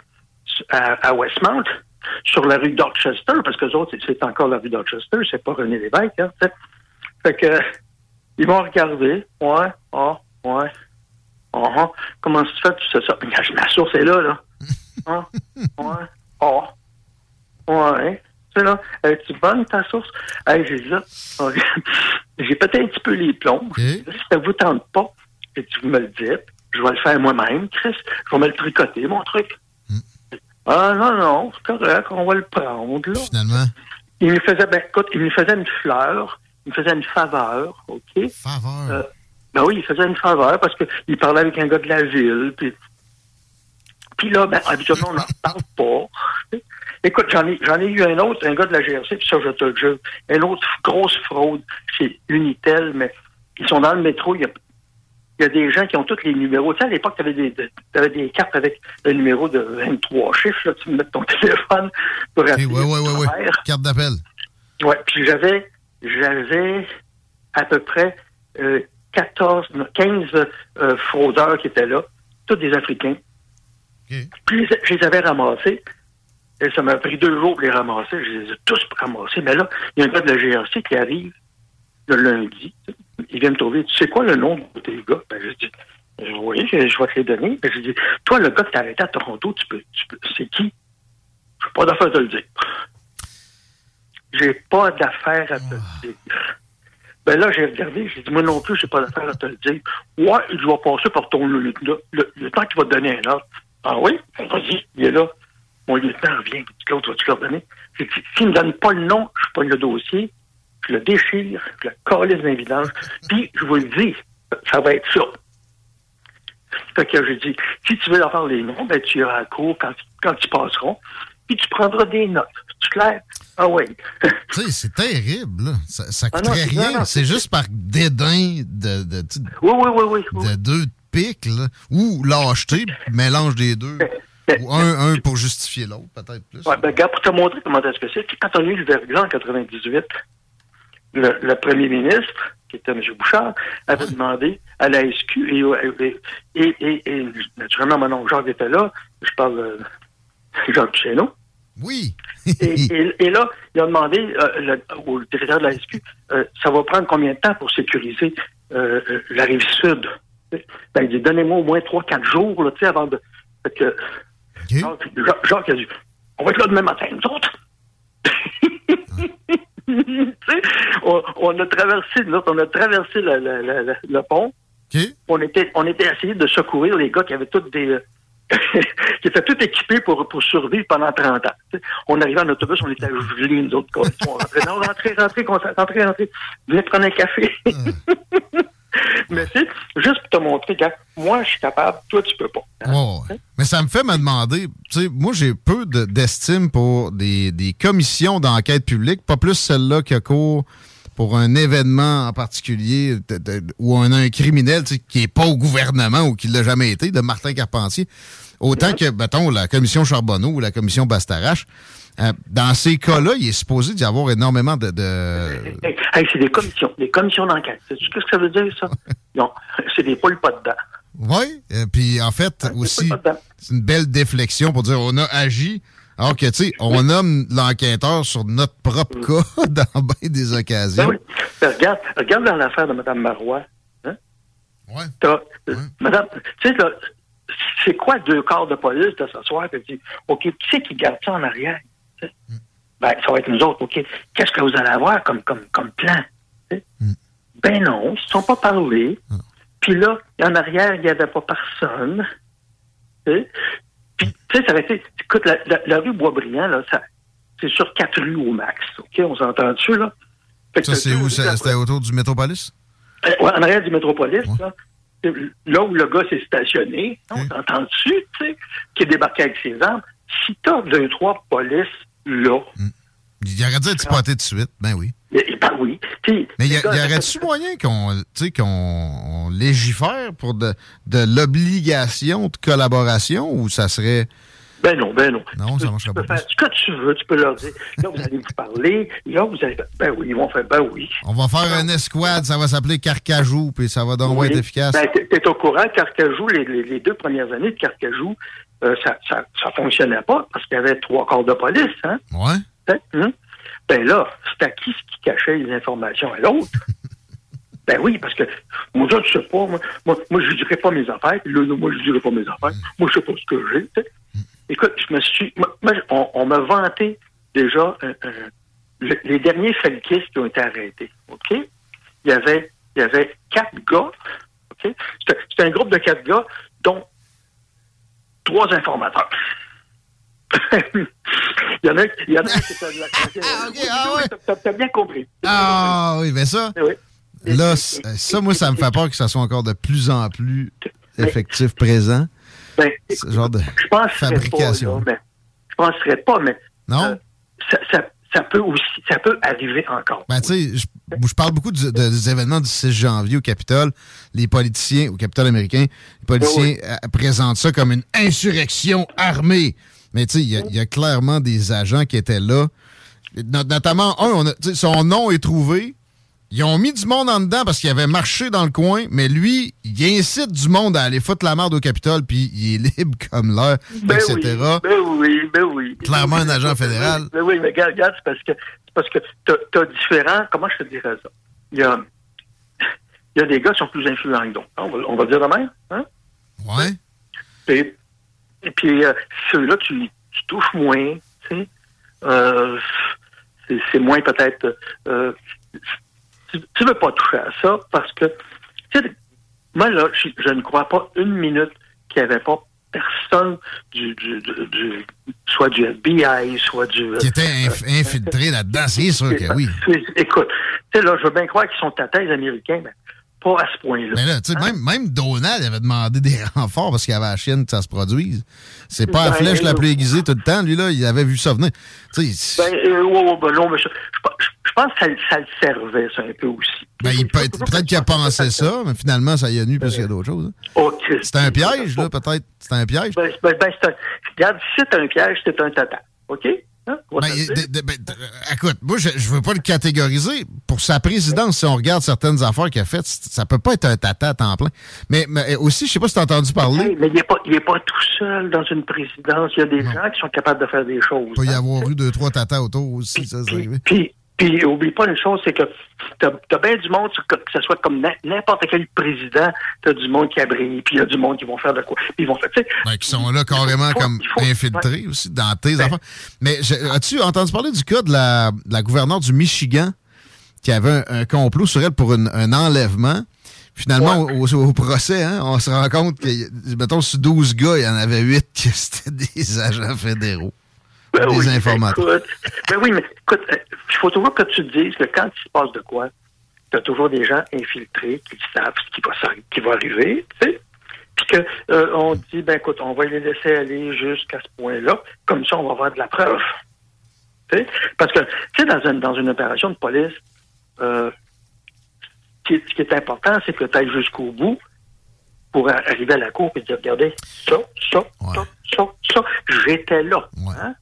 à, à Westmount, sur la rue Dorchester, parce que les autres, c'est- encore la rue Dorchester, c'est pas René Lévesque, hein. Fait que, ils m'ont regardé, ouais, ah, ouais, ah, ah. comment tu fais, tu sais ça? Ma source est là, là. Ah, ouais, ah, ouais. Tu sais, là, es-tu bonne, ta source? Hey, j'ai dit là, oh, j'ai peut-être un petit peu les plombs. Si ça vous tente pas, et tu me le dites, je vais le faire moi-même, Chris. Je vais me le tricoter, mon truc. Ah, non, non, c'est correct, on va le prendre, là. Finalement. Il me faisait, ben, écoute, il me faisait une fleur, il me faisait une faveur, OK? Faveur? Ben oui, il faisait une faveur parce qu'il parlait avec un gars de la ville, puis... Puis là, ben, habituellement, on n'en parle pas. Écoute, j'en ai, j'en ai eu un autre, un gars de la GRC, puis ça, je te le jure, une autre grosse fraude chez Unitel, mais ils sont dans le métro, il y a, il y a des gens qui ont tous les numéros. Tu sais, à l'époque, tu avais des, t'avais des cartes avec le numéro de 23 chiffres, là, tu mets ton téléphone pour appeler. Oui, oui, oui, oui. Carte d'appel. Ouais, puis j'avais, j'avais à peu près euh, 14, non, 15 euh, fraudeurs qui étaient là, tous des Africains. Puis je les- je les avais ramassés. Et ça m'a pris deux jours pour les ramasser. Je les ai tous ramassés. Mais là, il y a un gars de la GRC qui arrive le lundi. Il vient me trouver. Tu sais quoi le nom de tes gars? Ben, je dis, oui, je, je vais te les donner. Ben, je dis, toi, le gars que t'as arrêté à Toronto, tu peux, tu peux, c'est qui? Je n'ai pas d'affaire à te le dire. J'ai pas d'affaire à te le dire. Ben là, j'ai regardé, j'ai dit, moi non plus, j'ai pas d'affaire à te le dire. Ouais, je vais passer par ton lieutenant. Le, temps qu'il va te donner un ordre. Ah oui? Ben, Vas-y, il est là. Mon lieutenant revient. L'autre, vas-tu leur donner? J'ai dit, s'il me donne pas le nom, je prends le dossier, je le déchire, je le calisse d'un vidange, puis je vous le dis, ça va être ça. Fait que j'ai dit, si tu veux avoir les noms, ben tu iras à la cour quand, quand ils passeront, puis tu prendras des notes. C'est clair? Ah oui. Tu sais, c'est terrible, là. Ça, ça Ah non, coûterait non, rien. C'est juste par dédain de, de, Oui, oui, oui, oui. de deux pics, là. Ou lâcheté, mélange des deux. Ou un, un pour justifier l'autre, peut-être plus. Ouais, ben, regarde, pour te montrer comment est-ce que c'est, quand on a eu le verglas en 98, le, le premier ministre, qui était M. Bouchard, avait demandé à la SQ, et, et, et, et, et naturellement, mon oncle Jacques était là, je parle de Jacques Duchesneau. Oui. et, et- et là, il a demandé euh, le- au directeur de la SQ, euh, ça va prendre combien de temps pour sécuriser euh, la rive sud? Ben, il dit, donnez-moi au moins 3-4 jours, là, avant de... Fait que, Jacques, Jacques- Jacques a dit, on va être là demain matin, nous autres. On, on a traversé, nous autres, on a traversé le, pont. On était, on était essayé de secourir les gars qui avaient toutes des, qui étaient tout équipés pour, pour survivre pendant 30 ans. On arrivait en autobus, on était gelés, nous autres. On rentrait, non, rentrez, rentrez, rentrez, rentrez. Venez prendre un café. Mais c'est juste pour te montrer que moi, je suis capable, toi, tu peux pas. Ouais. Mais ça me fait me demander, tu sais, moi j'ai peu de- d'estime pour des, des commissions d'enquête publique, pas plus celle-là que court pour un événement en particulier de- de- ou un, un criminel tu sais, qui n'est pas au gouvernement ou qui ne l'a jamais été, de Martin Carpentier. Autant que, mettons, la commission Charbonneau ou la commission Bastarache, euh, dans ces cas-là, il est supposé d'y avoir énormément de... de- Hey, hey, c'est des commissions, des commissions d'enquête. Sais-tu ce que ça veut dire, ça? Non, c'est des poules pas dedans. Oui, euh, puis en fait, aussi, c'est une belle déflexion pour dire on a agi. Alors que, tu sais, on nomme l'enquêteur sur notre propre cas dans bien des occasions. Ben oui. Ben, regarde, regarde dans l'affaire de Mme Marois. Hein? Ouais. Madame, tu sais, là, c'est quoi deux corps de police de s'asseoir et dire, OK, qui c'est qui garde ça en arrière? sais? Ben, ça va être nous autres, OK. Qu'est-ce que vous allez avoir comme, comme, comme plan? sais? Ben non, ils ne sont pas parlé. Puis là, en arrière, il n'y avait pas personne. Puis, tu sais, ça été... Écoute, la, la- la rue Boisbriand, là, ça, c'est sur quatre rues au max, OK? On s'entend dessus, là? Fait Ça, c'est où? C'était autour du Métropolis? euh, ouais, en arrière du Métropolis, là, là où le gars s'est stationné, on s'entend dessus, tu sais, qui est débarqué avec ses armes? Si t'as deux, trois polices là, Il aurait dû être spoté de suite. Ben oui. eh ben oui. Mais y, gars, y aurait-tu moyen qu'on légifère pour de, de l'obligation de collaboration ou ça serait. Ben non, ben non. Non, ça Tu peux pas. faire ce que tu veux, tu peux leur dire, là, vous allez vous parler, là, vous allez, ben oui, ils vont faire, ben oui. On va faire un escouade, ça va s'appeler Carcajou, puis ça va donc Oui. être efficace. Ben, t'es- t'es au courant, Carcajou, les, les- les deux premières années de Carcajou, euh, ça, ça, ça fonctionnait pas parce qu'il y avait trois corps de police, hein? Ouais. Hein? Hein? Ben là, c'est à qui ce qui cachait les informations à l'autre? ben oui, parce que moi, je ne sais pas. Moi, moi, moi, je ne dirais pas mes affaires. Là, non, moi, je ne dirais pas mes affaires. Moi, je ne sais pas ce que j'ai. Écoute, je me suis. moi, on, on m'a vanté déjà euh, euh, le- les derniers felkistes qui ont été arrêtés. OK? Il y avait, il y avait quatre gars. OK? C'était un groupe de quatre gars, dont trois informateurs. il y en a, il y en a un qui était de la ah, ouais. T'as bien compris. Ah oui, mais ça. Oui. Là, c- ça, moi, ça me fait peur que ça soit encore de plus en plus effectif, présent. Ben, Ce genre de je fabrication. Pas, là, mais, je penserais pas, mais Non? euh, ça, ça, ça peut aussi, ça peut arriver encore. Ben, tu sais, je, parle beaucoup du- de- des événements du 6 janvier au Capitole. Les politiciens, au Capitole américain, les politiciens euh, présentent ça comme une insurrection armée. Mais tu sais, il y a- il y, a clairement des agents qui étaient là. Not- notamment, un, on a- son nom est trouvé. Ils ont mis du monde en dedans parce qu'il avait marché dans le coin, mais lui, il incite du monde à aller foutre la merde au Capitole, puis il est libre comme l'air, Ben etc. oui, ben oui, ben oui. Clairement un agent fédéral. Ben oui, mais regarde, regarde, c'est parce que parce que t'as as différents. Comment je te dirais ça? Il y a, il y a des gars qui sont plus influents que d'autres. On va, on va dire de même, hein? Ouais. Et, et puis euh, ceux-là, tu, tu touches moins, tu sais. Euh, c'est moins peut-être. euh, tu, tu veux pas toucher à ça parce que, tu sais, moi là, je, je ne crois pas une minute qu'il n'y avait pas personne du, du, du- du- soit du FBI, soit du. Qui était inf- infiltré là-dedans, c'est sûr que oui. Écoute, tu sais, là, je veux bien croire qu'ils sont à thèse américains, mais pas à ce point-là. Mais là, tu sais, Hein? même, même Donald avait demandé des renforts parce qu'il avait la chienne que ça se produise. C'est pas la Ben, flèche la euh, plus aiguisée tout le temps. Lui, là, il avait vu ça venir. Tu sais, Ben, euh, ouais, ouais, ben non, mais je, je- je pense que ça, ça le servait, ça, un peu aussi. ben, il peut- peut-être qu'il a pensé ça, mais finalement, ça y a nu plus qu'il y a d'autres choses. hein. Oh. C'était un piège, là, peut-être. C'était un piège. Ben, ben, ben, c'est un, regarde, si c'est un piège, c'est un tata. OK? Hein? Ben, de- ben, de- écoute, moi, je, je veux pas le catégoriser. Pour sa présidence, si on regarde certaines affaires qu'il a faites, ça peut pas être un tata à temps plein. Mais, mais aussi, je sais pas si t'as entendu parler, Hey, mais il n'est pas, pas tout seul dans une présidence. Il y a des gens qui sont capables de faire des choses. il peut y hein? avoir eu deux, trois tatas autour aussi, ça, arrivé. Puis, puis, oublie pas une chose, c'est que t'as as bien du monde, que ce soit comme n'importe quel président, t'as du monde qui a brillé, puis il y a du monde qui vont faire de quoi. Ils vont faire, tu sais, Ben, qui sont là carrément comme infiltrés aussi dans tes affaires. Mais as-tu entendu parler du cas de la, de la gouverneure du Michigan qui avait un, un complot sur elle pour une- un enlèvement? Finalement, au, au- au procès, hein, on se rend compte que, mettons, sur 12 gars, il y en avait 8 que c'était des agents fédéraux. Ben des oui, informateurs. Écoute, ben oui, mais écoute, euh, il faut toujours que tu te dises que quand il se passe de quoi, tu as toujours des gens infiltrés qui savent ce qui va, s'arri- qui va arriver, tu sais. Puis que euh, on dit, ben écoute, on va les laisser aller jusqu'à ce point-là, comme ça on va avoir de la preuve. Tu sais? Parce que, tu sais, dans une, dans une opération de police, euh, ce qui est- ce qui est important, c'est que tu ailles jusqu'au bout pour arriver à la cour et dire, regardez, ça, ça, ça, ça, ça, j'étais là. Hein?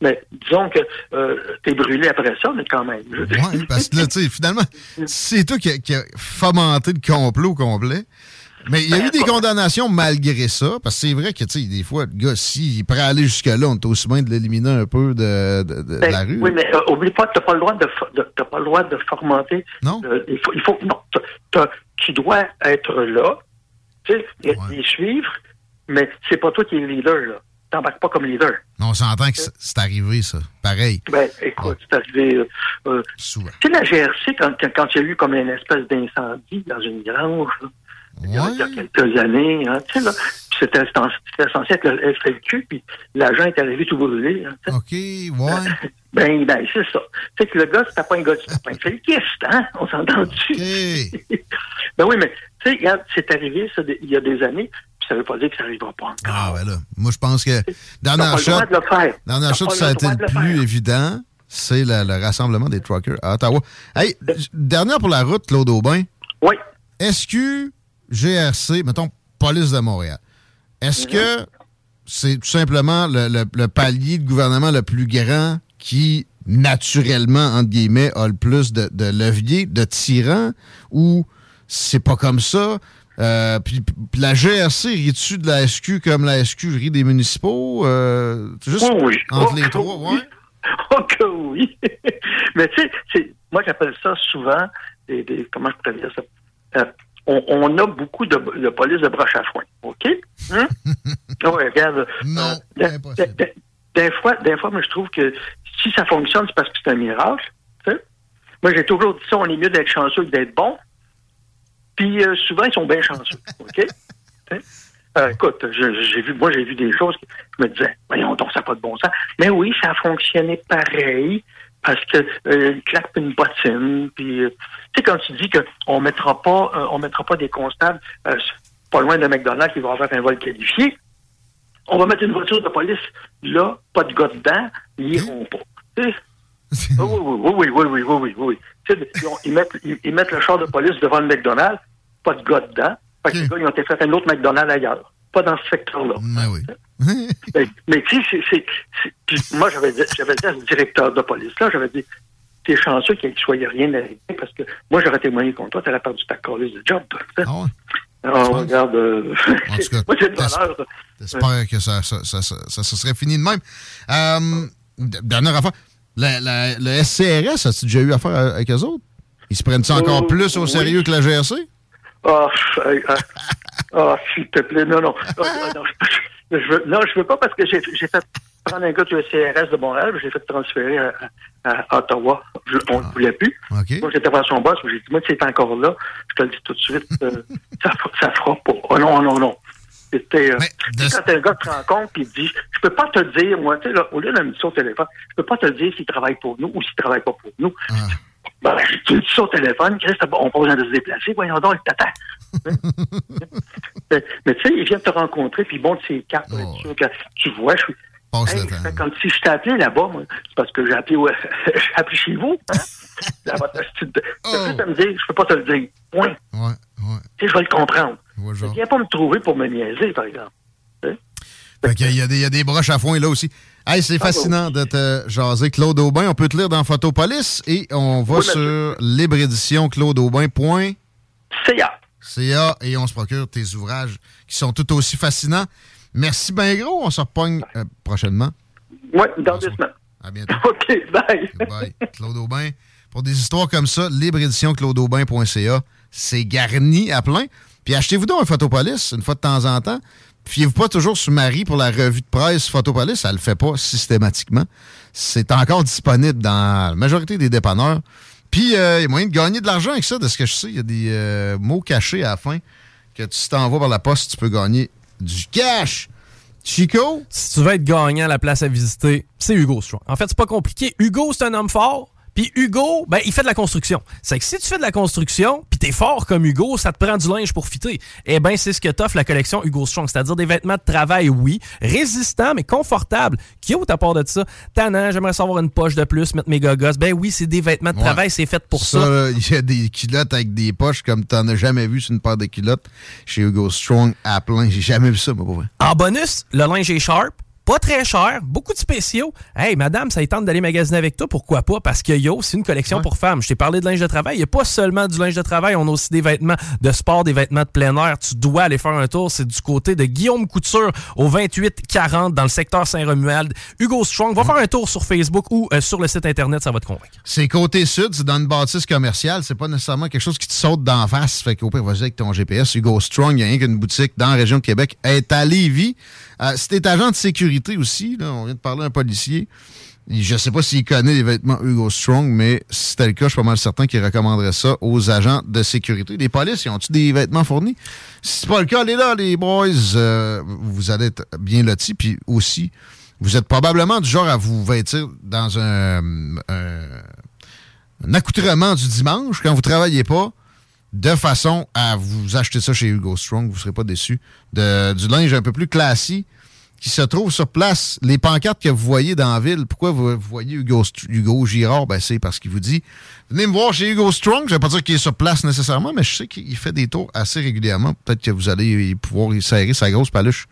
Mais disons que euh, t'es brûlé après ça, mais quand même. Ouais, parce que là, tu sais, finalement, c'est toi qui a, qui a fomenté le complot au complet. Mais il y a eu des condamnations malgré ça, parce que c'est vrai que, tu sais, des fois, le gars, s'il est prêt à aller jusque-là, on est aussi bien de l'éliminer un peu de, de- de Ben, la rue. Oui, mais euh, oublie pas, t'as pas le droit de, t'as pas le droit de formenter. Non. Euh, il faut, il faut, non, tu dois être là, tu sais, les, les suivre, mais c'est pas toi qui es le leader là. t'embarques pas comme leader. On s'entend que c'est- arrivé, ça. Pareil. Ben, écoute, c'est arrivé. euh, euh, Souvent. Tu sais, la GRC, quand, quand, quand il y a eu comme une espèce d'incendie dans une grange, là, il, y a, il y a quelques années, hein, tu sais, là, c'était censé être le FLQ, puis l'agent est arrivé tout brûlé. hein. OK, ouais. Ben, ben, c'est ça. Tu sais que le gars, c'était pas un gars, c'était pas un felkiste, hein? On s'entend dessus. ben oui, mais, tu sais, regarde, c'est arrivé, ça, il y a des années, puis ça veut pas dire que ça arrivera pas encore. Ah, ben là. Moi, je pense que pas le shot, droit de le faire. dernière T'as shot, ça a été le plus évident, c'est le, le rassemblement des truckers à Ottawa. Hey, dernière pour la route, Claude Aubin. Oui. SQ, GRC, mettons, police de Montréal. Est-ce que c'est tout simplement le, le- le palier de gouvernement le plus grand qui, naturellement, entre guillemets, a le plus de, de levier, de tirant, ou c'est pas comme ça? Euh, puis, puis la GRC rit-tu de la SQ comme la SQ rit des municipaux? Euh, juste Oh oui. entre Oh les trois, oui. Oh que oui. Mais tu sais, moi j'appelle ça souvent des, des- comment je pourrais dire ça? Euh, on, on a beaucoup de, de police de broche à foin, OK? Hein? regarde. Non, des fois, des fois, moi je trouve que si ça fonctionne, c'est parce que c'est un miracle. Moi j'ai toujours dit ça, on est mieux d'être chanceux que d'être bon. Puis euh, souvent, ils sont bien chanceux, OK? Euh, écoute, je- j'ai vu, moi, j'ai vu des choses qui je me disaient, voyons donc, ça n'a pas de bon sens. Mais oui, ça a fonctionné pareil parce que euh, claque une bottine. Puis, euh, tu sais, quand tu dis qu'on mettra pas, euh, on mettra pas des constables euh, pas loin de McDonald's qui va faire un vol qualifié, on va mettre une voiture de police là, pas de gars dedans, ils iront pas. Oui, oui, oui, oui, oui, oui, oui, oui, oui. Ils, mettent, ils, ils mettent le char de police devant le McDonald's, pas de gars dedans. Fait que les gars, ils ont été fait un autre McDonald's ailleurs. Pas dans ce secteur-là. Mais, mais tu sais, c'est- puis moi, j'avais dit, j'avais dit à ce directeur de police-là, j'avais dit, t'es chanceux qu'il ne soit rien arrivé parce que moi, j'aurais témoigné contre toi, t'aurais perdu ta collège de job. toi, tu sais. Alors, regarde, euh, En tout cas, moi, j'ai bonheur. de- J'espère que ça, ça, ça, ça, ça se serait fini de même. Euh, dernière affaire. La- la- le SCRS, as-tu déjà eu affaire avec eux autres? Ils se prennent ça encore Oh, plus au sérieux oui. que la GRC? Ah, euh, euh, ah, s'il te plaît, non, non. Ah, ah, non, je, je veux, non, je veux pas parce que j'ai fait prendre un gars du CRS de Montréal, j'ai fait transférer à, Ottawa. Je- on ne voulait plus. Moi, j'étais voir son boss, j'ai dit, moi, c'est encore là, je te le dis tout de suite, euh, ça, fera pas. Oh non, non, non. C'était, euh, tu sais, quand un gars te rencontre te dit, je peux pas te dire, moi, tu sais, au lieu de me au téléphone, je peux pas te dire s'il travaille pour nous ou s'il travaille pas pour nous. Ben, tu me dis ça au téléphone, Chris, on pas besoin de se déplacer, voyons donc, t'attends. Mais tu sais, il vient te rencontrer, puis il montre ses cartes sûr que tu vois, je suis. Hey, comme si je t'ai appelé là-bas, moi, c'est parce que j'ai appelé, ouais, j'ai appelé chez vous. Hein? Là, votre petite- T'as juste à me dire, je peux pas te le dire. Point. Ouais, ouais. Tu sais, je vais le comprendre. Ouais, genre. viens pas me trouver pour me niaiser, par exemple. Fait qu'il y, a des- il y a des broches à foin là aussi. Hey, c'est Ah, fascinant de te jaser, Claude Aubin. On peut te lire dans Photopolis et on va Oui, sur libre édition claudeaubin.ca CA. et on se procure tes ouvrages qui sont tout aussi fascinants. Merci bien gros. On se repogne euh, prochainement. Oui, dans deux semaines. À bientôt. OK, bye. Bye. Claude Aubin. Pour des histoires comme ça, libre édition claudeaubin.ca. C'est garni à plein. Puis achetez-vous donc un Photopolis une fois de temps en temps. Fiez-vous pas toujours sur Marie pour la revue de presse Photopolis. Elle le fait pas systématiquement. C'est encore disponible dans la majorité des dépanneurs. Puis, euh, il y a moyen de gagner de l'argent avec ça, de ce que je sais. Il y a des euh, mots cachés à la fin que tu t'envoies par la poste, tu peux gagner du cash. Chico? Si tu veux être gagnant à la place à visiter, c'est Hugo Strong. En fait, c'est pas compliqué. Hugo, c'est un homme fort. Puis Hugo, ben, il fait de la construction. C'est que si tu fais de la construction, puis t'es fort comme Hugo, ça te prend du linge pour fitter. Eh ben, c'est ce que t'offre la collection Hugo Strong. C'est-à-dire des vêtements de travail, oui, résistants, mais confortables. Cute à part de ça. Tannant, j'aimerais savoir une poche de plus, mettre mes gogos. Ben oui, c'est des vêtements de Ouais. travail, c'est fait pour ça. Il y a des culottes avec des poches comme t'en as jamais vu sur une paire de culottes chez Hugo Strong à plein. J'ai jamais vu ça, moi, pour vrai. En bonus, le linge est sharp. Pas très cher, beaucoup de spéciaux. Hey, madame, ça y tente d'aller magasiner avec toi, pourquoi pas? Parce que yo, c'est une collection pour femmes. Je t'ai parlé de linge de travail. Il n'y a pas seulement du linge de travail, on a aussi des vêtements de sport, des vêtements de plein air. Tu dois aller faire un tour. C'est du côté de Guillaume Couture au 2840 dans le secteur Saint-Romuald. Hugo Strong, va faire un tour sur Facebook ou euh, sur le site internet, ça va te convaincre. C'est côté sud, c'est dans une bâtisse commerciale. C'est pas nécessairement quelque chose qui te saute d'en face. Fait qu'au pire, vas-y avec ton GPS. Hugo Strong, il y a rien qu'une boutique dans la région de Québec. Est à Lévis. Euh, si agent de sécurité, aussi. Là. On vient de parler à un policier. Je ne sais pas s'il connaît les vêtements Hugo Strong, mais si c'était le cas, je suis pas mal certain qu'il recommanderait ça aux agents de sécurité. Les polices, ils ont-ils des vêtements fournis? Si c'est pas le cas, allez là, les boys. euh, vous allez être bien lotis. Puis aussi, vous êtes probablement du genre à vous vêtir dans un, un, un accoutrement du dimanche quand vous travaillez pas, de façon à vous acheter ça chez Hugo Strong. Vous ne serez pas déçus. Du linge un peu plus classique qui se trouve sur place. Les pancartes que vous voyez dans la ville, pourquoi vous, voyez Hugo, Hugo Girard? Ben, c'est parce qu'il vous dit Venez me voir chez Hugo Strong. Je ne vais pas dire qu'il est sur place nécessairement, mais je sais qu'il fait des tours assez régulièrement. Peut-être que vous allez pouvoir y serrer sa grosse paluche.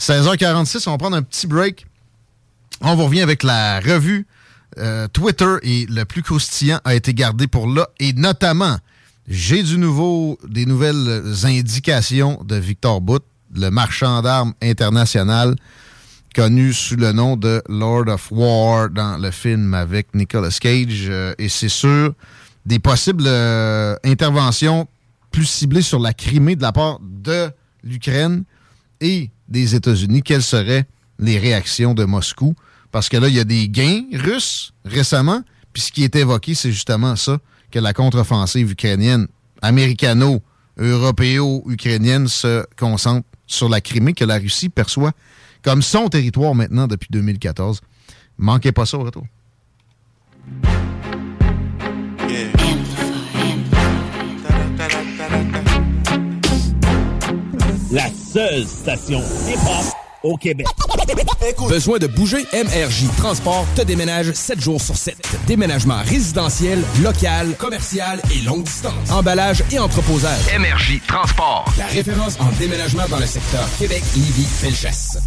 16h46, on va prendre un petit break. On vous revient avec la revue euh, Twitter et le plus croustillant a été gardé pour là. Et notamment, j'ai du nouveau, des nouvelles indications de Victor Bout, le marchand d'armes international, connu sous le nom de Lord of War dans le film avec Nicolas Cage. Euh, et c'est sûr, des possibles euh, interventions plus ciblées sur la Crimée de la part de l'Ukraine et des États-Unis. Quelles seraient les réactions de Moscou? Parce que là, il y a des gains russes récemment. Puis ce qui est évoqué, c'est justement ça, que la contre-offensive ukrainienne, américano-européo-ukrainienne, se concentre sur la Crimée, que la Russie perçoit comme son territoire maintenant depuis 2014. Manquez pas ça au retour. La seule station hip-hop au Québec. Besoin de bouger? MRJ Transport te déménage 7 jours sur 7. Déménagement résidentiel, local, commercial et longue distance. Emballage et entreposage. MRJ Transport. La référence en déménagement dans le secteur Québec, Lévis, Felchasse.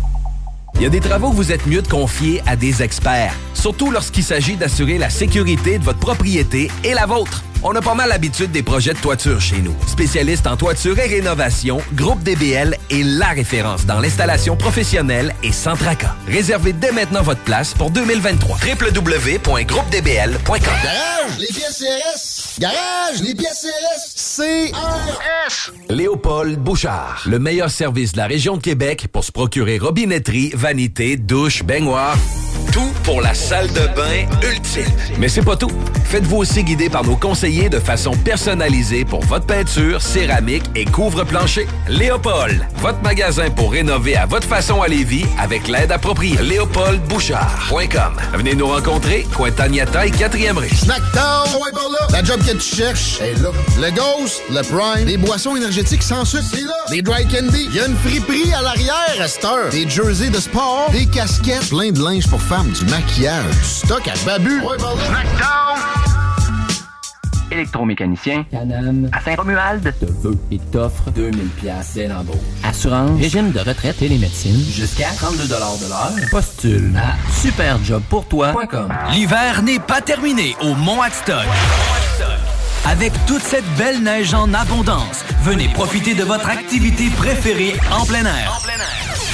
Il y a des travaux que vous êtes mieux de confier à des experts, surtout lorsqu'il s'agit d'assurer la sécurité de votre propriété et la vôtre. On a pas mal l'habitude des projets de toiture chez nous. Spécialiste en toiture et rénovation, Groupe DBL est la référence dans l'installation professionnelle et sans tracas. Réservez dès maintenant votre place pour 2023. www.groupedbl.com Garage, les pièces CRS. Garage, les pièces CRS. CRS. Léopold Bouchard, le meilleur service de la région de Québec pour se procurer robinetterie, vanité, douche, baignoire. Tout pour la salle de bain ultime. Mais c'est pas tout. Faites-vous aussi guider par nos conseillers de façon personnalisée pour votre peinture, céramique et couvre-plancher. Léopold, votre magasin pour rénover à votre façon à Lévis avec l'aide appropriée. LéopoldBouchard.com. Venez nous rencontrer, Cointagnata et 4e rue. Là. La job que tu cherches est là. Le Ghost, le Prime, des boissons énergétiques sans sucre, c'est là. Des dry candy, il y a une friperie à l'arrière à cette heure. Des jerseys de sport, des casquettes, plein de linge pour femmes, du maquillage, du stock à babu. Ouais. Électromécanicien. Canam. À Saint-Romuald. Te veut et t'offre 2000 pièces dès l'embauche. Assurance. Régime de retraite et les médecines. Jusqu'à 32 de l'heure. Postule à superjobpourtoi.com. L'hiver n'est pas terminé au Mont Adstock. Avec toute cette belle neige en abondance, venez profiter de votre activité préférée en plein air.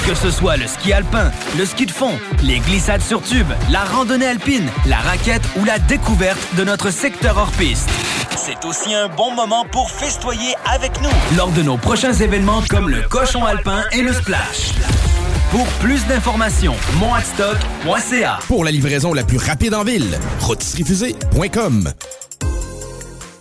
Que ce soit le ski alpin, le ski de fond, les glissades sur tube, la randonnée alpine, la raquette ou la découverte de notre secteur hors piste. C'est aussi un bon moment pour festoyer avec nous lors de nos prochains événements comme le cochon alpin et le splash. Pour plus d'informations, monadstock.ca. Pour la livraison la plus rapide en ville, rotisseriefusée.com.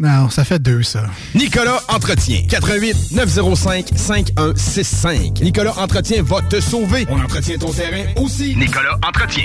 Non, ça fait deux, ça. Nicolas Entretien. 88 905 5165. Nicolas Entretien va te sauver. On entretient ton terrain aussi. Nicolas Entretien.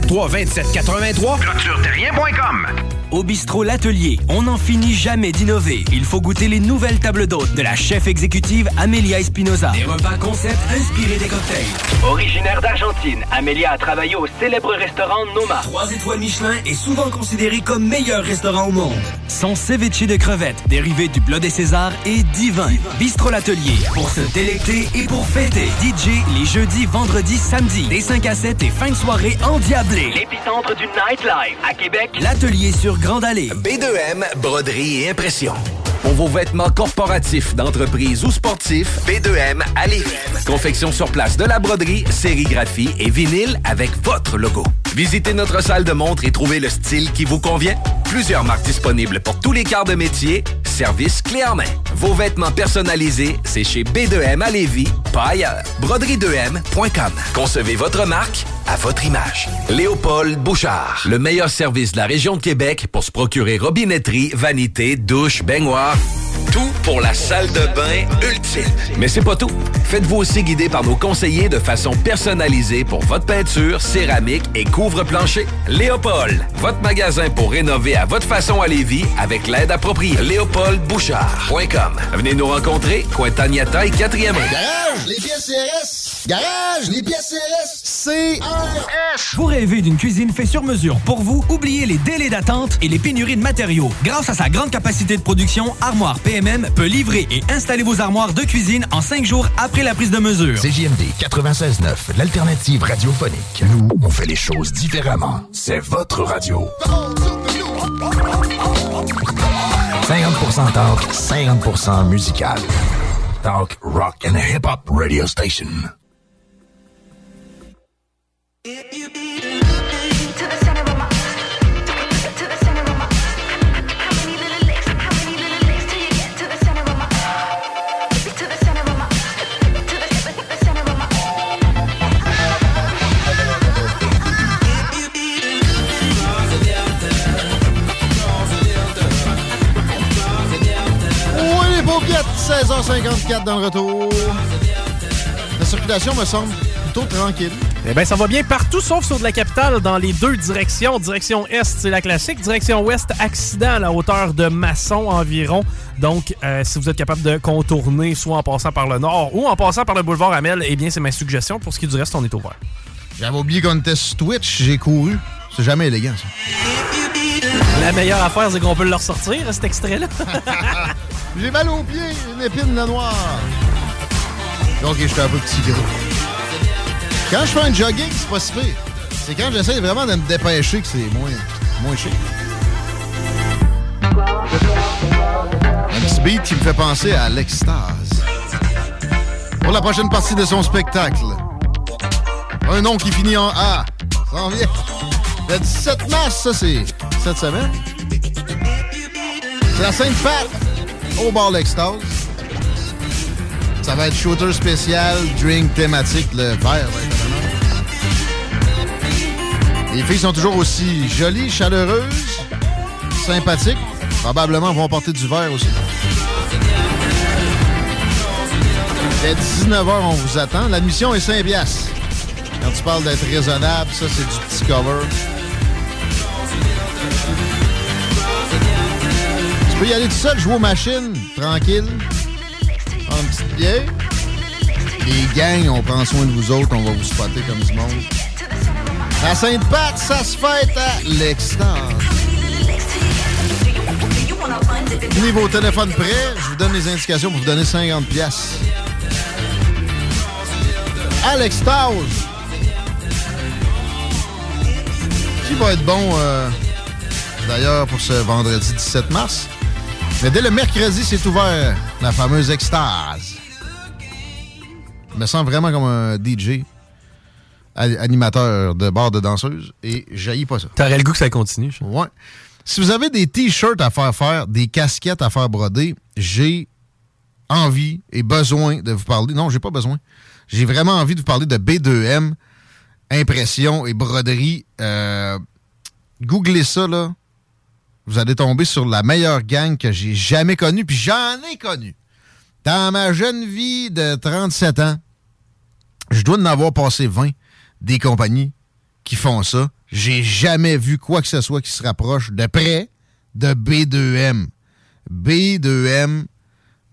473 2783 ClôtureTerrien.com Au bistrot L'Atelier, on n'en finit jamais d'innover. Il faut goûter les nouvelles tables d'hôtes de la chef exécutive Amelia Espinoza. Des repas concept inspirés des cocktails. Originaire d'Argentine, Amélia a travaillé au célèbre restaurant Noma. Trois étoiles Michelin est souvent considéré comme meilleur restaurant au monde. Son ceviche de crevettes, dérivé du bleu des Césars, est divin. Bistrot L'Atelier, pour se délecter et pour fêter. DJ les jeudis, vendredis, samedis, des 5 à 7 et fin de soirée endiablée. L'épicentre du nightlife à Québec. L'Atelier sur Grande Allée. B2M, broderie et impression. Pour vos vêtements corporatifs, d'entreprise ou sportifs, B2M à. Confection sur place de la broderie, sérigraphie et vinyle avec votre logo. Visitez notre salle de montre et trouvez le style qui vous convient. Plusieurs marques disponibles pour tous les quarts de métier. Service clé en main. Vos vêtements personnalisés, c'est chez B2M à Lévis, pas ailleurs. Broderie2M.com. Concevez votre marque à votre image. Léopold Bouchard. Le meilleur service de la région de Québec pour se procurer robinetterie, vanité, douche, baignoire. Tout pour la salle de bain ultime. Mais c'est pas tout. Faites-vous aussi guider par nos conseillers de façon personnalisée pour votre peinture, céramique et couvre-plancher. Léopold, votre magasin pour rénover à votre façon à Lévis avec l'aide appropriée. LéopoldBouchard.com. Venez nous rencontrer, Cointagnata et 4e rue. Garage, les pièces CRS. Garage, les pièces CRS. CRS. Vous rêvez d'une cuisine faite sur mesure pour vous? Oubliez les délais d'attente et les pénuries de matériaux. Grâce à sa grande capacité de production, Armoire Peut livrer et installer vos armoires de cuisine en cinq jours après la prise de mesure. CJMD 96.9, l'alternative radiophonique. Nous, on fait les choses différemment. C'est votre radio. 50% talk, 50% musical. Talk, rock and hip-hop radio station. 16h54 dans le retour. La circulation me semble plutôt tranquille. Eh bien, ça va bien partout, sauf sur de la capitale, dans les deux directions. Direction Est, c'est la classique. Direction Ouest, accident à la hauteur de Masson environ. Donc, euh, si vous êtes capable de contourner, soit en passant par le nord ou en passant par le boulevard Amel, eh bien, c'est ma suggestion. Pour ce qui est du reste, on est ouvert. J'avais oublié qu'on était sur Twitch, j'ai couru. C'est jamais élégant, ça. La meilleure affaire, c'est qu'on peut le ressortir, cet extrait-là. J'ai mal aux pieds, une épine de noire. Donc, je fais un peu petit gros. Quand je fais un jogging, c'est pas si. C'est quand j'essaie vraiment de me dépêcher que c'est moins, moins chic. Un petit beat qui me fait penser à l'extase. Pour la prochaine partie de son spectacle. Un nom qui finit en A. Ça en vient. Le 17 mars, ça, c'est cette semaine. C'est la Sainte-Pat au bar L'Extase. Ça va être shooter spécial, drink thématique, le verre. Les filles sont toujours aussi jolies, chaleureuses, sympathiques. Probablement vont porter du verre aussi. Dès 19h, on vous attend. L'admission est 5 piastres. Quand tu parles d'être raisonnable, ça, c'est du petit cover. Tu peux y aller tout seul, jouer aux machines, tranquille. Une petite bière. Les gangs, on prend soin de vous autres, on va vous spotter comme du monde. À Sainte-Pat, ça se fête à l'extase. Tenez vos téléphones prêts, je vous donne les indications pour vous donner 50 pièces. À l'extase. Qui va être bon, euh, d'ailleurs, pour ce vendredi 17 mars? Mais dès le mercredi, c'est ouvert, la fameuse extase. Je me sens vraiment comme un DJ animateur de bar de danseuse et jaillit pas ça. T'aurais le goût que ça continue. je- Ouais. Si vous avez des t-shirts à faire faire, des casquettes à faire broder, j'ai envie et besoin de vous parler. Non, j'ai pas besoin. J'ai vraiment envie de vous parler de B2M, impression et broderie. Euh, googlez ça, là. Vous allez tomber sur la meilleure gang que j'ai jamais connue, puis j'en ai connu. Dans ma jeune vie de 37 ans, je dois en avoir passé 20 des compagnies qui font ça. J'ai jamais vu quoi que ce soit qui se rapproche de près de B2M. B2M,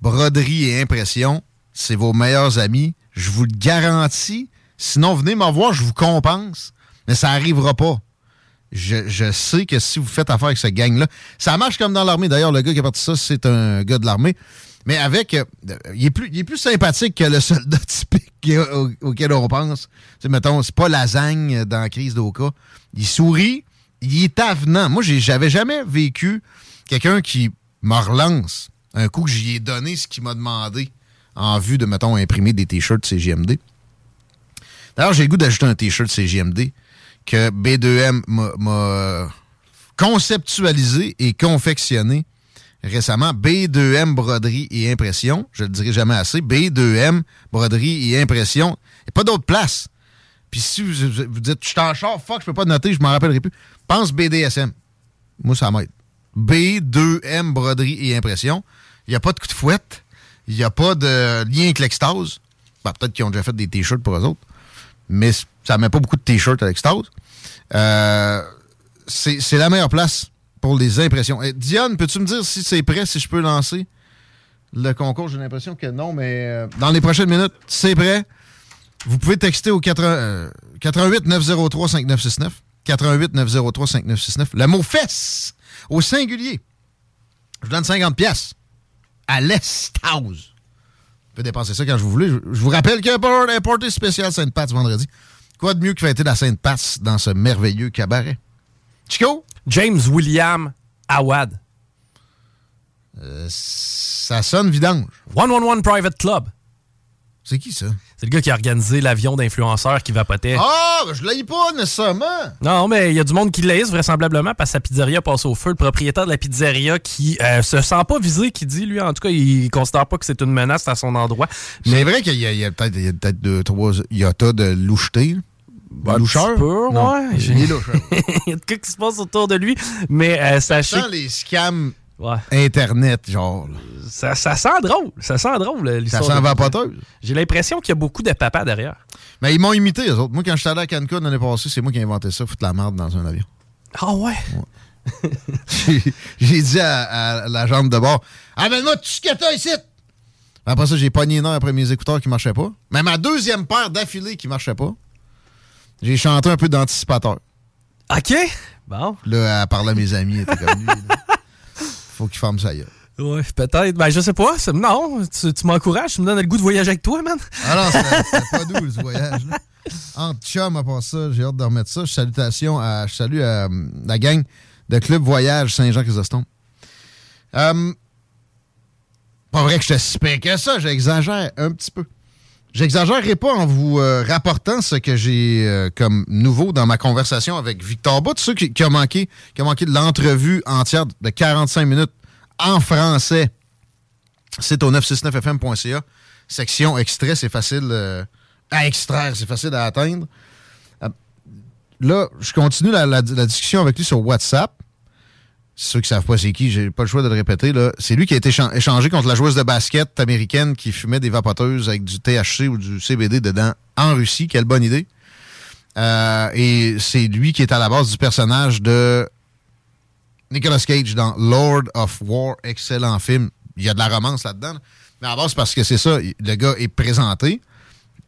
broderie et impression, c'est vos meilleurs amis. Je vous le garantis. Sinon, venez me voir, je vous compense. Mais ça n'arrivera pas. Je, sais que si vous faites affaire avec ce gang-là, ça marche comme dans l'armée. D'ailleurs, le gars qui a parti ça, c'est un gars de l'armée. Mais avec. euh, il, est plus, sympathique que le soldat typique au- auquel on pense. Tu mettons, c'est pas lasagne dans la crise d'Oka. Il sourit, il est avenant. Moi, j'avais jamais vécu quelqu'un qui me relance un coup que j'y ai donné ce qu'il m'a demandé en vue de, mettons, imprimer des t-shirts CGMD. D'ailleurs, j'ai le goût d'ajouter un t-shirt CGMD que B2M m'a- m'a conceptualisé et confectionné récemment. B2M Broderie et Impression. Je le dirai jamais assez. B2M Broderie et Impression. Il n'y a pas d'autre place. Puis si vous, vous- vous dites, je suis en char, fuck, je peux pas noter, je m'en rappellerai plus. Pense BDSM. Moi, ça m'aide. B2M Broderie et Impression. Il n'y a pas de coup de fouette. Il n'y a pas de lien avec l'extase. Ben, Peut-être qu'ils ont déjà fait des t-shirts pour eux autres. Mais ça met pas beaucoup de t-shirts à l'extase. Euh, c'est la meilleure place pour les impressions. Eh, Diane, peux-tu me dire si c'est prêt, si je peux lancer le concours? J'ai l'impression que non, mais euh, dans les prochaines minutes, c'est prêt. Vous pouvez texter au 80, euh, 88 903 5969. 88 903 5969. Le mot fesse au singulier. Je vous donne 50 pièces à l'Estase. Vous pouvez dépenser ça quand je vous voulez. Je, je vous rappelle qu'il y a un party spécial Sainte-Pat vendredi. Quoi de mieux que fêter la Sainte-Pat dans ce merveilleux cabaret? Chico? James William Awad. Euh, ça sonne vidange. 111 Private Club. C'est qui ça? C'est le gars qui a organisé l'avion d'influenceurs qui vapotait. Ah, ben, je l'ai pas nécessairement. Non, mais il y a du monde qui l'aise vraisemblablement parce que sa pizzeria passe au feu. Le propriétaire de la pizzeria qui euh, se sent pas visé, qui dit, lui, en tout cas, il considère pas que c'est une menace à son endroit. C'est vrai qu'il y a, il y a peut-être il y a peut-être deux, trois yatas de loucheté. Un loucheur? peu, Non, ouais. il est loucheur. il y a de quoi qui se passe autour de lui. Mais euh, sachez. Les scams Ouais. Internet, genre. Ça, ça sent drôle. Ça sent drôle, l'histoire. Ça sent vapoteuse. J'ai l'impression qu'il y a beaucoup de papas derrière. Mais ils m'ont imité, eux autres. Moi, quand j'étais allé à Cancun l'année passée, c'est moi qui ai inventé ça, foutre la merde dans un avion. Ah ouais? J'ai- J'ai dit à, à la jambe de bord Amène-moi tout ce que t'as ici! Après ça, j'ai pogné heure après mes écouteurs qui marchaient pas. Mais ma deuxième paire d'affilée qui marchait pas, j'ai chanté un peu d'anticipateur. OK. Bon. Là, elle parlait à mes amis, elle était comme lui. là. Faut qu'il ferme gueule. Ouais, peut-être. Ben, je sais pas. C'est- Non, tu, tu m'encourages. Tu me donnes le goût de voyager avec toi, man. Ah non, c'était pas doux, ce voyage-là. Entre chum, à part ça, j'ai hâte de remettre ça. Salutations à, je salue à, euh, la gang de Club Voyage Saint-Jean-Chrysostome. Euh, pas vrai que je te si que ça, j'exagère un petit peu. J'exagérerai pas en vous euh, rapportant ce que j'ai euh, comme nouveau dans ma conversation avec Victor Bott, ceux qui, qui a manqué, qui a manqué de l'entrevue entière de 45 minutes en français. C'est au 969fm.ca. Section extrait, c'est facile euh, à extraire, c'est facile à atteindre. Là, je continue la, la- la discussion avec lui sur WhatsApp. Ceux qui savent pas c'est qui, j'ai pas le choix de le répéter. C'est lui qui a été échan- échangé contre la joueuse de basket américaine qui fumait des vapoteuses avec du THC ou du CBD dedans en Russie. Quelle bonne idée. Euh, et c'est lui qui est à la base du personnage de Nicolas Cage dans Lord of War. Excellent film. Il y a de la romance là-dedans. là. Mais à la base, c'est parce que c'est ça. Le gars est présenté.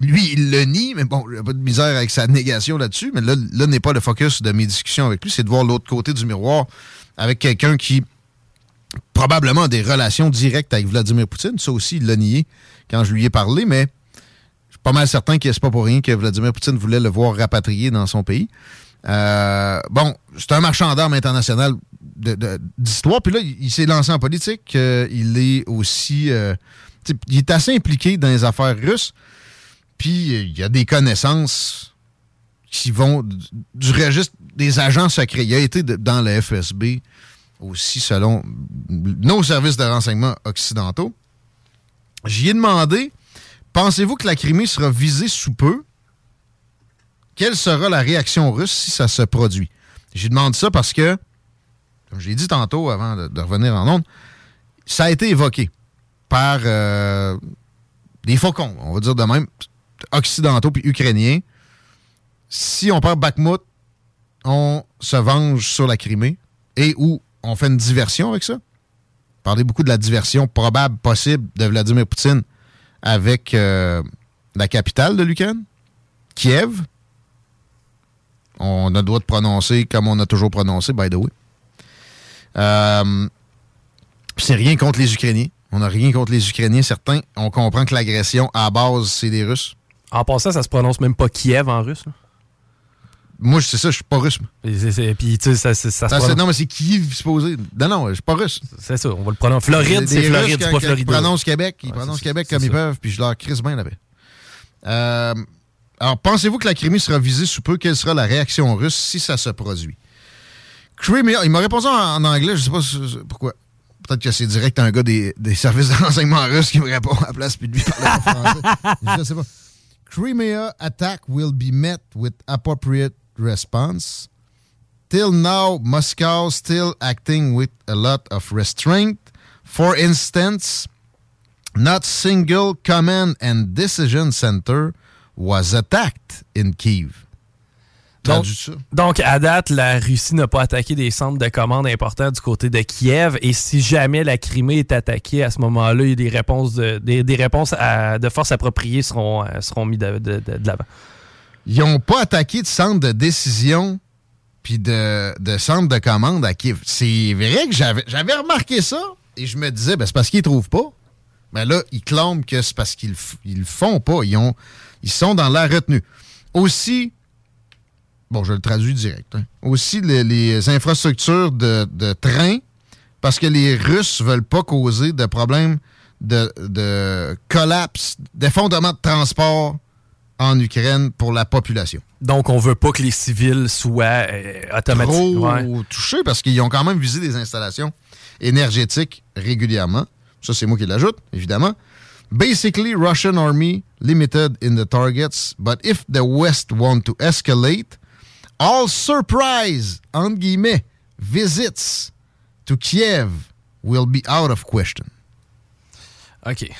Lui, il le nie, mais bon, il a pas de misère avec sa négation là-dessus. Mais là, là n'est pas le focus de mes discussions avec lui. C'est de voir l'autre côté du miroir avec quelqu'un qui probablement a des relations directes avec Vladimir Poutine. Ça aussi, il l'a nié quand je lui ai parlé, mais je suis pas mal certain que c'est pas pour rien que Vladimir Poutine voulait le voir rapatrié dans son pays. Euh, bon, c'est un marchand d'armes international d'histoire. Puis là, il, s'est lancé en politique. Euh, il est aussi... euh, il est assez impliqué dans les affaires russes. Puis euh, il a des connaissances qui vont du, registre des agents secrets. Il a été dans le FSB aussi, selon nos services de renseignement occidentaux. J'y ai demandé, pensez-vous que la Crimée sera visée sous peu? Quelle sera la réaction russe si ça se produit? J'y demande ça parce que, comme je l'ai dit tantôt avant de, de revenir en onde, ça a été évoqué par euh, des faucons, on va dire de même, occidentaux puis ukrainiens. Si on perd Bakhmut, on se venge sur la Crimée et où on fait une diversion avec ça. Parlez beaucoup de la diversion probable, possible de Vladimir Poutine avec euh, la capitale de l'Ukraine, Kiev. On a le droit de prononcer comme on a toujours prononcé, by the way. Euh, c'est rien contre les Ukrainiens. On n'a rien contre les Ukrainiens, certains. On comprend que l'agression, à base, c'est des Russes. En passant, ça se prononce même pas Kiev en russe. Moi, c'est ça, je suis pas russe. Puis, tu sais, ça, ça, se non, mais c'est Kiev supposé? Non, non, je suis pas russe. C'est ça, on va le prononcer. Floride, c'est Floride, c'est pas Floride. Ils prononcent Québec, ils prononcent Québec comme ils peuvent, puis je leur crisse bien là-bas. Euh, alors, pensez-vous que la Crimée sera visée sous peu? Quelle sera la réaction russe si ça se produit? Crimea, il m'a répondu en, en anglais, je sais pas pourquoi. Peut-être que c'est direct un gars des, des services de renseignement russes qui me répond à la place, puis lui parle pas français. je sais pas. Crimea attack will be met with appropriate response. Till now, Moscow still acting with a lot of restraint. For instance, not single command and decision center was attacked in Kiev. Donc, donc, à date, la Russie n'a pas attaqué des centres de commande importants du côté de Kiev. Et si jamais la Crimée est attaquée, à ce moment-là, des réponses de, des, des réponses à- de force appropriées seront, euh, seront mises de- de l'avant. Ils n'ont pas attaqué de centre de décision puis de, de centre de commande à Kiev. C'est vrai que j'avais remarqué ça et je me disais, ben, c'est parce qu'ils ne trouvent pas. Mais là, ils clament que c'est parce qu'ils ils le font pas. Ils, ont, ils sont dans la retenue. Aussi, bon, je le traduis direct. hein. Aussi, les, infrastructures de, de train, parce que les Russes veulent pas causer de problèmes de, de collapse, d'effondrement de transport en Ukraine pour la population. Donc, on veut pas que les civils soient euh, automatiquement. Trop touchés parce qu'ils ont quand même visé des installations énergétiques régulièrement. Ça, c'est moi qui l'ajoute, évidemment. Basically, Russian army limited in the targets, but if the West want to escalate, all surprise, entre guillemets, visits to Kiev will be out of question. OK.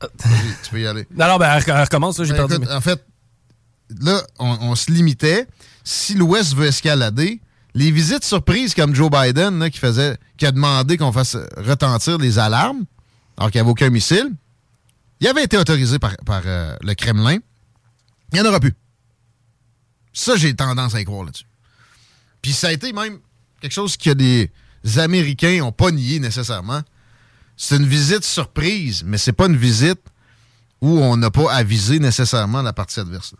tu peux y aller. Non, non, ben, elle recommence, j'ai Ben, perdu. écoute, En fait, là, on, on se limitait. Si l'Ouest veut escalader, les visites surprises comme Joe Biden, là, qui, faisait, qui a demandé qu'on fasse retentir les alarmes, alors qu'il n'y avait aucun missile, il avait été autorisé par, par, euh, le Kremlin. Il n'y en aura plus. Ça, j'ai tendance à y croire là-dessus. Puis ça a été même quelque chose que des Américains n'ont pas nié nécessairement. C'est une visite surprise, mais c'est pas une visite où on n'a pas avisé nécessairement la partie adverse.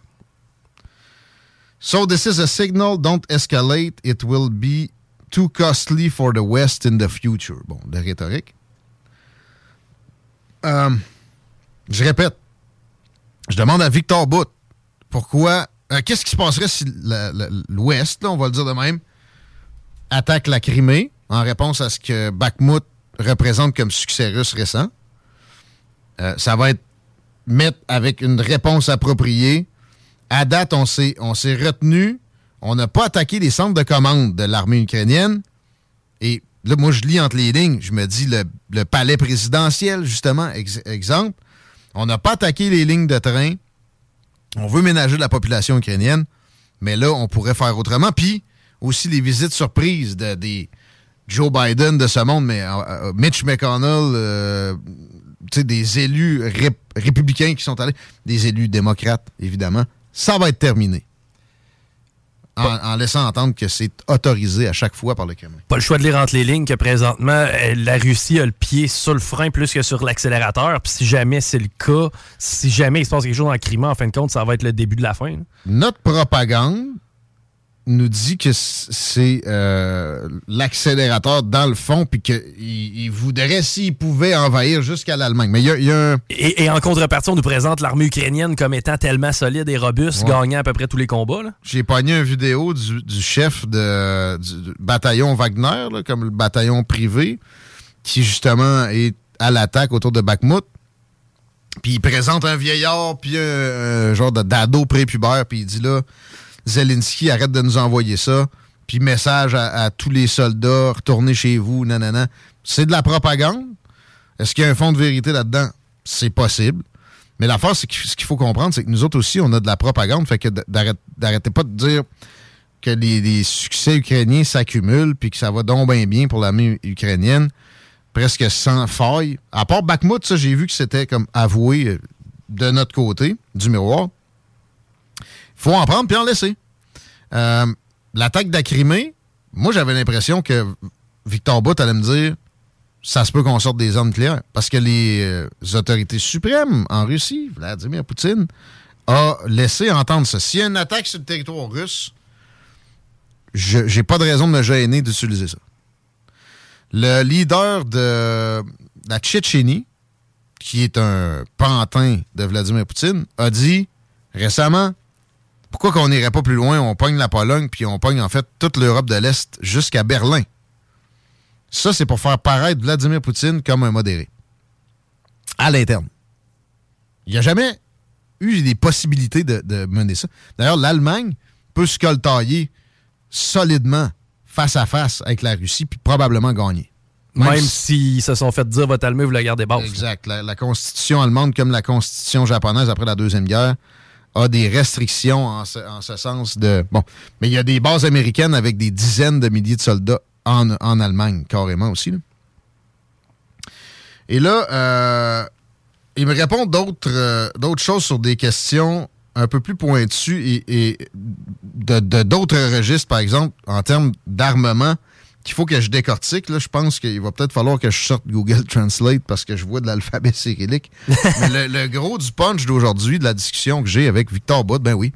So this is a signal, don't escalate, it will be too costly for the West in the future. Bon, de rhétorique. Euh, je répète, je demande à Victor Bout pourquoi, euh, qu'est-ce qui se passerait si l'Ouest, on va le dire de même, attaque la Crimée en réponse à ce que Bakhmut représente comme succès russe récent. Euh, ça va être mettre avec une réponse appropriée. À date, on s'est, retenu. On n'a pas attaqué les centres de commande de l'armée ukrainienne. Et là, moi, je lis entre les lignes. Je me dis le, palais présidentiel, justement, ex- exemple. On n'a pas attaqué les lignes de train. On veut ménager la population ukrainienne. Mais là, on pourrait faire autrement. Puis, aussi les visites surprises de, des Joe Biden de ce monde, mais euh, euh, Mitch McConnell, euh, des élus rép- républicains qui sont allés, des élus démocrates, évidemment, ça va être terminé. En, en laissant entendre que c'est autorisé à chaque fois par le Kremlin. Pas le choix de lire entre les lignes que présentement, la Russie a le pied sur le frein plus que sur l'accélérateur. Puis si jamais c'est le cas, si jamais il se passe quelque chose dans le Crimée, en fin de compte, ça va être le début de la fin. là. Notre propagande nous dit que c'est euh, l'accélérateur dans le fond, puis qu'il il voudrait, s'il pouvait, envahir jusqu'à l'Allemagne. Mais il y a, il y a un... Et, et en contrepartie, on nous présente l'armée ukrainienne comme étant tellement solide et robuste, Ouais. gagnant à peu près tous les combats. là. J'ai pogné une vidéo du, du chef de, du, du bataillon Wagner, là, comme le bataillon privé, qui justement est à l'attaque autour de Bakhmut. Puis il présente un vieillard, puis un, un genre de d'ado prépubère, puis il dit là, Zelensky, arrête de nous envoyer ça. Puis message à, tous les soldats, retournez chez vous, nanana. C'est de la propagande. Est-ce qu'il y a un fond de vérité là-dedans? C'est possible. Mais l'affaire, c'est que ce qu'il faut comprendre, c'est que nous autres aussi, on a de la propagande. Fait que d'arrête- d'arrêtez pas de dire que les, les succès ukrainiens s'accumulent puis que ça va donc bien bien pour l'armée ukrainienne, presque sans faille. À part Bakhmut, ça, j'ai vu que c'était comme avoué euh, de notre côté du miroir. Faut en prendre puis en laisser. Euh, L'attaque de la Crimée, moi, j'avais l'impression que Victor Bout allait me dire ça se peut qu'on sorte des armes nucléaires. Parce que les euh, autorités suprêmes en Russie, Vladimir Poutine, a laissé entendre ça. S'il y a une attaque sur le territoire russe, j'ai pas de raison de me gêner d'utiliser ça. Le leader de la Tchétchénie, qui est un pantin de Vladimir Poutine, a dit récemment pourquoi qu'on n'irait pas plus loin, on pogne la Pologne, puis on pogne en fait toute l'Europe de l'Est jusqu'à Berlin. Ça, c'est pour faire paraître Vladimir Poutine comme un modéré. À l'interne. Il n'y a jamais eu des possibilités de, de mener ça. D'ailleurs, l'Allemagne peut se coltailler solidement face à face avec la Russie, puis probablement gagner. Même, s'ils se sont fait dire votre allumé, vous la gardez basse. Exact. La, la constitution allemande, comme la constitution japonaise après la Deuxième Guerre, a des restrictions en ce, en ce sens de... Bon, mais il y a des bases américaines avec des dizaines de milliers de soldats en, en Allemagne, carrément aussi. là. Et là, euh, il me répond d'autres euh, choses sur des questions un peu plus pointues et, et de d'autres registres, par exemple, en termes d'armement, qu'il faut que je décortique. Là, je pense qu'il va peut-être falloir que je sorte Google Translate parce que je vois de l'alphabet cyrillique. Mais le, gros du punch d'aujourd'hui, de la discussion que j'ai avec Victor Bout, ben oui.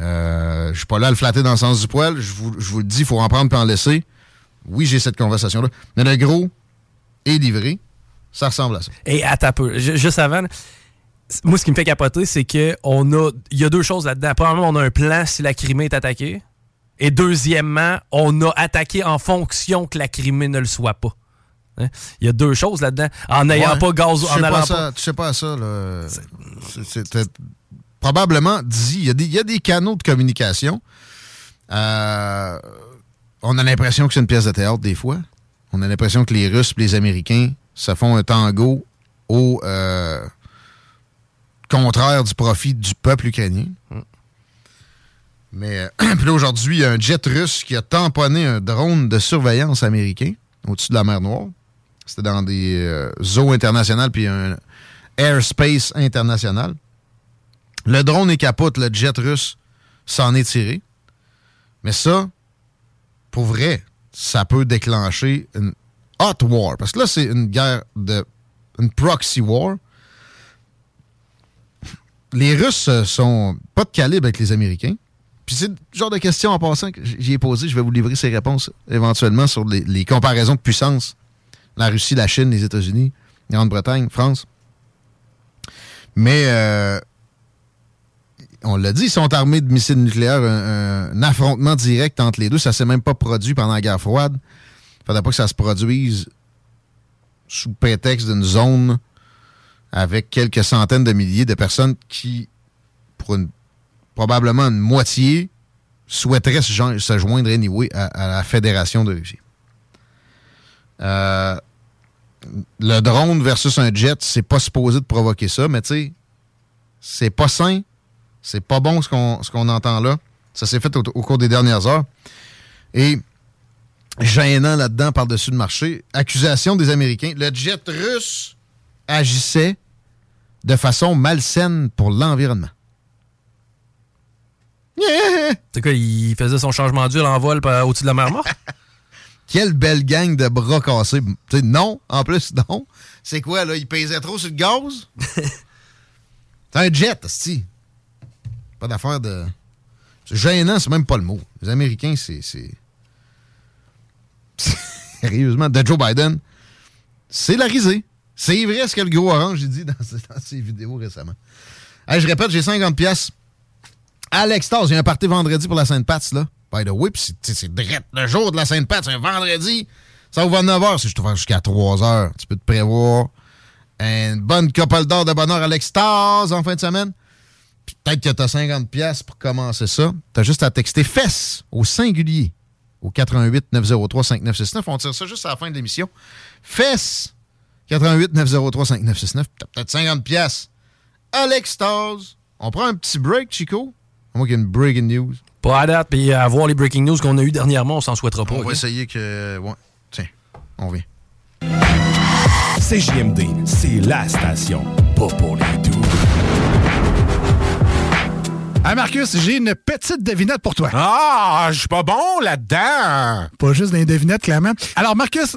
Euh, je suis pas là à le flatter dans le sens du poil. Je vous, le dis, il faut en prendre puis en laisser. Oui, j'ai cette conversation-là. Mais le gros est livré. Ça ressemble à ça. Et peu, ju- juste avant, moi, ce qui me fait capoter, c'est que on a, il y a deux choses là-dedans. Premièrement, on a un plan si la Crimée est attaquée. Et deuxièmement, on a attaqué en fonction que la Crimée ne le soit pas. Hein? Il y a deux choses là-dedans. En n'ayant Ouais. pas gaz, en allant pas ça, Tu sais pas ça, là. C'était probablement dit. Il y, a des- il y a des canaux de communication. Euh, on a l'impression que c'est une pièce de théâtre des fois. On a l'impression que les Russes et les Américains se font un tango au euh, contraire du profit du peuple ukrainien. Mais euh, puis là, aujourd'hui, il y a un jet russe qui a tamponné un drone de surveillance américain au-dessus de la mer Noire. C'était dans des euh, eaux internationales puis un airspace international. Le drone est capote, le jet russe s'en est tiré. Mais ça, pour vrai, ça peut déclencher une hot war. Parce que là, c'est une guerre de. une proxy war. Les Russes euh, sont pas de calibre avec les Américains. Puis c'est le genre de question en passant que j'y ai posé. Je vais vous livrer ces réponses éventuellement sur les, comparaisons de puissance. La Russie, la Chine, les États-Unis, Grande-Bretagne, France. Mais euh, on l'a dit, ils sont armés de missiles nucléaires. Un, affrontement direct entre les deux, ça s'est même pas produit pendant la guerre froide. Il faudrait pas que ça se produise sous prétexte d'une zone avec quelques centaines de milliers de personnes qui, pour une, probablement une moitié, souhaiteraient se, join- se joindre à, la Fédération de Russie. Euh, le drone versus un jet, c'est pas supposé de provoquer ça, mais tu sais, c'est pas sain, c'est pas bon ce qu'on ce qu'on entend là. Ça s'est fait au, au cours des dernières heures. Et gênant là-dedans par-dessus le marché, accusation des Américains. Le jet russe agissait de façon malsaine pour l'environnement. C'est quoi, il faisait son changement d'huile en vol au-dessus de la mer morte? Quelle belle gang de bras cassés. Tu sais, non, en plus, non. C'est quoi, là? Il pesait trop sur le gaz? C'est un jet, si. Pas d'affaire de C'est gênant, c'est même pas le mot. Les Américains, c'est. Sérieusement, de Joe Biden, c'est la risée. C'est vrai ce que le gros orange dit dans, ses- dans ses vidéos récemment. Hey, je répète, j'ai 50 pièces. À l'extase, il y a un party vendredi pour la Sainte-Pat's, là. By the way, c'est- direct le jour de la Sainte-Pat's, c'est un vendredi. Ça ouvre à 9h, c'est juste ouvert jusqu'à 3h. Tu peux te prévoir une bonne couple d'heures de bonheur à l'extase en fin de semaine. Peut-être que tu as 50 pièces pour commencer ça. Tu as juste à texter fesses au singulier au 88 903 5969. On tire ça juste à la fin de l'émission. Fesses 88 903 5969. Tu as peut-être 50 pièces à l'extase. On prend un petit break, Chico. À moins qu'il y ait une breaking news. Pas à date, puis à voir les breaking news qu'on a eu dernièrement, on s'en souhaitera pas. On va essayer que. Ouais. Tiens, on vient. CJMD, c'est la station, pas pour les doux. Ah, Marcus, j'ai une petite devinette pour toi. Ah, je suis pas bon là-dedans. Pas juste des devinettes, clairement. Alors, Marcus,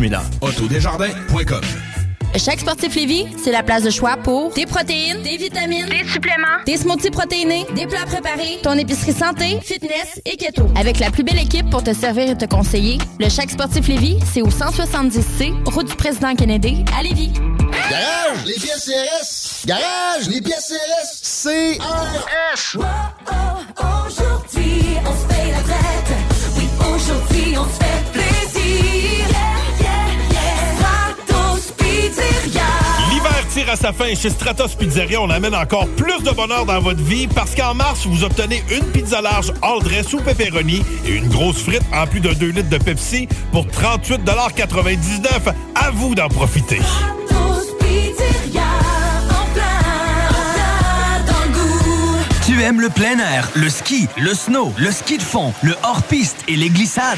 Autodesjardins.com Chaque sportif Lévis, c'est la place de choix pour des protéines, des vitamines, des suppléments, des smoothies protéinés, des plats préparés, ton épicerie santé, fitness et keto. Avec la plus belle équipe pour te servir et te conseiller, le Chaque sportif Lévis, c'est au 170C, route du président Kennedy, à Lévis. Garage, les pièces CRS. Garage, les pièces CRS. CRS. Aujourd'hui, on se paye la traite. Oui, aujourd'hui, on se fait plaisir. Tire à sa fin. Chez Stratos Pizzeria, on amène encore plus de bonheur dans votre vie parce qu'en mars, vous obtenez une pizza large all dress ou pepperoni et une grosse frite en plus de 2 litres de Pepsi pour 38,99 À vous d'en profiter. Tu aimes le plein air, le ski, le snow, le ski de fond, le hors-piste et les glissades?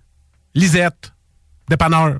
Lisette. Dépanneur.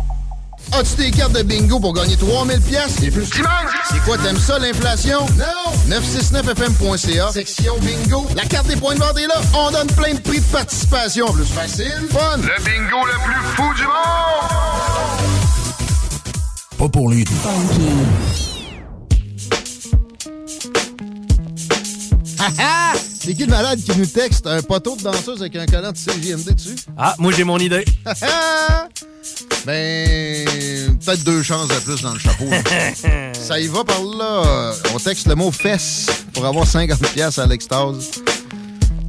As-tu des cartes de bingo pour gagner 3000 pièces et plus? C'est quoi, t'aimes ça, l'inflation? Non! 969fm.ca, section bingo. La carte des points de vente est là. On donne plein de prix de participation. Plus facile, fun. Le bingo le plus fou du monde! Pas pour les. Ha ha! C'est qui le malade qui nous texte un poteau de danseuse avec un collant de CGMD dessus? Ah, moi j'ai mon idée. ben, peut-être deux chances de plus dans le chapeau. Ça y va par là. On texte le mot fesses pour avoir 50 pièces à l'extase.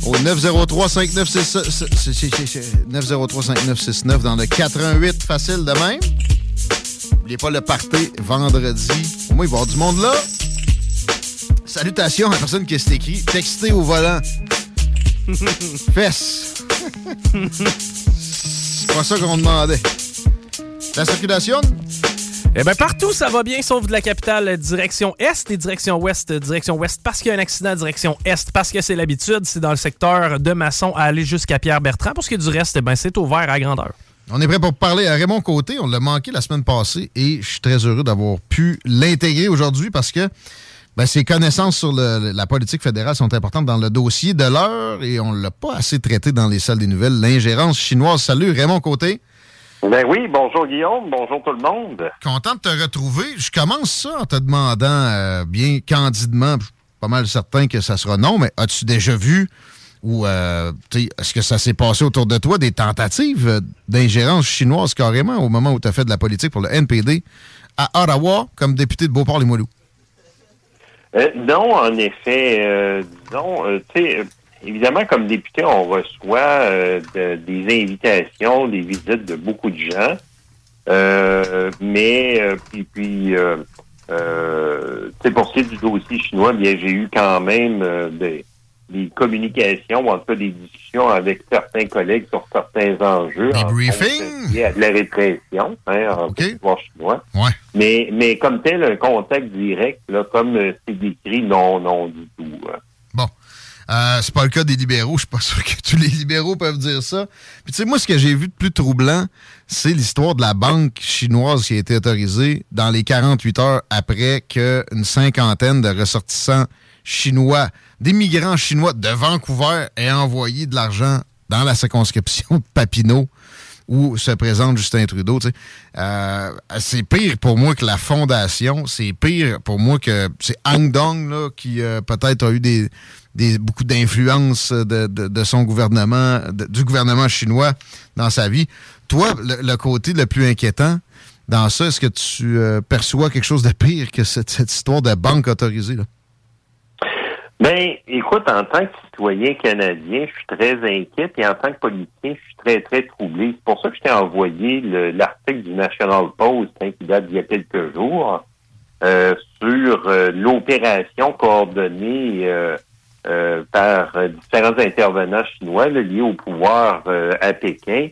Au 903-5969 dans le 88 facile de même. N'oubliez pas le party vendredi. Au moins, il va y avoir du monde là. Salutations à la personne qui s'est écrit. Textez au volant. Fesses. C'est pas ça qu'on demandait. La circulation? Eh bien, partout, ça va bien, sauf de la capitale, direction Est et direction Ouest. Direction Ouest parce qu'il y a un accident, direction Est parce que c'est l'habitude. C'est dans le secteur de Masson à aller jusqu'à Pierre-Bertrand. Pour ce qui est du reste, eh ben, c'est ouvert à grandeur. On est prêt pour parler à Raymond Côté. On l'a manqué la semaine passée et je suis très heureux d'avoir pu l'intégrer aujourd'hui parce que ben, ses connaissances sur le- la politique fédérale sont importantes dans le dossier de l'heure et on l'a pas assez traité dans les salles des nouvelles. L'ingérence chinoise. Salut Raymond Côté. Ben oui, bonjour Guillaume, bonjour tout le monde. Content de te retrouver. Je commence ça en te demandant euh, bien candidement, je suis pas mal certain que ça sera non, mais as-tu déjà vu ou euh, est-ce que ça s'est passé autour de toi des tentatives d'ingérence chinoise carrément au moment où tu as fait de la politique pour le NPD à Ottawa comme député de Beauport-les-Moilous? Euh, non, en effet, euh, disons, euh, tu sais, euh, évidemment, comme député, on reçoit euh, de- des invitations, des visites de beaucoup de gens. Mais, puis, puis tu sais, pour ce qui est du dossier chinois, bien, j'ai eu quand même des, des communications, ou en tout cas des discussions avec certains collègues sur certains enjeux. Des briefings? Il y a de la répression, hein, en chinois. Mais, mais comme tel, un contact direct, là, comme euh, c'est décrit, non, non du tout. hein. Bon. Euh, c'est pas le cas des libéraux. Je suis pas sûr que tous les libéraux peuvent dire ça. Puis tu sais, moi, ce que j'ai vu de plus troublant, c'est l'histoire de la banque chinoise qui a été autorisée dans les 48 heures après qu'une cinquantaine de ressortissants chinois, des migrants chinois de Vancouver aient envoyé de l'argent dans la circonscription de Papineau où se présente Justin Trudeau. Euh, c'est pire pour moi que la fondation. C'est pire pour moi que c'est Hang Dong là, qui euh, peut-être a eu des, des- beaucoup d'influence de, de- de son gouvernement, du gouvernement chinois dans sa vie. Toi, le, le côté le plus inquiétant dans ça, est-ce que tu euh, perçois quelque chose de pire que cette, cette histoire de banque autorisée? Là? Ben, écoute, en tant que citoyen canadien, je suis très inquiet, et en tant que politicien, je suis très, très troublé. C'est pour ça que je t'ai envoyé le- l'article du National Post, hein, qui date d'il y a quelques jours, euh, sur euh, l'opération coordonnée euh, par différents intervenants chinois liés au pouvoir à Pékin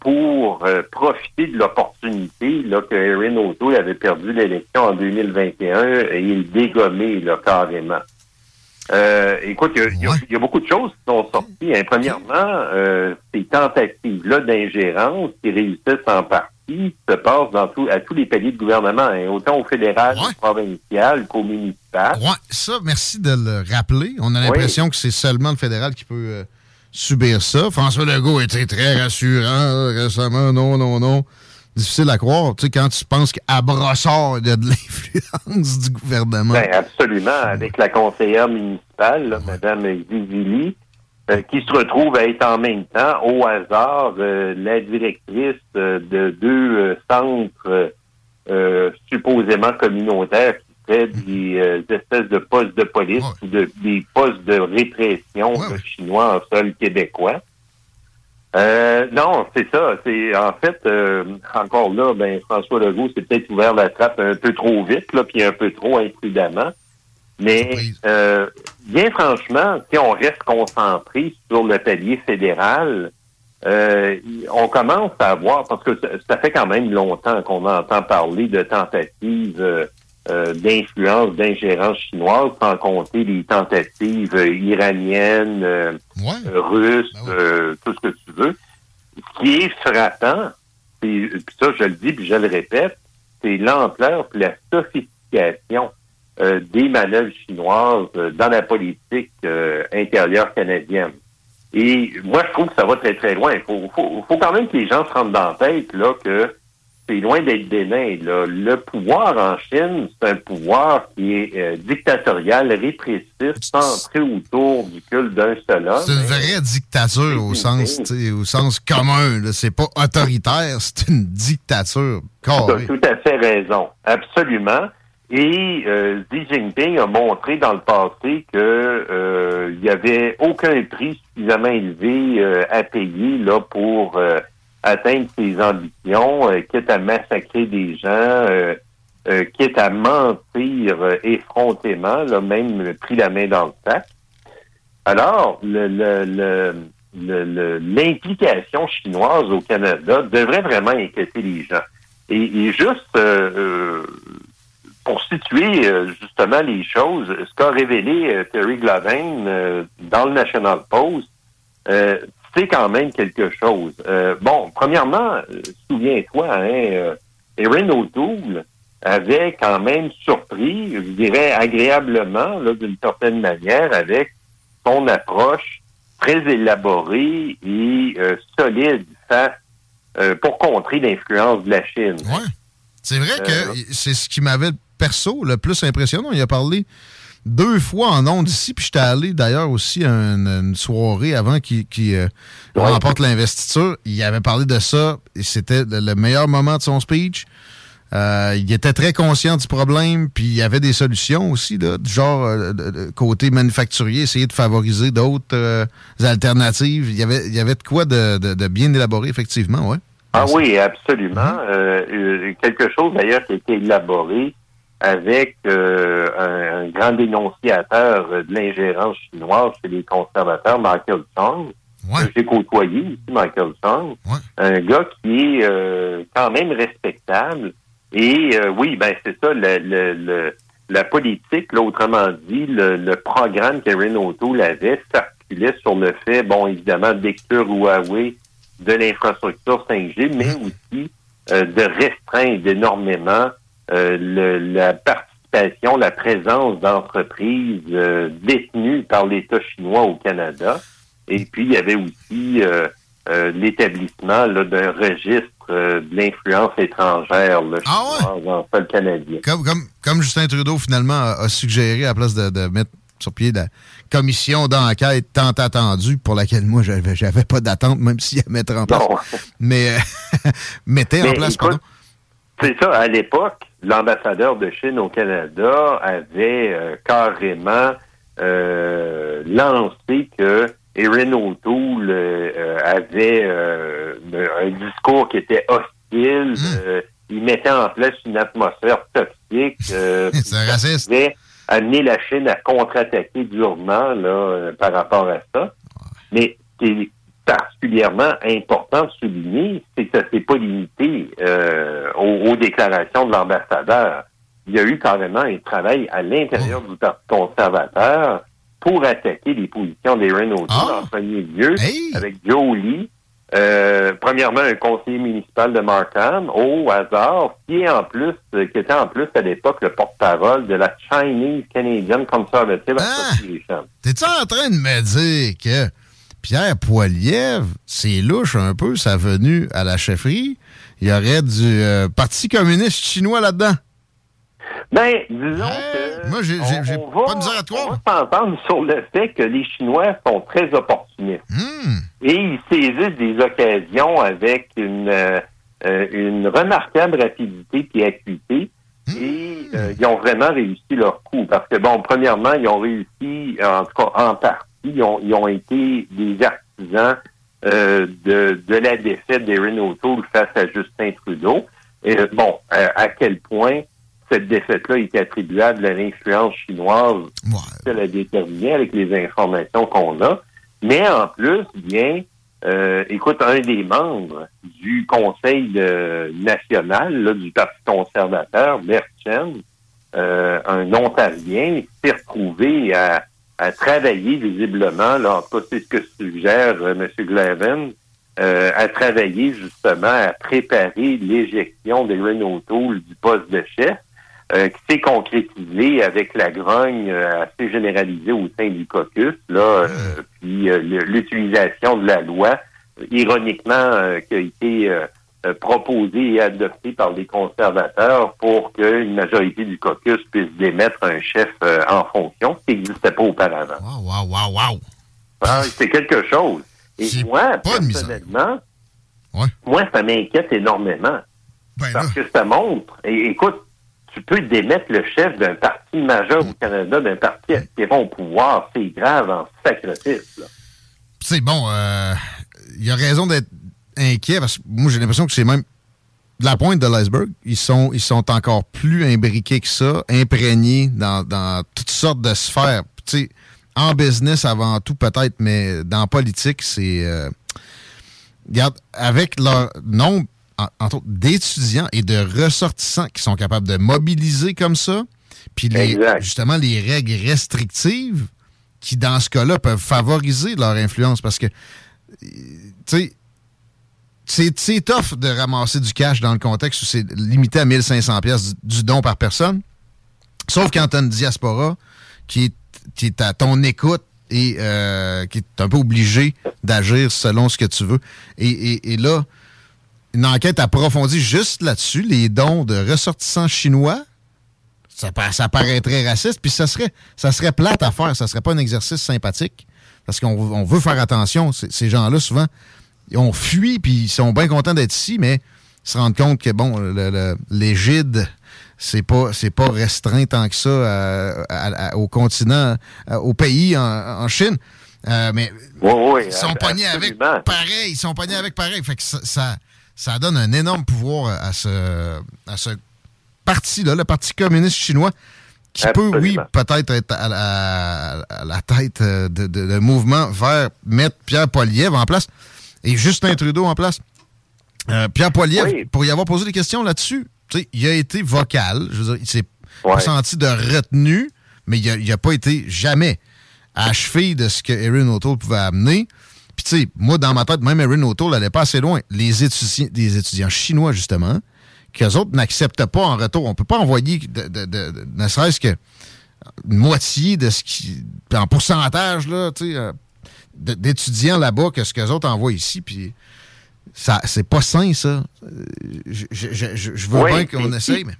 pour profiter de l'opportunité que Erin O'Toole avait perdu l'élection en 2021 et il dégommé là, carrément. Euh, écoute, il y a- y, y beaucoup de choses qui sont sorties. hein. Premièrement, euh, ces tentatives-là d'ingérence qui réussissent en partie se passent dans tout, à tous les paliers de gouvernement, hein, autant au fédéral, au provincial qu'au municipal. Ouais, ça, merci de le rappeler. On a l'impression que c'est seulement le fédéral qui peut euh, subir ça. François Legault était très rassurant là, récemment. Non, non, non. Difficile à croire. Tu sais, quand tu penses qu'à Brossard, il y a de l'influence du gouvernement. Ben, absolument, avec la conseillère municipale, là, Mme Zizili, euh, qui se retrouve à être en même temps, au hasard, euh, la directrice euh, de deux centres supposément communautaires qui seraient des euh, espèces de postes de police ou de, des postes de répression chinois en sol québécois. Euh, non, c'est ça. C'est en fait euh, encore là, ben François Legault s'est peut-être ouvert la trappe un peu trop vite, là, puis un peu trop imprudemment. Mais euh, bien franchement, si on reste concentré sur le palier fédéral, euh, on commence à voir, parce que ça, ça fait quand même longtemps qu'on entend parler de tentatives euh, d'influence, d'ingérence chinoise, sans compter les tentatives euh, iraniennes, euh, russes, euh, tout ce que tu veux. Ce qui est frappant, puis ça je le dis puis je le répète, c'est l'ampleur puis la sophistication des manœuvres chinoises dans la politique intérieure canadienne. Et moi, je trouve que ça va très, très loin. Il faut, faut, faut quand même que les gens se rendent dans la tête là, que c'est loin d'être bénin. là. Le pouvoir en Chine, c'est un pouvoir qui est euh, dictatorial, répressif, centré autour du culte d'un seul homme. C'est une vraie dictature au sens, au sens commun. C'est pas autoritaire, c'est une dictature. Tu as tout à fait raison. Absolument. Et euh, Xi Jinping a montré dans le passé que euh, il y avait aucun prix suffisamment élevé euh, à payer là pour euh, atteindre ses ambitions, euh, quitte à massacrer des gens, euh, euh, quitte à mentir effrontément, là, même pris la main dans le sac. Alors, le, l'implication chinoise au Canada devrait vraiment inquiéter les gens. Et, et juste pour situer justement les choses, ce qu'a révélé Terry Glavin dans le National Post, c'est quand même quelque chose. Euh, bon, premièrement, euh, souviens-toi, hein, euh, Erin O'Toole avait quand même surpris, je dirais agréablement, d'une certaine manière, avec son approche très élaborée et euh, solide face euh, pour contrer l'influence de la Chine. C'est vrai que c'est ce qui m'avait perso le plus impressionné. Il a parlé deux fois en ondes ici, puis j'étais allé d'ailleurs aussi à une, une soirée avant qu'il euh, remporte l'investiture. Il avait parlé de ça et c'était le, le meilleur moment de son speech. Euh, il était très conscient du problème, puis il y avait des solutions aussi, là, du genre euh, de- de- côté manufacturier, essayer de favoriser d'autres alternatives. Il y avait, il y avait de quoi de, bien élaboré, effectivement, ouais. Ah oui, absolument. Quelque chose d'ailleurs qui a été élaboré avec euh, un, un grand dénonciateur euh, de l'ingérence chinoise chez les conservateurs, Michael Chong. que J'ai côtoyé ici, Michael Chong. Un gars qui est euh, quand même respectable. Et euh, oui, ben c'est ça, le, le- le- la politique, là, autrement dit, le, le programme qu'Erin O'Toole avait s'articulait sur le fait, bon, évidemment, d'exclure Huawei de l'infrastructure 5G, mais aussi euh, de restreindre énormément euh, le- la participation, la présence d'entreprises euh, détenues par l'État chinois au Canada. Et puis, il y avait aussi euh, l'établissement d'un registre de l'influence étrangère là, chinoise en sol canadien. Comme, comme, comme Justin Trudeau, finalement, a, a suggéré, à la place de, de mettre sur pied la commission d'enquête tant attendue, pour laquelle moi, j'avais, j'avais pas d'attente, même s'il y a mettre en place. Mais euh, mettez en place, écoute, pardon. C'est ça, à l'époque, l'ambassadeur de Chine au Canada avait euh, carrément euh, lancé que Erin O'Toole euh, euh, avait euh, un discours qui était hostile. euh, il mettait en place une atmosphère toxique. Euh, C'est raciste. qui pouvait amener la Chine à contre-attaquer durement là, par rapport à ça. Mais ce qui est particulièrement important de souligner, c'est que ça s'est pas limité euh, aux, aux déclarations de l'ambassadeur. Il y a eu carrément un travail à l'intérieur du Parti conservateur pour attaquer les positions d'Erin O'Toole en premier lieu, avec Joe Lee, euh, premièrement un conseiller municipal de Markham, au hasard, qui est en plus, qui était en plus à l'époque le porte-parole de la Chinese Canadian Conservative Association. T'es-tu en train de me dire que Pierre Poilievre, c'est louche un peu sa venue à la chefferie? Il y aurait du euh, Parti communiste chinois là-dedans? Ben, disons que... Moi, j'ai pas de misère à te On va s'entendre sur le fait que les Chinois sont très opportunistes. Hmm. Et ils saisissent des occasions avec une, euh, euh, une remarquable rapidité et acuité. Et euh, ils ont vraiment réussi leur coup. Parce que, bon, premièrement, ils ont réussi, en tout cas en partie, ils ont, ils ont été des artisans euh, de, de la défaite d'Erin O'Toole face à Justin Trudeau. Et euh, bon, euh, à quel point cette défaite-là est attribuable à l'influence chinoise, ça l'a déterminé avec les informations qu'on a. Mais en plus, bien, euh, écoute, un des membres du Conseil de- national là, du Parti conservateur, euh, un Ontarien, s'est retrouvé à, à travailler visiblement, là, en tout cas, c'est ce que suggère euh, M. Glavin, euh, à travailler justement à préparer l'éjection d'Erin O'Toole du poste de chef, euh, qui s'est concrétisé avec la grogne euh, assez généralisée au sein du caucus, là, euh, puis euh, l'utilisation de la loi, ironiquement, euh, qui a été euh, proposé et adopté par les conservateurs pour qu'une majorité du caucus puisse démettre un chef euh, en fonction, ce qui n'existait pas auparavant. Wow, wow, wow. Ah, c'est quelque chose. Et moi, personnellement, moi, ça m'inquiète énormément. parce que ça montre, et écoute, tu peux démettre le chef d'un parti majeur au Canada, d'un parti aspirant au pouvoir. C'est grave en sacrifice. C'est bon, euh, il a raison d'être inquiet parce que moi, j'ai l'impression que c'est même de la pointe de l'iceberg. Ils sont, ils sont encore plus imbriqués que ça, imprégnés dans, dans toutes sortes de sphères. Tu sais, en business avant tout, peut-être, mais dans politique, c'est. euh, regarde, avec leur nombre, en- entre autres, d'étudiants et de ressortissants qui sont capables de mobiliser comme ça, puis les- justement les règles restrictives qui, dans ce cas-là, peuvent favoriser leur influence parce que, tu sais, c'est tough de ramasser du cash dans le contexte où c'est limité à 1500 pièces du, don par personne. Sauf quand tu as une diaspora qui est, qui à ton écoute et euh, qui est un peu obligé d'agir selon ce que tu veux. Et, là, une enquête approfondie juste là-dessus, les dons de ressortissants chinois, ça, ça paraîtrait raciste, puis ça serait, ça serait plate à faire, ça serait pas un exercice sympathique, parce qu'on on veut faire attention. Ces gens-là, souvent, ils ont fui, puis ils sont bien contents d'être ici, mais ils se rendent compte que, bon, l'égide, c'est pas, c'est pas restreint tant que ça à- à- au continent, au pays, en, en Chine. Euh, mais ils sont pognés avec pareil, ils sont pognés avec pareil. Fait que ça, ça, ça donne un énorme pouvoir à ce, à ce parti-là, le Parti communiste chinois, qui peut, oui, peut-être être à, la- à la tête euh, de, de, de mouvement vers mettre Pierre Poilievre en place et Justin Trudeau en place. Euh, Pierre Poilievre, pour y avoir posé des questions là-dessus, il a été vocal. Je veux dire, il s'est pas senti de retenue, mais il n'a pas été jamais cheville de ce que Erin O'Toole pouvait amener. Puis, tu sais, moi, dans ma tête, même Erin O'Toole n'allait pas assez loin. Les étudiants, chinois, justement, qu'eux autres n'acceptent pas en retour. On peut pas envoyer, de, de- de- de- ne serait-ce que une moitié de ce qui. en pourcentage, là, tu sais, euh, d'étudiants là-bas que ce qu'eux autres envoient ici. Puis, ça, c'est pas sain, ça. Euh, Je, je- je- je- je veux Oui, bien qu'on essaye, mais.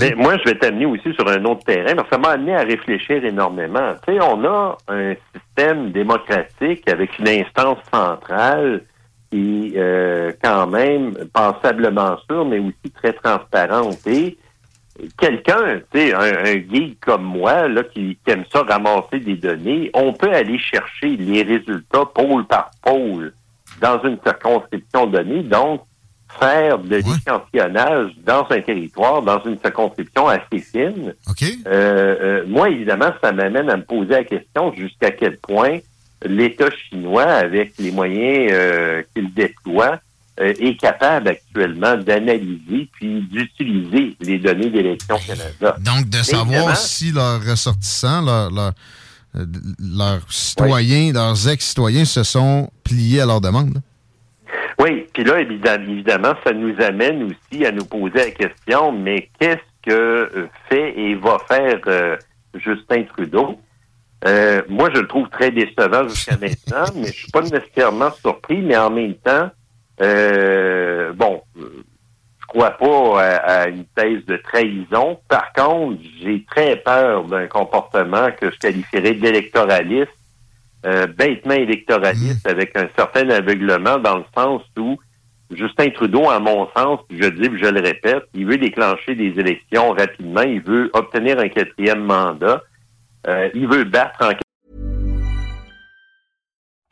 Mais moi, je vais t'amener aussi sur un autre terrain, parce que ça m'a amené à réfléchir énormément. Tu sais, on a un système démocratique avec une instance centrale qui euh, quand même passablement sûre, mais aussi très transparente. Et quelqu'un, tu sais, un, un geek comme moi, là, qui, qui aime ça ramasser des données, on peut aller chercher les résultats pôle par pôle dans une circonscription donnée. Donc, faire de l'échantillonnage dans un territoire, dans une circonscription assez fine. Euh, euh, moi, évidemment, ça m'amène à me poser la question jusqu'à quel point l'État chinois, avec les moyens euh, qu'il déploie, euh, est capable actuellement d'analyser puis d'utiliser les données d'élection Canada. Donc, de savoir évidemment, si leurs ressortissants, leurs, leurs, euh, leurs citoyens, leurs ex-citoyens se sont pliés à leur demande. Oui, puis là, évidemment, ça nous amène aussi à nous poser la question, mais qu'est-ce que euh, fait et va faire euh, Justin Trudeau? Euh, moi, je le trouve très décevant jusqu'à maintenant, mais je suis pas nécessairement surpris, mais en même temps, euh, bon, je crois pas à, à une thèse de trahison. Par contre, j'ai très peur d'un comportement que je qualifierais d'électoraliste euh, bêtement électoraliste avec un certain aveuglement dans le sens où Justin Trudeau, à mon sens, je dis, je le répète, il veut déclencher des élections rapidement, il veut obtenir un quatrième mandat, euh, il veut battre en